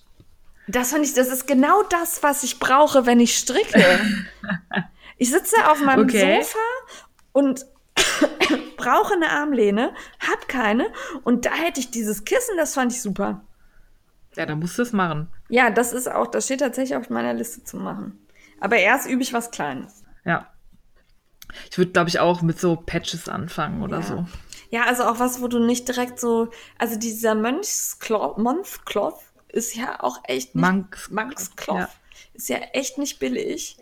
Das fand ich, das ist genau das, was ich brauche, wenn ich stricke. ich sitze auf meinem Okay. Sofa und brauche eine Armlehne, hab keine und da hätte ich dieses Kissen, das fand ich super. Ja, da musst du es machen. Ja, das ist auch, das steht tatsächlich auf meiner Liste zu machen. Aber erst übe ich was Kleines. Ja. Ich würde, glaube ich, auch mit so Patches anfangen oder Ja. so. Ja, also auch was, wo du nicht direkt so, also dieser Mönchskloth, Monthcloth ist ja auch echt nicht, Monks- Monkscloth ja. ist ja echt nicht billig.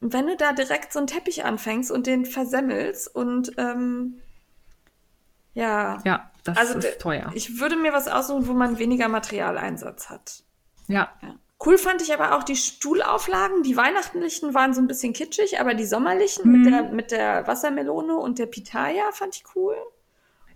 Und wenn du da direkt so einen Teppich anfängst und den versemmelst und ähm, ja, Ja, das also ist teuer. ich würde mir was aussuchen, wo man weniger Materialeinsatz hat. ja. Ja. Cool fand ich aber auch die Stuhlauflagen. Die weihnachtlichen waren so ein bisschen kitschig, aber die sommerlichen mit, der, mit der Wassermelone und der Pitaya fand ich cool.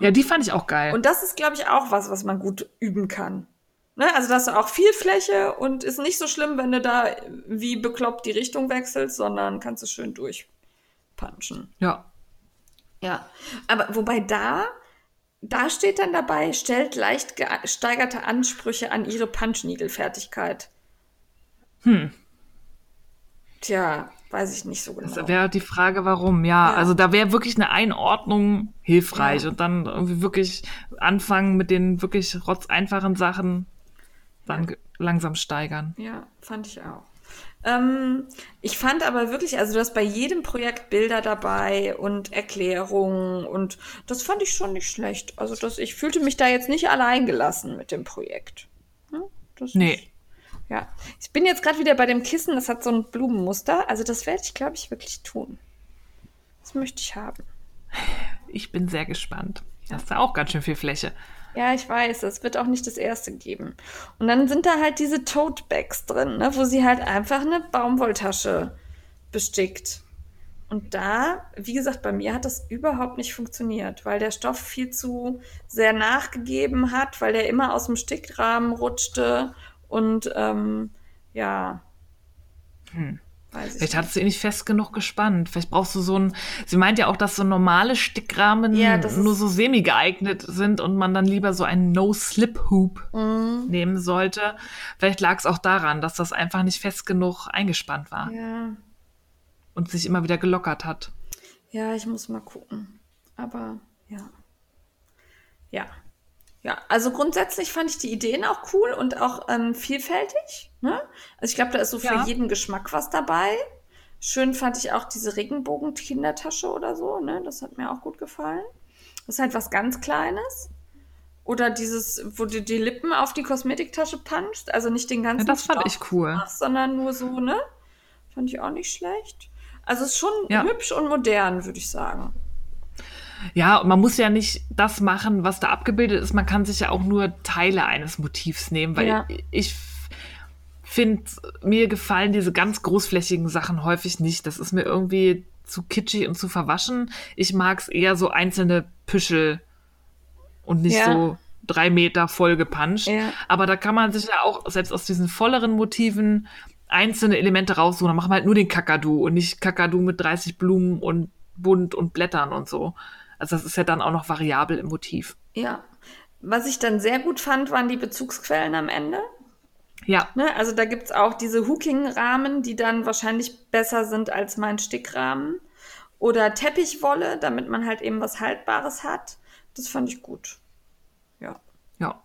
ja, die fand ich auch geil. Und das ist, glaube ich, auch was, was man gut üben kann. Ne? Also, dass du auch viel Fläche und ist nicht so schlimm, wenn du da wie bekloppt die Richtung wechselst, sondern kannst du schön durchpunchen. ja. Ja. Aber wobei da, da steht dann dabei, stellt leicht gesteigerte Ansprüche an ihre Punch-Needle-Fertigkeit. Hm. Tja, weiß ich nicht so genau. Das wäre die Frage, warum. Ja, Ja. also da wäre wirklich eine Einordnung hilfreich Ja. und dann irgendwie wirklich anfangen mit den wirklich rotzeinfachen Sachen, dann ge- langsam steigern. Ja, fand ich auch. Ähm, ich fand aber wirklich, also du hast bei jedem Projekt Bilder dabei und Erklärungen und das fand ich schon nicht schlecht. Also das, ich fühlte mich da jetzt nicht allein gelassen mit dem Projekt. Hm? Das Nee. Ist, ja. Ich bin jetzt gerade wieder bei dem Kissen, das hat so ein Blumenmuster. Also das werde ich, glaube ich, wirklich tun. Das möchte ich haben. Ich bin sehr gespannt. Das ist ja auch ganz schön viel Fläche. Ja, ich weiß, es wird auch nicht das erste geben. Und dann sind da halt diese Tote Bags drin, ne, wo sie halt einfach eine Baumwolltasche bestickt. Und da, wie gesagt, bei mir hat das überhaupt nicht funktioniert, weil der Stoff viel zu sehr nachgegeben hat, weil der immer aus dem Stickrahmen rutschte und ähm, ja. Hm. Vielleicht hat sie nicht fest genug gespannt. Vielleicht brauchst du so ein. Sie meint ja auch, dass so normale Stickrahmen ja, nur so semi geeignet sind und man dann lieber so einen No-Slip-Hoop mhm. nehmen sollte. Vielleicht lag es auch daran, dass das einfach nicht fest genug eingespannt war. Ja. Und sich immer wieder gelockert hat. Ja, ich muss mal gucken. Aber ja. Ja. Ja, also grundsätzlich fand ich die Ideen auch cool und auch ähm, vielfältig. Ne? Also ich glaube, da ist so für ja. jeden Geschmack was dabei. Schön fand ich auch diese Regenbogen-Kindertasche oder so. Ne? Das hat mir auch gut gefallen. Das ist halt was ganz Kleines. Oder dieses, wo du die Lippen auf die Kosmetiktasche punchst. Also nicht den ganzen ja, Das fand Stoff ich cool. Machst, sondern nur so, ne? Fand ich auch nicht schlecht. Also es ist schon ja. hübsch und modern, würde ich sagen. Ja, man muss ja nicht das machen, was da abgebildet ist. Man kann sich ja auch nur Teile eines Motivs nehmen, weil ja. ich finde, mir gefallen diese ganz großflächigen Sachen häufig nicht. Das ist mir irgendwie zu kitschig und zu verwaschen. Ich mag es eher so einzelne Püschel und nicht ja. so drei Meter voll gepanscht. Ja. Aber da kann man sich ja auch selbst aus diesen volleren Motiven einzelne Elemente raussuchen. Dann machen wir halt nur den Kakadu und nicht Kakadu mit 30 Blumen und bunt und Blättern und so. Also das ist ja dann auch noch variabel im Motiv. Ja. Was ich dann sehr gut fand, waren die Bezugsquellen am Ende. Ja. Ne, also da gibt es auch diese Hooking-Rahmen, die dann wahrscheinlich besser sind als mein Stickrahmen. Oder Teppichwolle, damit man halt eben was Haltbares hat. Das fand ich gut. Ja. Ja.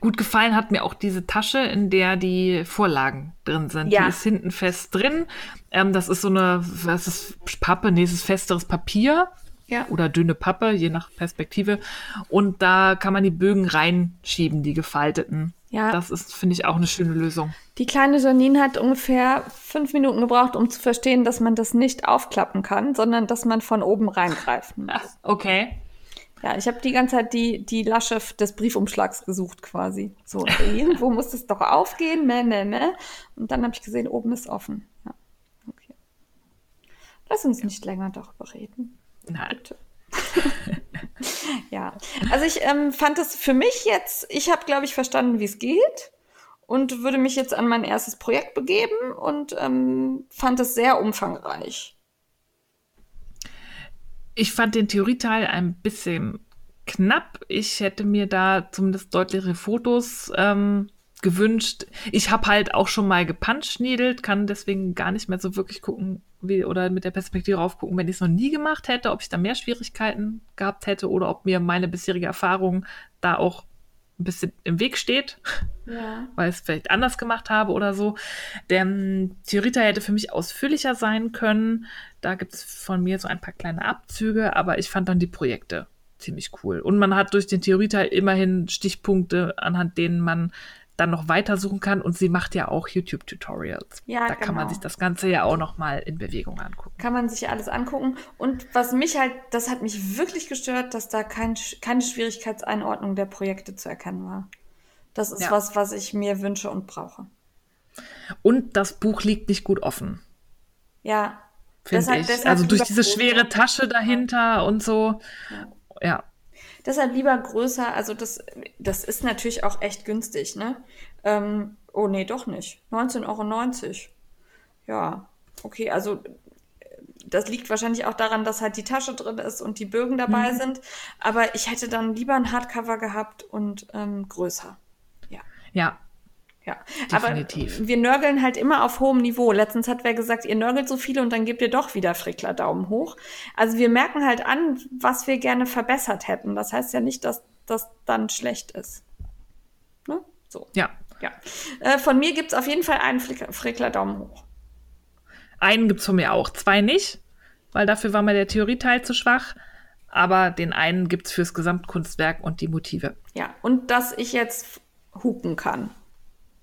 Gut gefallen hat mir auch diese Tasche, in der die Vorlagen drin sind. Ja. Die ist hinten fest drin. Ähm, das ist so eine, was ist Pappe? Nee, es ist festeres Papier ja. oder dünne Pappe, je nach Perspektive. Und da kann man die Bögen reinschieben, die gefalteten. Ja. Das ist, finde ich, auch eine schöne Lösung. Die kleine Janine hat ungefähr fünf Minuten gebraucht, um zu verstehen, dass man das nicht aufklappen kann, sondern dass man von oben reingreifen muss. Okay. Ja, ich habe die ganze Zeit die, die Lasche des Briefumschlags gesucht quasi. So, irgendwo muss es doch aufgehen, meh, meh, meh. Und dann habe ich gesehen, oben ist offen. Ja, okay. Lass uns nicht länger darüber reden. Nein. Bitte. ja, also ich ähm, fand es für mich jetzt, ich habe, glaube ich, verstanden, wie es geht und würde mich jetzt an mein erstes Projekt begeben und ähm, fand es sehr umfangreich. Ich fand den Theorieteil ein bisschen knapp. Ich hätte mir da zumindest deutlichere Fotos ähm, gewünscht. Ich habe halt auch schon mal gepunchniedelt, kann deswegen gar nicht mehr so wirklich gucken, wie, oder mit der Perspektive raufgucken, wenn ich es noch nie gemacht hätte, ob ich da mehr Schwierigkeiten gehabt hätte oder ob mir meine bisherige Erfahrung da auch ein bisschen im Weg steht, ja. weil ich es vielleicht anders gemacht habe oder so. Der Theorieteil hätte für mich ausführlicher sein können. Da gibt es von mir so ein paar kleine Abzüge, aber ich fand dann die Projekte ziemlich cool. Und man hat durch den Theorieteil immerhin Stichpunkte, anhand denen man dann noch weitersuchen kann. Und sie macht ja auch YouTube-Tutorials. Ja, da genau. kann man sich das Ganze ja auch noch mal in Bewegung angucken. Kann man sich alles angucken. Und was mich halt, das hat mich wirklich gestört, dass da kein, keine Schwierigkeitseinordnung der Projekte zu erkennen war. Das ist ja. was, was ich mir wünsche und brauche. Und das Buch liegt nicht gut offen. Ja. Finde ich. Deshalb also durch diese schwere Tasche dahinter und so. ja. ja. Deshalb lieber größer, also das, das ist natürlich auch echt günstig, ne? Ähm, oh nee, doch nicht. 19,90 Euro. Ja, okay, also das liegt wahrscheinlich auch daran, dass halt die Tasche drin ist und die Bögen dabei mhm. sind. Aber ich hätte dann lieber ein Hardcover gehabt und ähm, größer. Ja. Ja, ja, Definitiv. aber wir nörgeln halt immer auf hohem Niveau. Letztens hat wer gesagt, ihr nörgelt so viel und dann gebt ihr doch wieder Frickler Daumen hoch. Also wir merken halt an, was wir gerne verbessert hätten. Das heißt ja nicht, dass das dann schlecht ist. Ne? So. Ja. ja. Äh, von mir gibt's auf jeden Fall einen Frickler Daumen hoch. Einen gibt's von mir auch. Zwei nicht, weil dafür war mir der Theorieteil zu schwach. Aber den einen gibt's fürs Gesamtkunstwerk und die Motive. Ja, und dass ich jetzt hupen kann.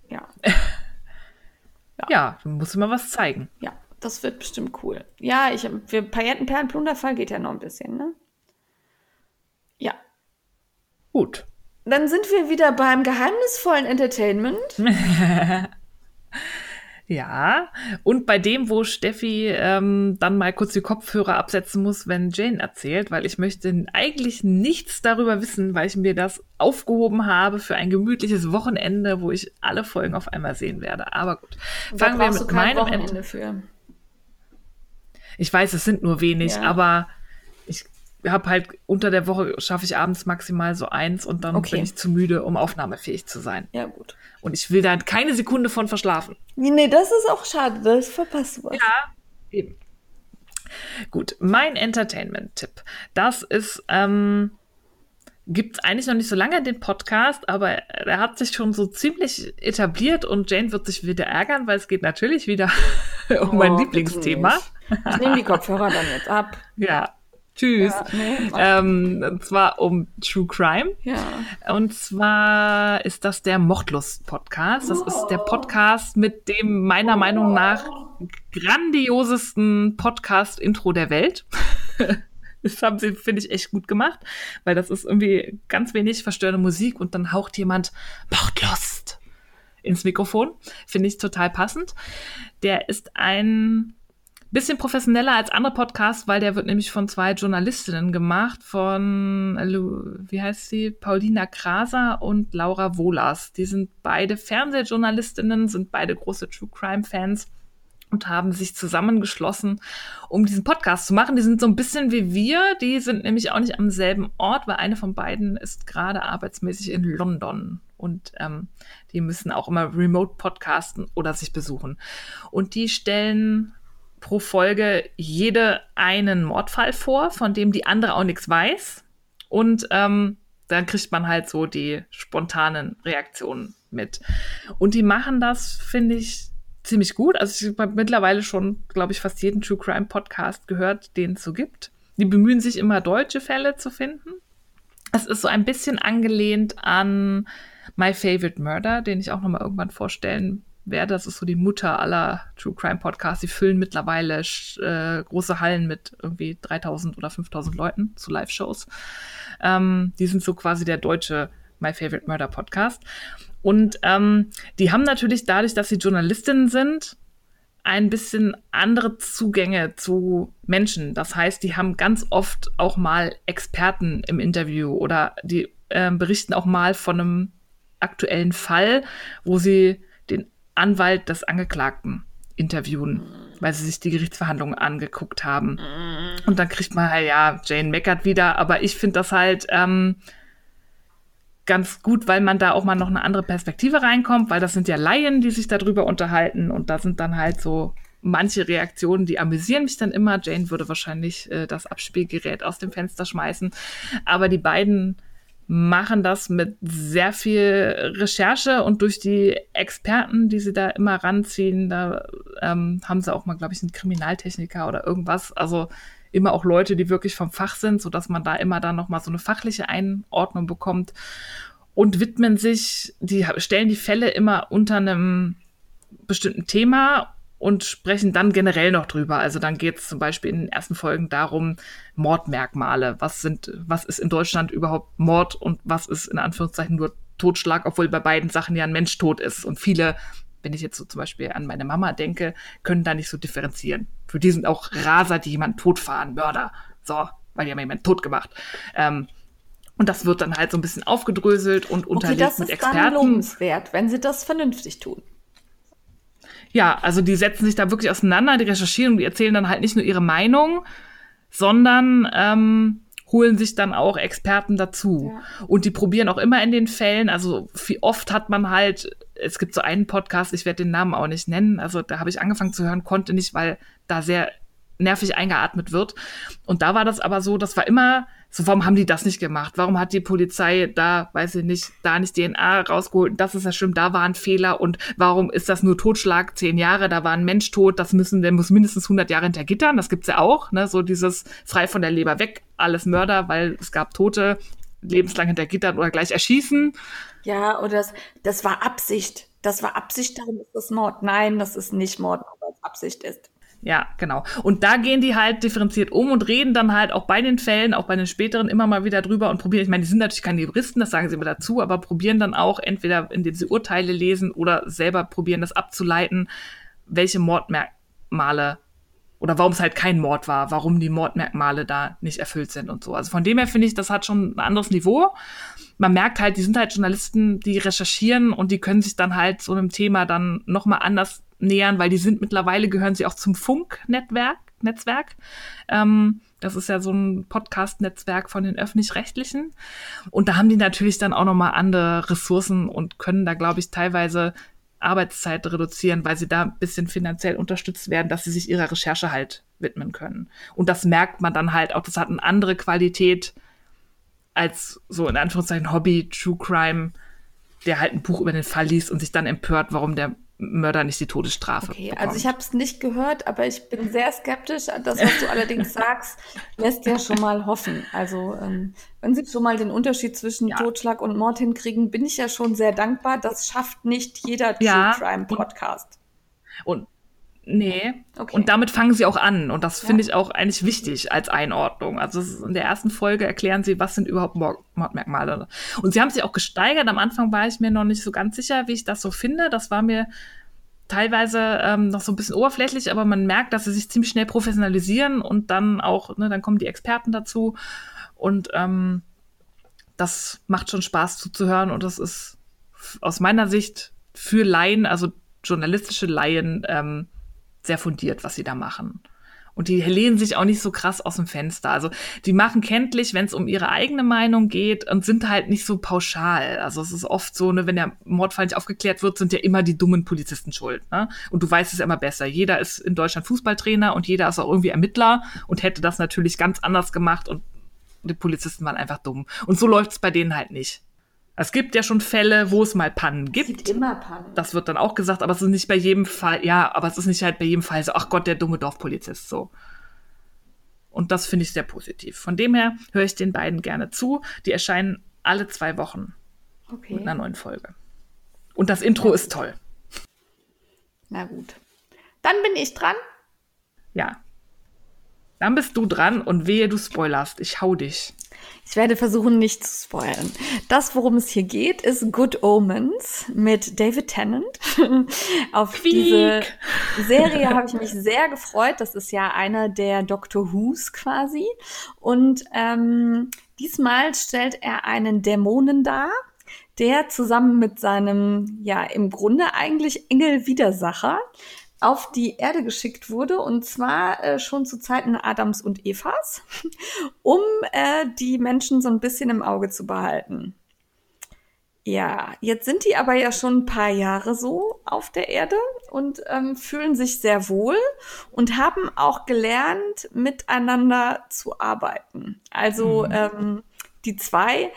Ja. ja. Ja, du musst mal was zeigen. Ja, das wird bestimmt cool. Ja, ich, für Paillettenperlen Plunderfall geht ja noch ein bisschen, ne? Ja, Gut. Dann sind wir wieder beim geheimnisvollen Entertainment. Ja, und bei dem, wo Steffi ähm, dann mal kurz die Kopfhörer absetzen muss, wenn Jane erzählt, weil ich möchte eigentlich nichts darüber wissen, weil ich mir das aufgehoben habe für ein gemütliches Wochenende, wo ich alle Folgen auf einmal sehen werde. Aber gut, fangen wir mit meinem Wochenende für. Ich weiß, es sind nur wenig, ja. aber habe halt unter der Woche schaffe ich abends maximal so eins und dann okay. bin ich zu müde, um aufnahmefähig zu sein. Ja, gut. Und ich will da keine Sekunde von verschlafen. Nee, das ist auch schade, das verpasst du was. Ja, eben. Gut, mein Entertainment-Tipp. Das ist, ähm, gibt es eigentlich noch nicht so lange den Podcast, aber er hat sich schon so ziemlich etabliert und Jane wird sich wieder ärgern, weil es geht natürlich wieder um oh, mein Lieblingsthema. Ich nehme die Kopfhörer dann jetzt ab. Ja, Tschüss. Ja, nee, ähm, und zwar um True Crime. Ja. Und zwar ist das der Mordlust-Podcast. Das ist der Podcast mit dem meiner Meinung nach grandiosesten Podcast-Intro der Welt. das haben sie, finde ich, echt gut gemacht, weil das ist irgendwie ganz wenig verstörende Musik und dann haucht jemand Mordlust ins Mikrofon. Finde ich total passend. Der ist ein bisschen professioneller als andere Podcasts, weil der wird nämlich von zwei Journalistinnen gemacht, von, wie heißt sie, Paulina Kraser und Laura Wohlers. Die sind beide Fernsehjournalistinnen, sind beide große True Crime Fans und haben sich zusammengeschlossen, um diesen Podcast zu machen. Die sind so ein bisschen wie wir, die sind nämlich auch nicht am selben Ort, weil eine von beiden ist gerade arbeitsmäßig in London und ähm, die müssen auch immer remote podcasten oder sich besuchen. Und die stellen pro Folge jede einen Mordfall vor, von dem die andere auch nichts weiß. Und ähm, dann kriegt man halt so die spontanen Reaktionen mit. Und die machen das, finde ich, ziemlich gut. Also ich habe mittlerweile schon, glaube ich, fast jeden True Crime Podcast gehört, den es so gibt. Die bemühen sich immer, deutsche Fälle zu finden. Es ist so ein bisschen angelehnt an My Favorite Murder, den ich auch noch mal irgendwann vorstellen werde. Das ist so die Mutter aller True Crime Podcasts. Sie füllen mittlerweile äh, große Hallen mit irgendwie 3000 oder 5000 Leuten zu Live-Shows. Ähm, die sind so quasi der deutsche My Favorite Murder Podcast. Und ähm, die haben natürlich dadurch, dass sie Journalistinnen sind, ein bisschen andere Zugänge zu Menschen. Das heißt, die haben ganz oft auch mal Experten im Interview oder die äh, berichten auch mal von einem aktuellen Fall, wo sie Anwalt des Angeklagten interviewen, weil sie sich die Gerichtsverhandlungen angeguckt haben. Und dann kriegt man halt, ja, Jane meckert wieder, aber ich finde das halt ähm, ganz gut, weil man da auch mal noch eine andere Perspektive reinkommt, weil das sind ja Laien, die sich darüber unterhalten und da sind dann halt so manche Reaktionen, die amüsieren mich dann immer. Jane würde wahrscheinlich äh, das Abspielgerät aus dem Fenster schmeißen, aber die beiden machen das mit sehr viel Recherche und durch die Experten, die sie da immer ranziehen, da ähm, haben sie auch mal, glaube ich, einen Kriminaltechniker oder irgendwas. Also immer auch Leute, die wirklich vom Fach sind, so dass man da immer dann noch mal so eine fachliche Einordnung bekommt und widmen sich, die stellen die Fälle immer unter einem bestimmten Thema und sprechen dann generell noch drüber. Also dann geht es zum Beispiel in den ersten Folgen darum, Mordmerkmale. Was sind, was ist in Deutschland überhaupt Mord und was ist in Anführungszeichen nur Totschlag, obwohl bei beiden Sachen ja ein Mensch tot ist. Und viele, wenn ich jetzt so zum Beispiel an meine Mama denke, können da nicht so differenzieren. Für die sind auch Raser, die jemanden totfahren, Mörder. So, weil die haben jemanden tot gemacht. Ähm, und das wird dann halt so ein bisschen aufgedröselt und unterlegt okay, mit Experten. Das ist dann lobenswert, wenn sie das vernünftig tun ja, also die setzen sich da wirklich auseinander, die recherchieren und die erzählen dann halt nicht nur ihre Meinung, sondern ähm, holen sich dann auch Experten dazu. Ja. Und die probieren auch immer in den Fällen, also wie oft hat man halt, es gibt so einen Podcast, ich werde den Namen auch nicht nennen, also da habe ich angefangen zu hören, konnte nicht, weil da sehr nervig eingeatmet wird. Und da war das aber so, das war immer so, warum haben die das nicht gemacht? Warum hat die Polizei da, weiß ich nicht, da nicht DNA rausgeholt? Das ist ja schlimm, da war ein Fehler. Und warum ist das nur Totschlag? Zehn Jahre, da war ein Mensch tot, das müssen, der muss mindestens 100 Jahre hinter Gittern. Das gibt's ja auch, ne? So dieses frei von der Leber weg, alles Mörder, weil es gab Tote, lebenslang hinter Gittern oder gleich erschießen. Ja, oder das, das war Absicht. Das war Absicht, darum ist das Mord. Nein, das ist nicht Mord, weil es Absicht ist. Ja, genau. Und da gehen die halt differenziert um und reden dann halt auch bei den Fällen, auch bei den späteren immer mal wieder drüber und probieren. Ich meine, die sind natürlich keine Juristen, das sagen sie immer dazu, aber probieren dann auch entweder, indem sie Urteile lesen oder selber probieren, das abzuleiten, welche Mordmerkmale oder warum es halt kein Mord war, warum die Mordmerkmale da nicht erfüllt sind und so. Also von dem her finde ich, das hat schon ein anderes Niveau. Man merkt halt, die sind halt Journalisten, die recherchieren und die können sich dann halt so einem Thema dann nochmal anders nähern, weil die sind mittlerweile gehören sie auch zum Funk-Netzwerk. Netzwerk. Ähm, das ist ja so ein Podcast-Netzwerk von den öffentlich-rechtlichen. Und da haben die natürlich dann auch nochmal andere Ressourcen und können da, glaube ich, teilweise Arbeitszeit reduzieren, weil sie da ein bisschen finanziell unterstützt werden, dass sie sich ihrer Recherche halt widmen können. Und das merkt man dann halt auch, das hat eine andere Qualität als so in Anführungszeichen Hobby, True Crime, der halt ein Buch über den Fall liest und sich dann empört, warum der Mörder nicht die Todesstrafe. Okay, bekommt. also ich habe es nicht gehört, aber ich bin sehr skeptisch. Das, was du allerdings sagst, lässt ja schon mal hoffen. Also ähm, wenn sie schon mal den Unterschied zwischen ja. Totschlag und Mord hinkriegen, bin ich ja schon sehr dankbar. Das schafft nicht jeder ja, True Crime Podcast. Und, und Nee. Okay. Und damit fangen sie auch an. Und das ja. finde ich auch eigentlich wichtig als Einordnung. Also in der ersten Folge erklären sie, was sind überhaupt Mordmerkmale. Und sie haben sich auch gesteigert. Am Anfang war ich mir noch nicht so ganz sicher, wie ich das so finde. Das war mir teilweise ähm, noch so ein bisschen oberflächlich, aber man merkt, dass sie sich ziemlich schnell professionalisieren und dann auch, ne, dann kommen die Experten dazu. Und ähm, das macht schon Spaß zuzuhören. Und das ist aus meiner Sicht für Laien, also journalistische Laien, ähm, sehr fundiert, was sie da machen. Und die lehnen sich auch nicht so krass aus dem Fenster. Also die machen kenntlich, wenn es um ihre eigene Meinung geht und sind halt nicht so pauschal. Also es ist oft so, ne, wenn der Mordfall nicht aufgeklärt wird, sind ja immer die dummen Polizisten schuld. Ne? Und du weißt es ja immer besser. Jeder ist in Deutschland Fußballtrainer und jeder ist auch irgendwie Ermittler und hätte das natürlich ganz anders gemacht und die Polizisten waren einfach dumm. Und so läuft es bei denen halt nicht. Es gibt ja schon Fälle, wo es mal Pannen gibt. Es gibt immer Pannen. Das wird dann auch gesagt, aber es ist nicht bei jedem Fall, ja, aber es ist nicht halt bei jedem Fall so, ach Gott, der dumme Dorfpolizist, so. Und das finde ich sehr positiv. Von dem her höre ich den beiden gerne zu. Die erscheinen alle zwei Wochen okay. mit einer neuen Folge. Und das Intro ist toll. Na gut. Dann bin ich dran. Ja. Dann bist du dran und wehe, du spoilerst. Ich hau dich. Ich werde versuchen, nicht zu spoilern. Das, worum es hier geht, ist Good Omens mit David Tennant. Auf Quiek. diese Serie habe ich mich sehr gefreut. Das ist ja einer der Doctor Who's quasi. Und ähm, diesmal stellt er einen Dämonen dar, der zusammen mit seinem, ja, im Grunde eigentlich Engel-Widersacher auf die Erde geschickt wurde und zwar äh, schon zu Zeiten Adams und Evas, um äh, die Menschen so ein bisschen im Auge zu behalten. Ja, jetzt sind die aber ja schon ein paar Jahre so auf der Erde und ähm, fühlen sich sehr wohl und haben auch gelernt, miteinander zu arbeiten. Also mhm. ähm, die zwei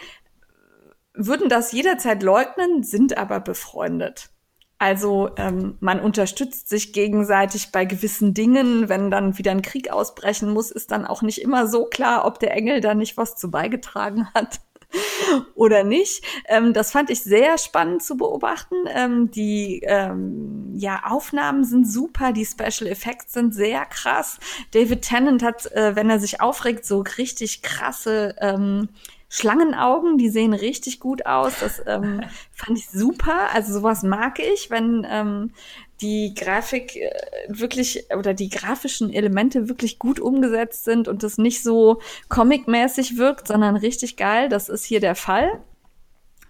würden das jederzeit leugnen, sind aber befreundet. Also ähm, man unterstützt sich gegenseitig bei gewissen Dingen. Wenn dann wieder ein Krieg ausbrechen muss, ist dann auch nicht immer so klar, ob der Engel da nicht was zu beigetragen hat oder nicht. Ähm, das fand ich sehr spannend zu beobachten. Ähm, die ähm, ja, Aufnahmen sind super, die Special Effects sind sehr krass. David Tennant hat, äh, wenn er sich aufregt, so richtig krasse ähm, Schlangenaugen, die sehen richtig gut aus. Das ähm, fand ich super. Also sowas mag ich, wenn ähm, die Grafik äh, wirklich oder die grafischen Elemente wirklich gut umgesetzt sind und das nicht so comic-mäßig wirkt, sondern richtig geil. Das ist hier der Fall.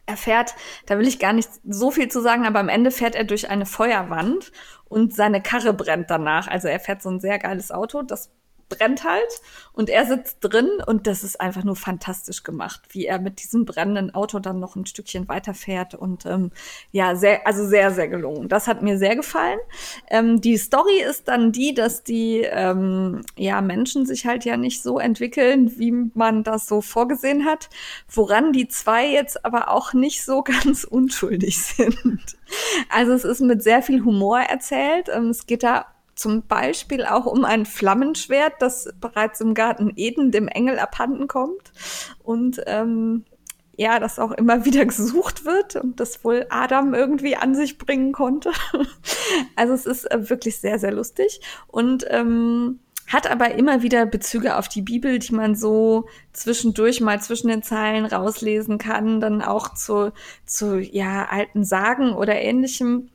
Er fährt, da will ich gar nicht so viel zu sagen, aber am Ende fährt er durch eine Feuerwand und seine Karre brennt danach. Also er fährt so ein sehr geiles Auto. Das brennt halt und er sitzt drin und das ist einfach nur fantastisch gemacht, wie er mit diesem brennenden Auto dann noch ein Stückchen weiterfährt und ähm, ja, sehr, also sehr, sehr gelungen. Das hat mir sehr gefallen. Ähm, die Story ist dann die, dass die ähm, ja, Menschen sich halt ja nicht so entwickeln, wie man das so vorgesehen hat, woran die zwei jetzt aber auch nicht so ganz unschuldig sind. Also es ist mit sehr viel Humor erzählt. Ähm, es geht da zum Beispiel auch um ein Flammenschwert, das bereits im Garten Eden dem Engel abhanden kommt. Und ähm, er das auch immer wieder gesucht wird und das wohl Adam irgendwie an sich bringen konnte. also es ist äh, wirklich sehr, sehr lustig und ähm, hat aber immer wieder Bezüge auf die Bibel, die man so zwischendurch mal zwischen den Zeilen rauslesen kann, dann auch zu, zu ja, alten Sagen oder ähnlichem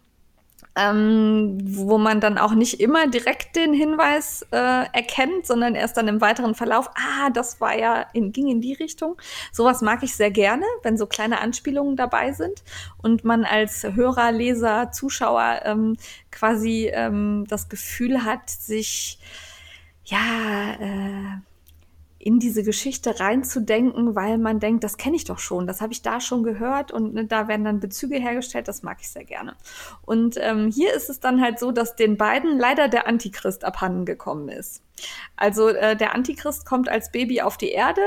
ähm, wo man dann auch nicht immer direkt den Hinweis äh, erkennt, sondern erst dann im weiteren Verlauf, ah, das war ja, in, ging in die Richtung. Sowas mag ich sehr gerne, wenn so kleine Anspielungen dabei sind und man als Hörer, Leser, Zuschauer ähm, quasi ähm, das Gefühl hat, sich ja, äh, in diese Geschichte reinzudenken, weil man denkt, das kenne ich doch schon, das habe ich da schon gehört und ne, da werden dann Bezüge hergestellt, das mag ich sehr gerne. Und ähm, hier ist es dann halt so, dass den beiden leider der Antichrist abhanden gekommen ist. Also äh, der Antichrist kommt als Baby auf die Erde.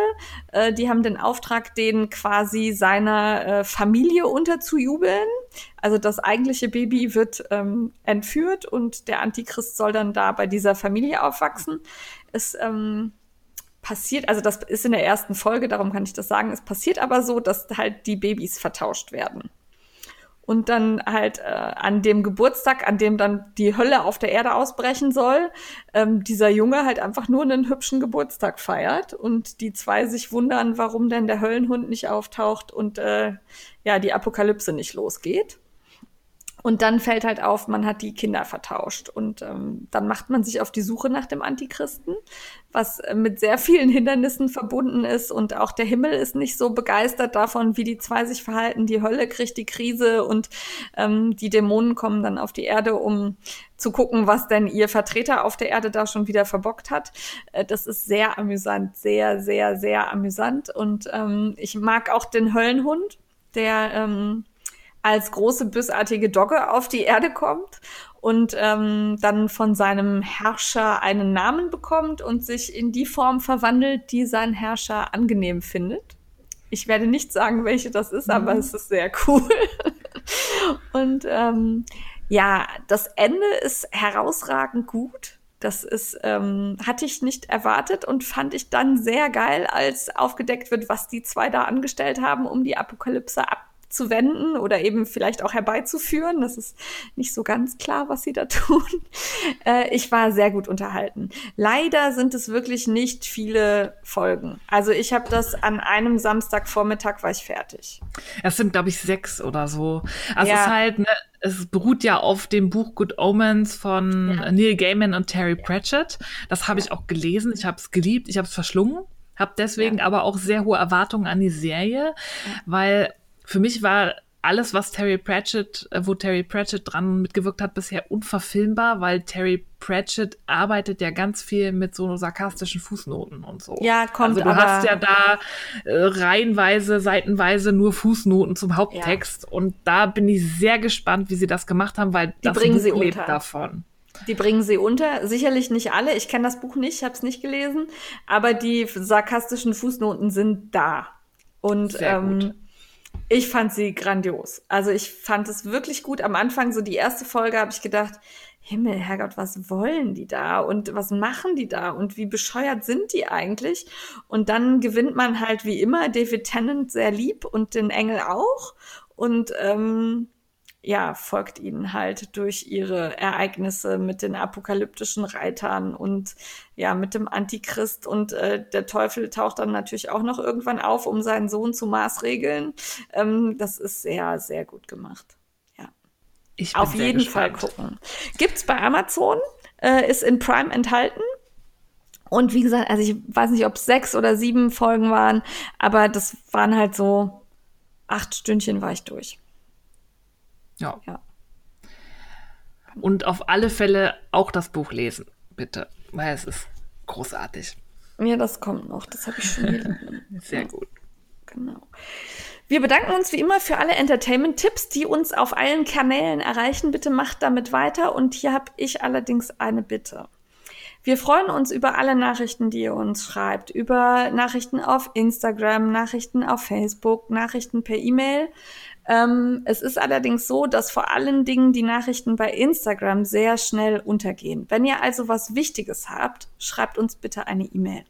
Äh, die haben den Auftrag, den quasi seiner äh, Familie unterzujubeln. Also das eigentliche Baby wird ähm, entführt und der Antichrist soll dann da bei dieser Familie aufwachsen. Es ähm, passiert, also das ist in der ersten Folge, darum kann ich das sagen, es passiert aber so, dass halt die Babys vertauscht werden. Und dann halt äh, an dem Geburtstag, an dem dann die Hölle auf der Erde ausbrechen soll, ähm, dieser Junge halt einfach nur einen hübschen Geburtstag feiert und die zwei sich wundern, warum denn der Höllenhund nicht auftaucht und äh, ja, die Apokalypse nicht losgeht. Und dann fällt halt auf, man hat die Kinder vertauscht. Und ähm, dann macht man sich auf die Suche nach dem Antichristen, was äh, mit sehr vielen Hindernissen verbunden ist. Und auch der Himmel ist nicht so begeistert davon, wie die zwei sich verhalten. Die Hölle kriegt die Krise und ähm, die Dämonen kommen dann auf die Erde, um zu gucken, was denn ihr Vertreter auf der Erde da schon wieder verbockt hat. Äh, das ist sehr amüsant, sehr, sehr, sehr amüsant. Und ähm, ich mag auch den Höllenhund, der ähm, als große bösartige Dogge auf die Erde kommt und ähm, dann von seinem Herrscher einen Namen bekommt und sich in die Form verwandelt, die sein Herrscher angenehm findet. Ich werde nicht sagen, welche das ist, mhm. aber es ist sehr cool. und ähm, ja, das Ende ist herausragend gut. Das ist, ähm, hatte ich nicht erwartet und fand ich dann sehr geil, als aufgedeckt wird, was die zwei da angestellt haben, um die Apokalypse ab abzuwenden oder eben vielleicht auch herbeizuführen. Das ist nicht so ganz klar, was sie da tun. Äh, ich war sehr gut unterhalten. Leider sind es wirklich nicht viele Folgen. Also ich habe das an einem Samstagvormittag war ich fertig. Es sind, glaube ich, sechs oder so. Also ja. es ist halt, ne, es beruht ja auf dem Buch Good Omens von ja. Neil Gaiman und Terry Pratchett. Das habe ich auch gelesen. Ich habe es geliebt. Ich habe es verschlungen. Habe deswegen ja. aber auch sehr hohe Erwartungen an die Serie, weil für mich war alles, was Terry Pratchett, äh, wo Terry Pratchett dran mitgewirkt hat, bisher unverfilmbar, weil Terry Pratchett arbeitet ja ganz viel mit so sarkastischen Fußnoten und so. Ja, kommt Also du aber hast ja da äh, reihenweise, seitenweise nur Fußnoten zum Haupttext ja. und da bin ich sehr gespannt, wie sie das gemacht haben, weil Die das bringen Buch sie lebt unter. davon. Die bringen sie unter. Sicherlich nicht alle. Ich kenne das Buch nicht, ich habe es nicht gelesen, aber die sarkastischen Fußnoten sind da. Und Sehr ähm, gut ich fand sie grandios. Also ich fand es wirklich gut. Am Anfang, so die erste Folge, habe ich gedacht, Himmel, Herrgott, was wollen die da und was machen die da und wie bescheuert sind die eigentlich? Und dann gewinnt man halt wie immer David Tennant sehr lieb und den Engel auch. Und ähm, ja, folgt ihnen halt durch ihre Ereignisse mit den apokalyptischen Reitern und ja, mit dem Antichrist und äh, der Teufel taucht dann natürlich auch noch irgendwann auf, um seinen Sohn zu maßregeln. Ähm, das ist sehr, sehr gut gemacht. Ja. Ich Auf jeden gespannt. Fall gucken. Gibt's bei Amazon, äh, ist in Prime enthalten. Und wie gesagt, also ich weiß nicht, ob es sechs oder sieben Folgen waren, aber das waren halt so acht Stündchen war ich durch. Ja. ja. Und auf alle Fälle auch das Buch lesen, bitte, weil es ist großartig. Ja, das kommt noch. Das habe ich schon gelesen. Sehr gut. Genau. Wir bedanken uns wie immer für alle Entertainment-Tipps, die uns auf allen Kanälen erreichen. Bitte macht damit weiter. Und hier habe ich allerdings eine Bitte. Wir freuen uns über alle Nachrichten, die ihr uns schreibt, über Nachrichten auf Instagram, Nachrichten auf Facebook, Nachrichten per E-Mail. Ähm, es ist allerdings so, dass vor allen Dingen die Nachrichten bei Instagram sehr schnell untergehen. Wenn ihr also was Wichtiges habt, schreibt uns bitte eine E-Mail.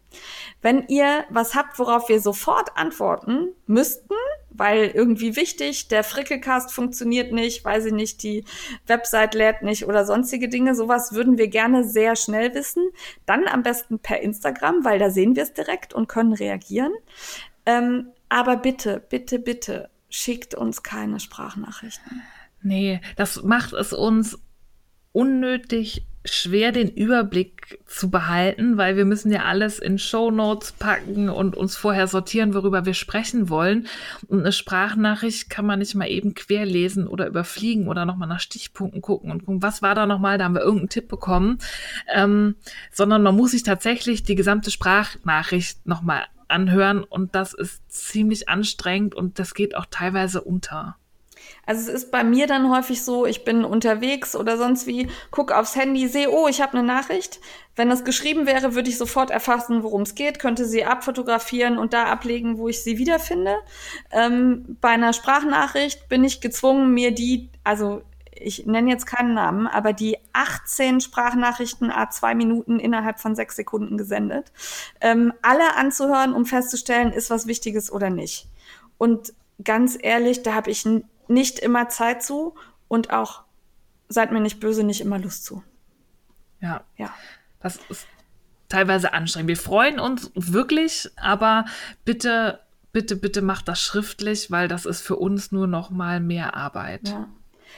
Wenn ihr was habt, worauf wir sofort antworten müssten, weil irgendwie wichtig, der Frickelcast funktioniert nicht, weiß ich nicht, die Website lädt nicht oder sonstige Dinge. Sowas würden wir gerne sehr schnell wissen. Dann am besten per Instagram, weil da sehen wir es direkt und können reagieren. Ähm, aber bitte, bitte, bitte, schickt uns keine Sprachnachrichten. Nee, das macht es uns unnötig schwer, den Überblick zu behalten, weil wir müssen ja alles in Show Notes packen und uns vorher sortieren, worüber wir sprechen wollen. Und eine Sprachnachricht kann man nicht mal eben querlesen oder überfliegen oder nochmal nach Stichpunkten gucken und gucken, was war da nochmal, da haben wir irgendeinen Tipp bekommen, ähm, sondern man muss sich tatsächlich die gesamte Sprachnachricht nochmal anhören und das ist ziemlich anstrengend und das geht auch teilweise unter. Also es ist bei mir dann häufig so, ich bin unterwegs oder sonst wie, guck aufs Handy, sehe, oh, ich habe eine Nachricht. Wenn das geschrieben wäre, würde ich sofort erfassen, worum es geht, könnte sie abfotografieren und da ablegen, wo ich sie wiederfinde. Ähm, bei einer Sprachnachricht bin ich gezwungen, mir die, also ich nenne jetzt keinen Namen, aber die 18 Sprachnachrichten a zwei Minuten innerhalb von sechs Sekunden gesendet, ähm, alle anzuhören, um festzustellen, ist was Wichtiges oder nicht. Und ganz ehrlich, da habe ich nicht immer Zeit zu und auch, seid mir nicht böse, nicht immer Lust zu. Ja. Ja. Das ist teilweise anstrengend. Wir freuen uns wirklich, aber bitte, bitte, bitte macht das schriftlich, weil das ist für uns nur noch mal mehr Arbeit. Ja.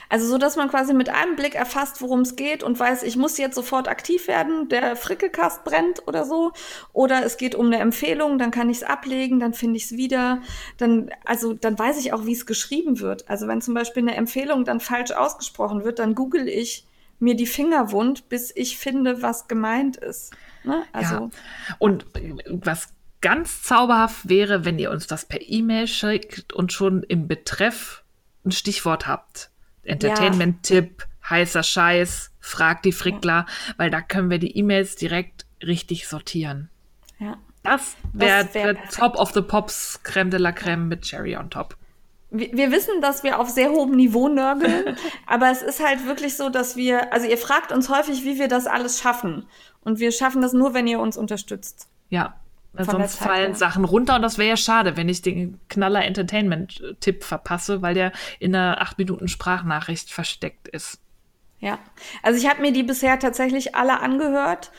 Also so, dass man quasi mit einem Blick erfasst, worum es geht und weiß, ich muss jetzt sofort aktiv werden, der Frickelkast brennt oder so. Oder es geht um eine Empfehlung, dann kann ich es ablegen, dann finde ich es wieder. Dann, also dann weiß ich auch, wie es geschrieben wird. Also wenn zum Beispiel eine Empfehlung dann falsch ausgesprochen wird, dann google ich mir die Finger wund, bis ich finde, was gemeint ist. Ne? Also, ja. Und was ganz zauberhaft wäre, wenn ihr uns das per E-Mail schickt und schon im Betreff ein Stichwort habt. Entertainment-Tipp, heißer Scheiß, frag die Frickler, weil da können wir die E-Mails direkt richtig sortieren. Ja. Das wäre wär Top of the Pops Creme de la Creme mit Cherry on top. Wir, wir wissen, dass wir auf sehr hohem Niveau nörgeln, aber es ist halt wirklich so, dass wir, also ihr fragt uns häufig, wie wir das alles schaffen. Und wir schaffen das nur, wenn ihr uns unterstützt. Ja, weil sonst fallen Sachen runter und das wäre ja schade, wenn ich den Knaller Entertainment-Tipp verpasse, weil der in einer 8 Minuten Sprachnachricht versteckt ist. Ja, also ich habe mir die bisher tatsächlich alle angehört.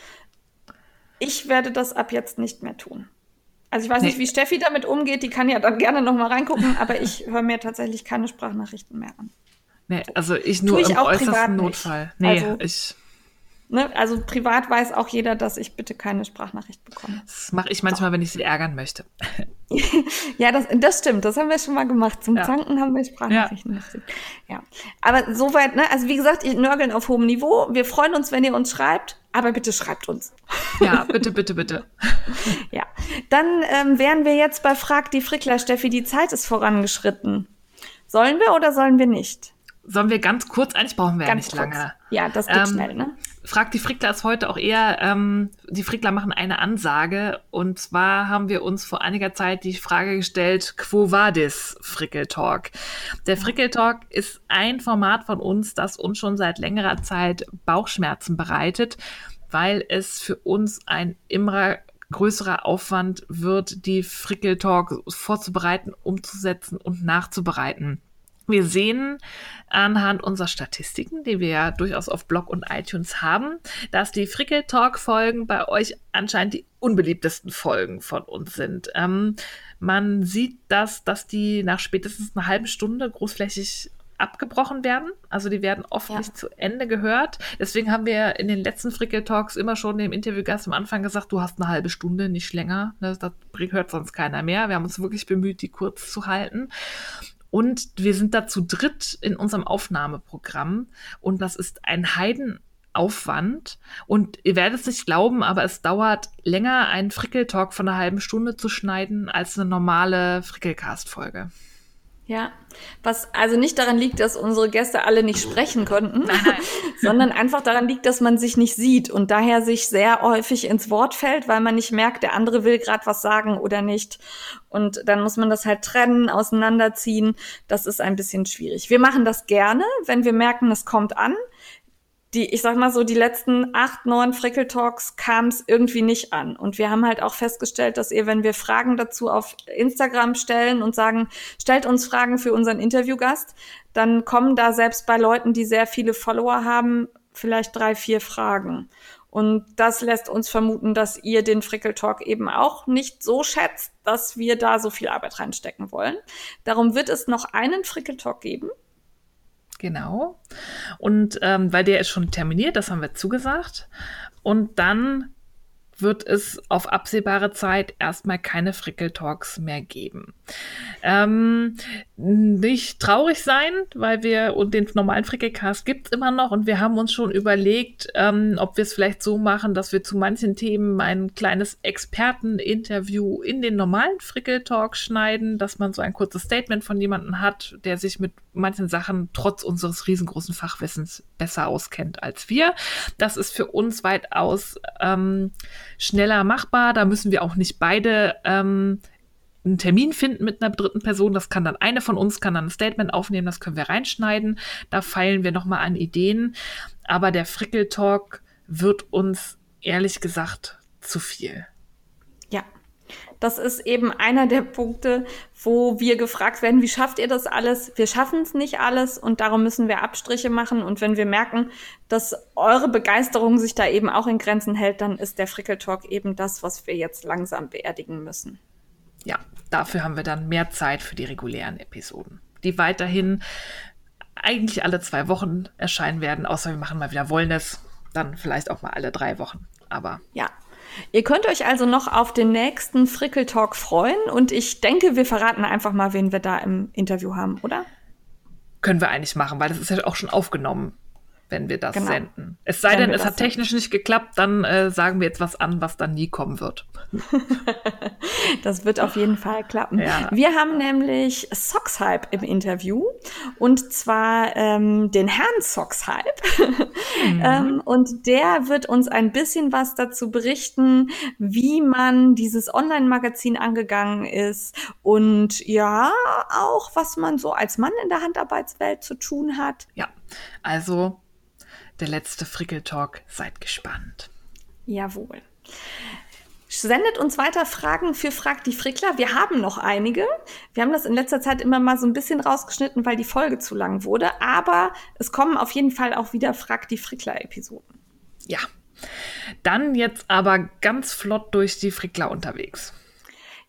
Ich werde das ab jetzt nicht mehr tun. Also ich weiß nee. nicht, wie Steffi damit umgeht, die kann ja dann gerne noch mal reingucken, aber ich höre mir tatsächlich keine Sprachnachrichten mehr an. Nee, also ich nur ich im äußersten Notfall. Nee, also, ich Ne? Also privat weiß auch jeder, dass ich bitte keine Sprachnachricht bekomme. Das mache ich manchmal, Doch. wenn ich sie ärgern möchte. ja, das, das stimmt. Das haben wir schon mal gemacht. Zum ja. Zanken haben wir Sprachnachrichten. Ja. ja. Aber soweit, ne? Also wie gesagt, ich nörgeln auf hohem Niveau. Wir freuen uns, wenn ihr uns schreibt. Aber bitte schreibt uns. Ja, bitte, bitte, bitte. ja. Dann ähm, wären wir jetzt bei Frag die Frickler, Steffi. Die Zeit ist vorangeschritten. Sollen wir oder sollen wir nicht? Sollen wir ganz kurz, eigentlich brauchen wir ganz ja nicht kurz. lange. Ja, das geht ähm, schnell, ne? Fragt die Frickler ist heute auch eher, ähm, die Frickler machen eine Ansage. Und zwar haben wir uns vor einiger Zeit die Frage gestellt, quo vadis Frickeltalk? Der Frickeltalk ist ein Format von uns, das uns schon seit längerer Zeit Bauchschmerzen bereitet, weil es für uns ein immer größerer Aufwand wird, die Frickeltalk vorzubereiten, umzusetzen und nachzubereiten. Wir sehen anhand unserer Statistiken, die wir ja durchaus auf Blog und iTunes haben, dass die Frickel Talk Folgen bei euch anscheinend die unbeliebtesten Folgen von uns sind. Ähm, man sieht das, dass die nach spätestens einer halben Stunde großflächig abgebrochen werden. Also die werden oft ja. nicht zu Ende gehört. Deswegen haben wir in den letzten Frickel Talks immer schon dem Interviewgast am Anfang gesagt, du hast eine halbe Stunde, nicht länger. Das, das hört sonst keiner mehr. Wir haben uns wirklich bemüht, die kurz zu halten. Und wir sind da zu dritt in unserem Aufnahmeprogramm. Und das ist ein Heidenaufwand. Und ihr werdet es nicht glauben, aber es dauert länger, einen Frickeltalk von einer halben Stunde zu schneiden, als eine normale Frickelcast-Folge. Ja, was also nicht daran liegt, dass unsere Gäste alle nicht sprechen konnten, sondern einfach daran liegt, dass man sich nicht sieht und daher sich sehr häufig ins Wort fällt, weil man nicht merkt, der andere will gerade was sagen oder nicht. Und dann muss man das halt trennen, auseinanderziehen. Das ist ein bisschen schwierig. Wir machen das gerne, wenn wir merken, es kommt an. Die, ich sag mal so, die letzten acht, neun Frickel Talks kam es irgendwie nicht an. Und wir haben halt auch festgestellt, dass ihr, wenn wir Fragen dazu auf Instagram stellen und sagen, stellt uns Fragen für unseren Interviewgast, dann kommen da selbst bei Leuten, die sehr viele Follower haben, vielleicht drei, vier Fragen. Und das lässt uns vermuten, dass ihr den Frickel Talk eben auch nicht so schätzt, dass wir da so viel Arbeit reinstecken wollen. Darum wird es noch einen Frickel Talk geben. Genau. Und ähm, weil der ist schon terminiert, das haben wir zugesagt. Und dann wird es auf absehbare Zeit erstmal keine Frickel-Talks mehr geben. Ähm, nicht traurig sein, weil wir und den normalen Frickelcast gibt es immer noch und wir haben uns schon überlegt, ähm, ob wir es vielleicht so machen, dass wir zu manchen Themen ein kleines Experteninterview in den normalen Frickel-Talk schneiden, dass man so ein kurzes Statement von jemandem hat, der sich mit manchen Sachen trotz unseres riesengroßen Fachwissens besser auskennt als wir. Das ist für uns weitaus ähm, schneller machbar. Da müssen wir auch nicht beide ähm, einen Termin finden mit einer dritten Person. Das kann dann eine von uns, kann dann ein Statement aufnehmen, das können wir reinschneiden. Da feilen wir nochmal an Ideen. Aber der Frickel-Talk wird uns ehrlich gesagt zu viel. Ja, das ist eben einer der Punkte, wo wir gefragt werden, wie schafft ihr das alles? Wir schaffen es nicht alles und darum müssen wir Abstriche machen. Und wenn wir merken, dass eure Begeisterung sich da eben auch in Grenzen hält, dann ist der Frickel Talk eben das, was wir jetzt langsam beerdigen müssen. Ja, dafür haben wir dann mehr Zeit für die regulären Episoden, die weiterhin eigentlich alle zwei Wochen erscheinen werden, außer wir machen mal wieder Wollness, dann vielleicht auch mal alle drei Wochen. Aber ja, Ihr könnt euch also noch auf den nächsten Frickel Talk freuen und ich denke, wir verraten einfach mal, wen wir da im Interview haben, oder? Können wir eigentlich machen, weil das ist ja auch schon aufgenommen wenn wir das genau. senden. Es sei wenn denn, es hat technisch senden. nicht geklappt, dann äh, sagen wir jetzt was an, was dann nie kommen wird. das wird auf jeden Fall klappen. Ja. Wir haben nämlich Socks Hype im Interview und zwar ähm, den Herrn Socks Hype. Mhm. ähm, und der wird uns ein bisschen was dazu berichten, wie man dieses Online-Magazin angegangen ist und ja, auch was man so als Mann in der Handarbeitswelt zu tun hat. Ja, also der letzte Frickeltalk. Seid gespannt. Jawohl. Sendet uns weiter Fragen für Frag die Frickler. Wir haben noch einige. Wir haben das in letzter Zeit immer mal so ein bisschen rausgeschnitten, weil die Folge zu lang wurde. Aber es kommen auf jeden Fall auch wieder Frag die Frickler-Episoden. Ja. Dann jetzt aber ganz flott durch die Frickler unterwegs.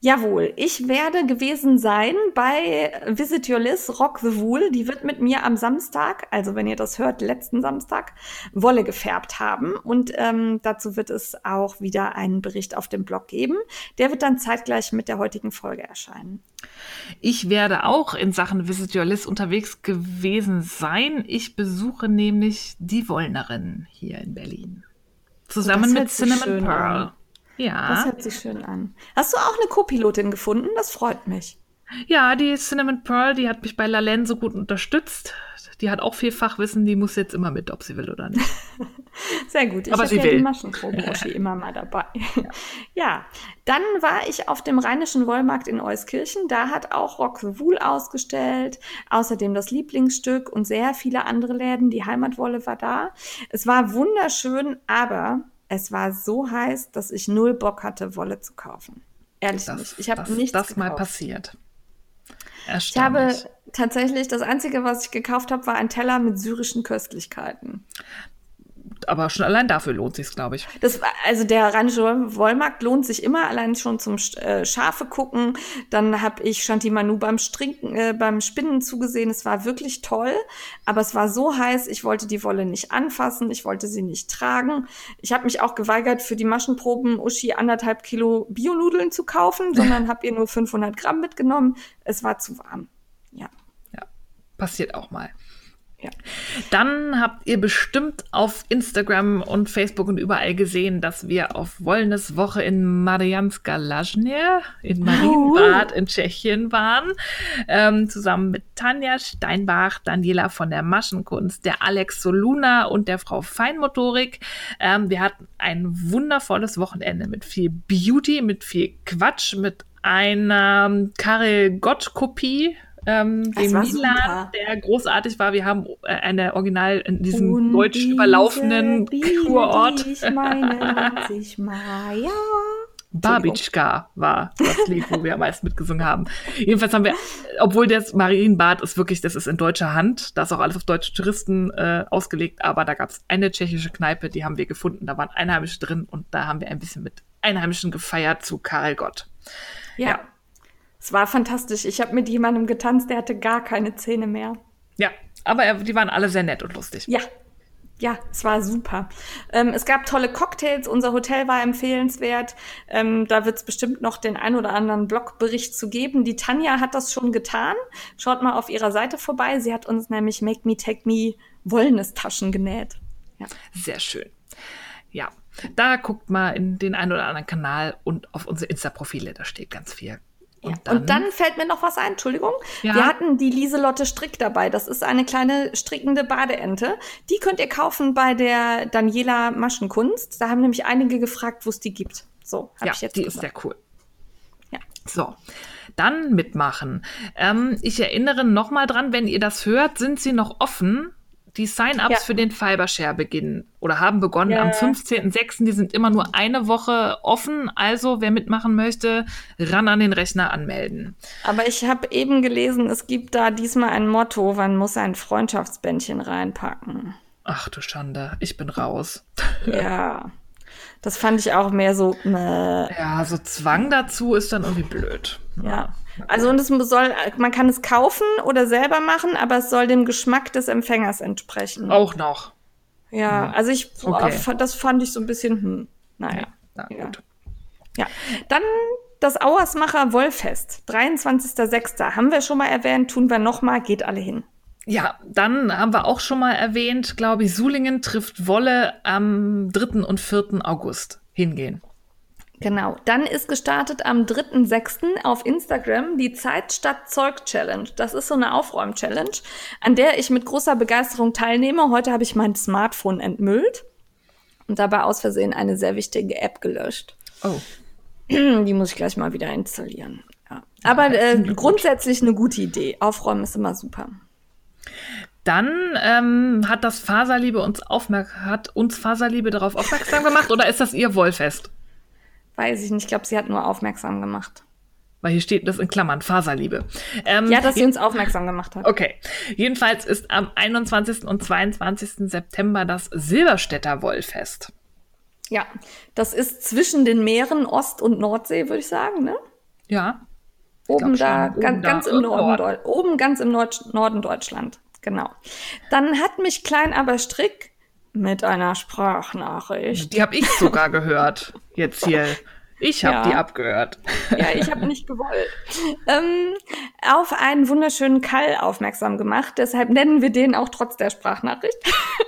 Jawohl, ich werde gewesen sein bei Visit Your Liz Rock the Wool. Die wird mit mir am Samstag, also wenn ihr das hört, letzten Samstag, Wolle gefärbt haben. Und ähm, dazu wird es auch wieder einen Bericht auf dem Blog geben. Der wird dann zeitgleich mit der heutigen Folge erscheinen. Ich werde auch in Sachen Visit Your Liz unterwegs gewesen sein. Ich besuche nämlich die Wollnerin hier in Berlin. Zusammen mit Cinnamon Pearl. An. Ja. Das hört sich schön an. Hast du auch eine Co-Pilotin gefunden? Das freut mich. Ja, die Cinnamon Pearl, die hat mich bei Lalen so gut unterstützt. Die hat auch viel Fachwissen, die muss jetzt immer mit, ob sie will oder nicht. Sehr gut. Ich Aber sie ja will. die Maschenproben-Oschi immer mal dabei. Ja. ja. dann war ich auf dem Rheinischen Wollmarkt in Euskirchen. Da hat auch Rock the Wool ausgestellt. Außerdem das Lieblingsstück und sehr viele andere Läden. Die Heimatwolle war da. Es war wunderschön, aber es war so heiß, dass ich null Bock hatte, Wolle zu kaufen. Ehrlich das, nicht. Ich habe nichts das gekauft. mal passiert. Ich habe tatsächlich, das Einzige, was ich gekauft habe, war ein Teller mit syrischen Köstlichkeiten aber schon allein dafür lohnt sich glaube ich. Das also der Rheinische Wollmarkt lohnt sich immer allein schon zum äh, Schafe gucken. Dann habe ich Shanti Manu beim Strinken, äh, beim Spinnen zugesehen. Es war wirklich toll, aber es war so heiß, ich wollte die Wolle nicht anfassen, ich wollte sie nicht tragen. Ich habe mich auch geweigert, für die Maschenproben Uschi anderthalb Kilo Bionudeln zu kaufen, sondern habe ihr nur 500 Gramm mitgenommen. Es war zu warm. Ja. Ja, passiert auch mal. Ja. Dann habt ihr bestimmt auf Instagram und Facebook und überall gesehen, dass wir auf Wollnes Woche in Marianska Lajne in Marienbad in Tschechien waren. Ähm, zusammen mit Tanja Steinbach, Daniela von der Maschenkunst, der Alex Soluna und der Frau Feinmotorik. Ähm, wir hatten ein wundervolles Wochenende mit viel Beauty, mit viel Quatsch, mit einer Karel Gott Kopie ähm, dem Milan, der großartig war. Wir haben äh, eine Original in diesem Und deutsch diese überlaufenden Biene, Kurort. die Ich meine, nennt sich Maya. Babitschka war das Lied, wo wir am meisten mitgesungen haben. Jedenfalls haben wir, obwohl das Marienbad ist wirklich, das ist in deutscher Hand, da ist auch alles auf deutsche Touristen äh, ausgelegt, aber da gab es eine tschechische Kneipe, die haben wir gefunden, da waren Einheimische drin und da haben wir ein bisschen mit Einheimischen gefeiert zu Karel Gott. Ja. Ja. Es war fantastisch. Ich habe mit jemandem getanzt, der hatte gar keine Zähne mehr. Ja, aber er, die waren alle sehr nett und lustig. Ja. Ja, es war super. Ähm, es gab tolle Cocktails, unser Hotel war empfehlenswert. Ähm, da wird es bestimmt noch den ein oder anderen Blogbericht zu geben. Die Tanja hat das schon getan. Schaut mal auf ihrer Seite vorbei. Sie hat uns nämlich Make Me Take Me Wollnestaschen genäht. Ja. Sehr schön. Ja, da guckt mal in den einen oder anderen Kanal und auf unsere Insta-Profile, da steht ganz viel. Und dann, und dann fällt mir noch was ein, Entschuldigung. Ja. Wir hatten die Lieselotte Strick dabei. Das ist eine kleine strickende Badeente. Die könnt ihr kaufen bei der Daniela Maschenkunst. Da haben nämlich einige gefragt, wo es die gibt. So, habe ja, ich jetzt die gesagt. ist sehr cool. Ja. So, dann mitmachen. Ähm, ich erinnere noch mal dran, wenn ihr das hört, sind sie noch offen. Die Sign-ups Ja. für den Fibershare beginnen oder haben begonnen Ja. am 15.06. Die sind immer nur eine Woche offen. Also, wer mitmachen möchte, ran an den Rechner anmelden. Aber ich habe eben gelesen, es gibt da diesmal ein Motto, man muss ein Freundschaftsbändchen reinpacken. Ach du Schande, ich bin raus. Ja. Das fand ich auch mehr so, äh, Ja, so Zwang dazu ist dann irgendwie blöd. ja. Also und es soll, man kann es kaufen oder selber machen, aber es soll dem Geschmack des Empfängers entsprechen. Auch noch. Ja, also ich, Okay. das fand ich so ein bisschen, hm, naja. Na Ja. gut. Ja. Dann das Auersmacher Wollfest, 23.06. Haben wir schon mal erwähnt, tun wir noch mal, geht alle hin. Ja, dann haben wir auch schon mal erwähnt, glaube ich, Sulingen trifft Wolle am 3. und 4. August hingehen. Genau. Dann ist gestartet am 3.6. auf Instagram die Zeit statt Zeug Challenge. Das ist so eine Aufräum-Challenge, an der ich mit großer Begeisterung teilnehme. Heute habe ich mein Smartphone entmüllt und dabei aus Versehen eine sehr wichtige App gelöscht. Oh. Die muss ich gleich mal wieder installieren. Ja. Aber äh, grundsätzlich eine gute Idee. Aufräumen ist immer super. Dann ähm, hat das Faserliebe uns aufmerk hat uns Faserliebe darauf aufmerksam gemacht oder ist das ihr Wollfest? Weiß ich nicht. Ich glaube, sie hat nur aufmerksam gemacht. Weil hier steht das in Klammern, Faserliebe. Ähm, Ja, dass sie uns aufmerksam gemacht hat. Okay. Jedenfalls ist am 21. und 22. September das Silberstädter Wollfest. Ja, das ist zwischen den Meeren Ost- und Nordsee, würde ich sagen, ne? Ja. Oben da, schon, ganz, oben da, ganz im im Norden, Norden. Oben ganz im Nord Norden Deutschland. Genau. Dann hat mich Klein aber Strick mit einer Sprachnachricht. Die habe ich sogar gehört. Jetzt hier. Ich habe Ja. die abgehört. Ja, ich habe nicht gewollt. ähm, auf einen wunderschönen Kall aufmerksam gemacht. Deshalb nennen wir den auch trotz der Sprachnachricht,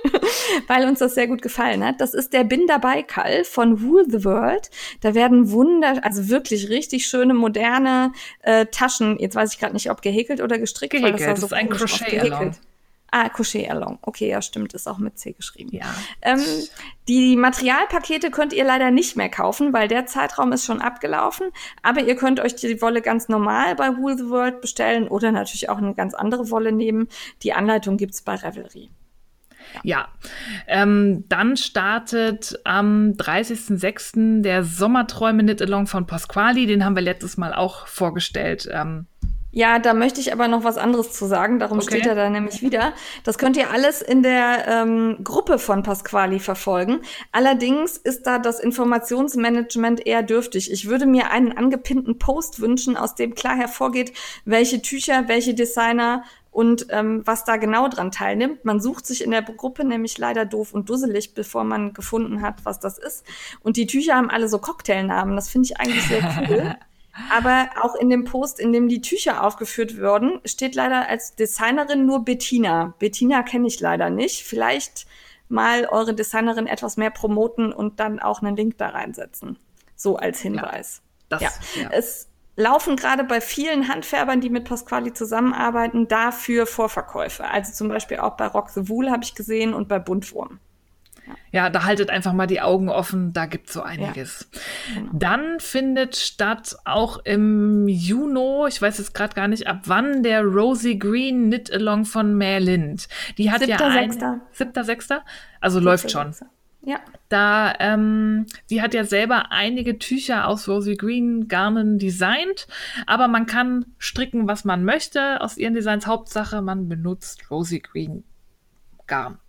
weil uns das sehr gut gefallen hat. Das ist der Bin dabei Kall von Rule the World. Da werden wunder, also wirklich richtig schöne moderne äh, Taschen. Jetzt weiß ich gerade nicht, ob gehäkelt oder gestrickt. weil Gehäkelt, sah das ist ein. Crochet Gehäkelt. Ah, Crochet Along. Okay, ja, stimmt, ist auch mit C geschrieben. Ja. Ähm, die Materialpakete könnt ihr leider nicht mehr kaufen, weil der Zeitraum ist schon abgelaufen. Aber ihr könnt euch die Wolle ganz normal bei Wool the World bestellen oder natürlich auch eine ganz andere Wolle nehmen. Die Anleitung gibt's bei Revelry. Ja, ähm, dann startet am 30.06. der Sommerträume Knit Along von Pasquali. Den haben wir letztes Mal auch vorgestellt. Ähm, Ja, da möchte ich aber noch was anderes zu sagen. Darum Okay. steht er da nämlich wieder. Das könnt ihr alles in der ähm, Gruppe von Pasquali verfolgen. Allerdings ist da das Informationsmanagement eher dürftig. Ich würde mir einen angepinnten Post wünschen, aus dem klar hervorgeht, welche Tücher, welche Designer und ähm, was da genau dran teilnimmt. Man sucht sich in der Gruppe nämlich leider doof und dusselig, bevor man gefunden hat, was das ist. Und die Tücher haben alle so Cocktailnamen. Das finde ich eigentlich sehr cool. Aber auch in dem Post, in dem die Tücher aufgeführt wurden, steht leider als Designerin nur Bettina. Bettina kenne ich leider nicht. Vielleicht mal eure Designerin etwas mehr promoten und dann auch einen Link da reinsetzen. So als Hinweis. das, ja. ja. Es laufen gerade bei vielen Handfärbern, die mit Pasquali zusammenarbeiten, dafür Vorverkäufe. Also zum Beispiel auch bei Rock the Wool habe ich gesehen und bei Buntwurm. Ja, da haltet einfach mal die Augen offen, da gibt es so einiges. Ja. Genau. Dann findet statt auch im Juni, ich weiß jetzt gerade gar nicht ab wann, der Rosie Green Knit Along von Merlind. Die hat Siebter, ja ein, Sechster. Siebter, Sechster? Also Siebter, läuft schon. Sechster. Ja. Da, ähm, sie hat ja selber einige Tücher aus Rosie Green Garnen designt, aber man kann stricken, was man möchte aus ihren Designs. Hauptsache, man benutzt Rosie Green Garn.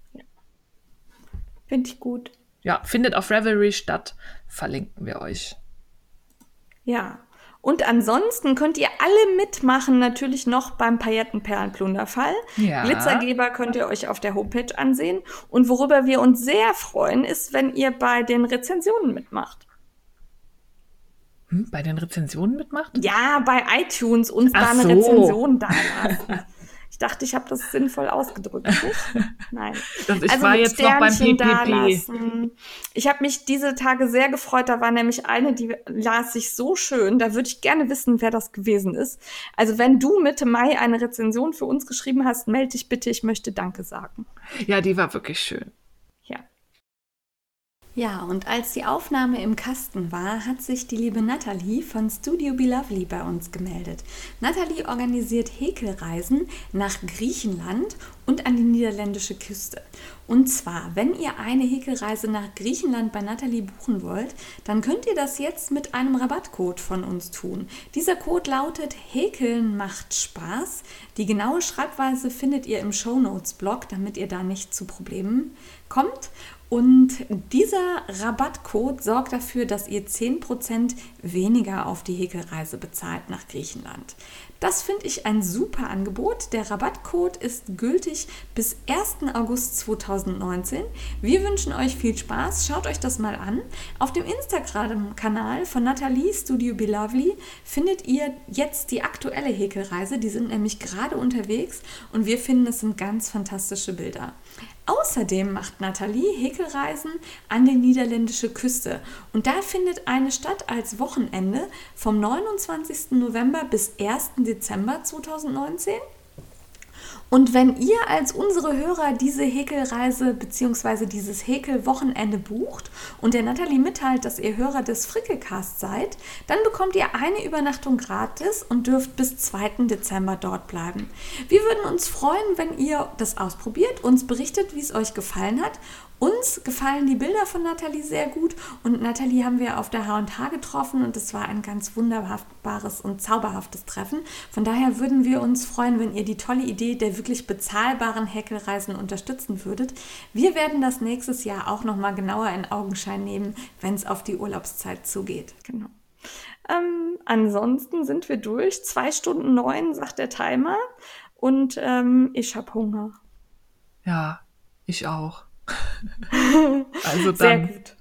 Finde ich gut. Ja, findet auf Revelry statt. Verlinken wir euch. Ja. Und ansonsten könnt ihr alle mitmachen, natürlich noch beim Paillettenperlenplunderfall. Ja. Glitzergeber könnt ihr euch auf der Homepage ansehen. Und worüber wir uns sehr freuen, ist, wenn ihr bei den Rezensionen mitmacht. Hm, bei den Rezensionen mitmacht? Ja, bei iTunes uns Ach da eine so. Rezension da. Ich dachte, ich habe das sinnvoll ausgedrückt. Nicht? Nein. Das, ich also war jetzt noch beim PPP. Ich habe mich diese Tage sehr gefreut. Da war nämlich eine, die las sich so schön. Da würde ich gerne wissen, wer das gewesen ist. Also wenn du Mitte Mai eine Rezension für uns geschrieben hast, melde dich bitte. Ich möchte Danke sagen. Ja, die war wirklich schön. Ja, und als die Aufnahme im Kasten war, hat sich die liebe Natalie von Studio Be Lovely bei uns gemeldet. Natalie organisiert Häkelreisen nach Griechenland und an die niederländische Küste. Und zwar, wenn ihr eine Häkelreise nach Griechenland bei Natalie buchen wollt, dann könnt ihr das jetzt mit einem Rabattcode von uns tun. Dieser Code lautet Häkeln macht Spaß. Die genaue Schreibweise findet ihr im Shownotes Blog, damit ihr da nicht zu Problemen kommt. Und dieser Rabattcode sorgt dafür, dass ihr 10% weniger auf die Häkelreise bezahlt nach Griechenland. Das finde ich ein super Angebot. Der Rabattcode ist gültig bis 1. August 2019. Wir wünschen euch viel Spaß. Schaut euch das mal an. Auf dem Instagram-Kanal von Nathalie Studio Belovely findet ihr jetzt die aktuelle Häkelreise. Die sind nämlich gerade unterwegs und wir finden, es sind ganz fantastische Bilder. Außerdem macht Nathalie Häkelreisen an die niederländische Küste und da findet eine statt als Wochenende vom 29. November bis 1. Dezember 2019. Und wenn ihr als unsere Hörer diese Häkelreise bzw. dieses Häkelwochenende bucht und der Nathalie mitteilt, dass ihr Hörer des Frickelcast seid, dann bekommt ihr eine Übernachtung gratis und dürft bis 2. Dezember dort bleiben. Wir würden uns freuen, wenn ihr das ausprobiert, uns berichtet, wie es euch gefallen hat uns gefallen die Bilder von Nathalie sehr gut und Nathalie haben wir auf der H&H getroffen und es war ein ganz wunderbares und zauberhaftes Treffen. Von daher würden wir uns freuen, wenn ihr die tolle Idee der wirklich bezahlbaren Häkelreisen unterstützen würdet. Wir werden das nächstes Jahr auch nochmal genauer in Augenschein nehmen, wenn es auf die Urlaubszeit zugeht. Genau. Ähm, ansonsten sind wir durch. Zwei Stunden neun, sagt der Timer. Und ähm, ich habe Hunger. Ja, ich auch. also dann. Sehr gut.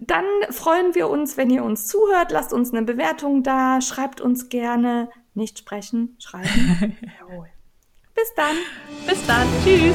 Dann freuen wir uns, wenn ihr uns zuhört. Lasst uns eine Bewertung da. Schreibt uns gerne. Nicht sprechen, schreiben. Bis dann. Bis dann. Tschüss.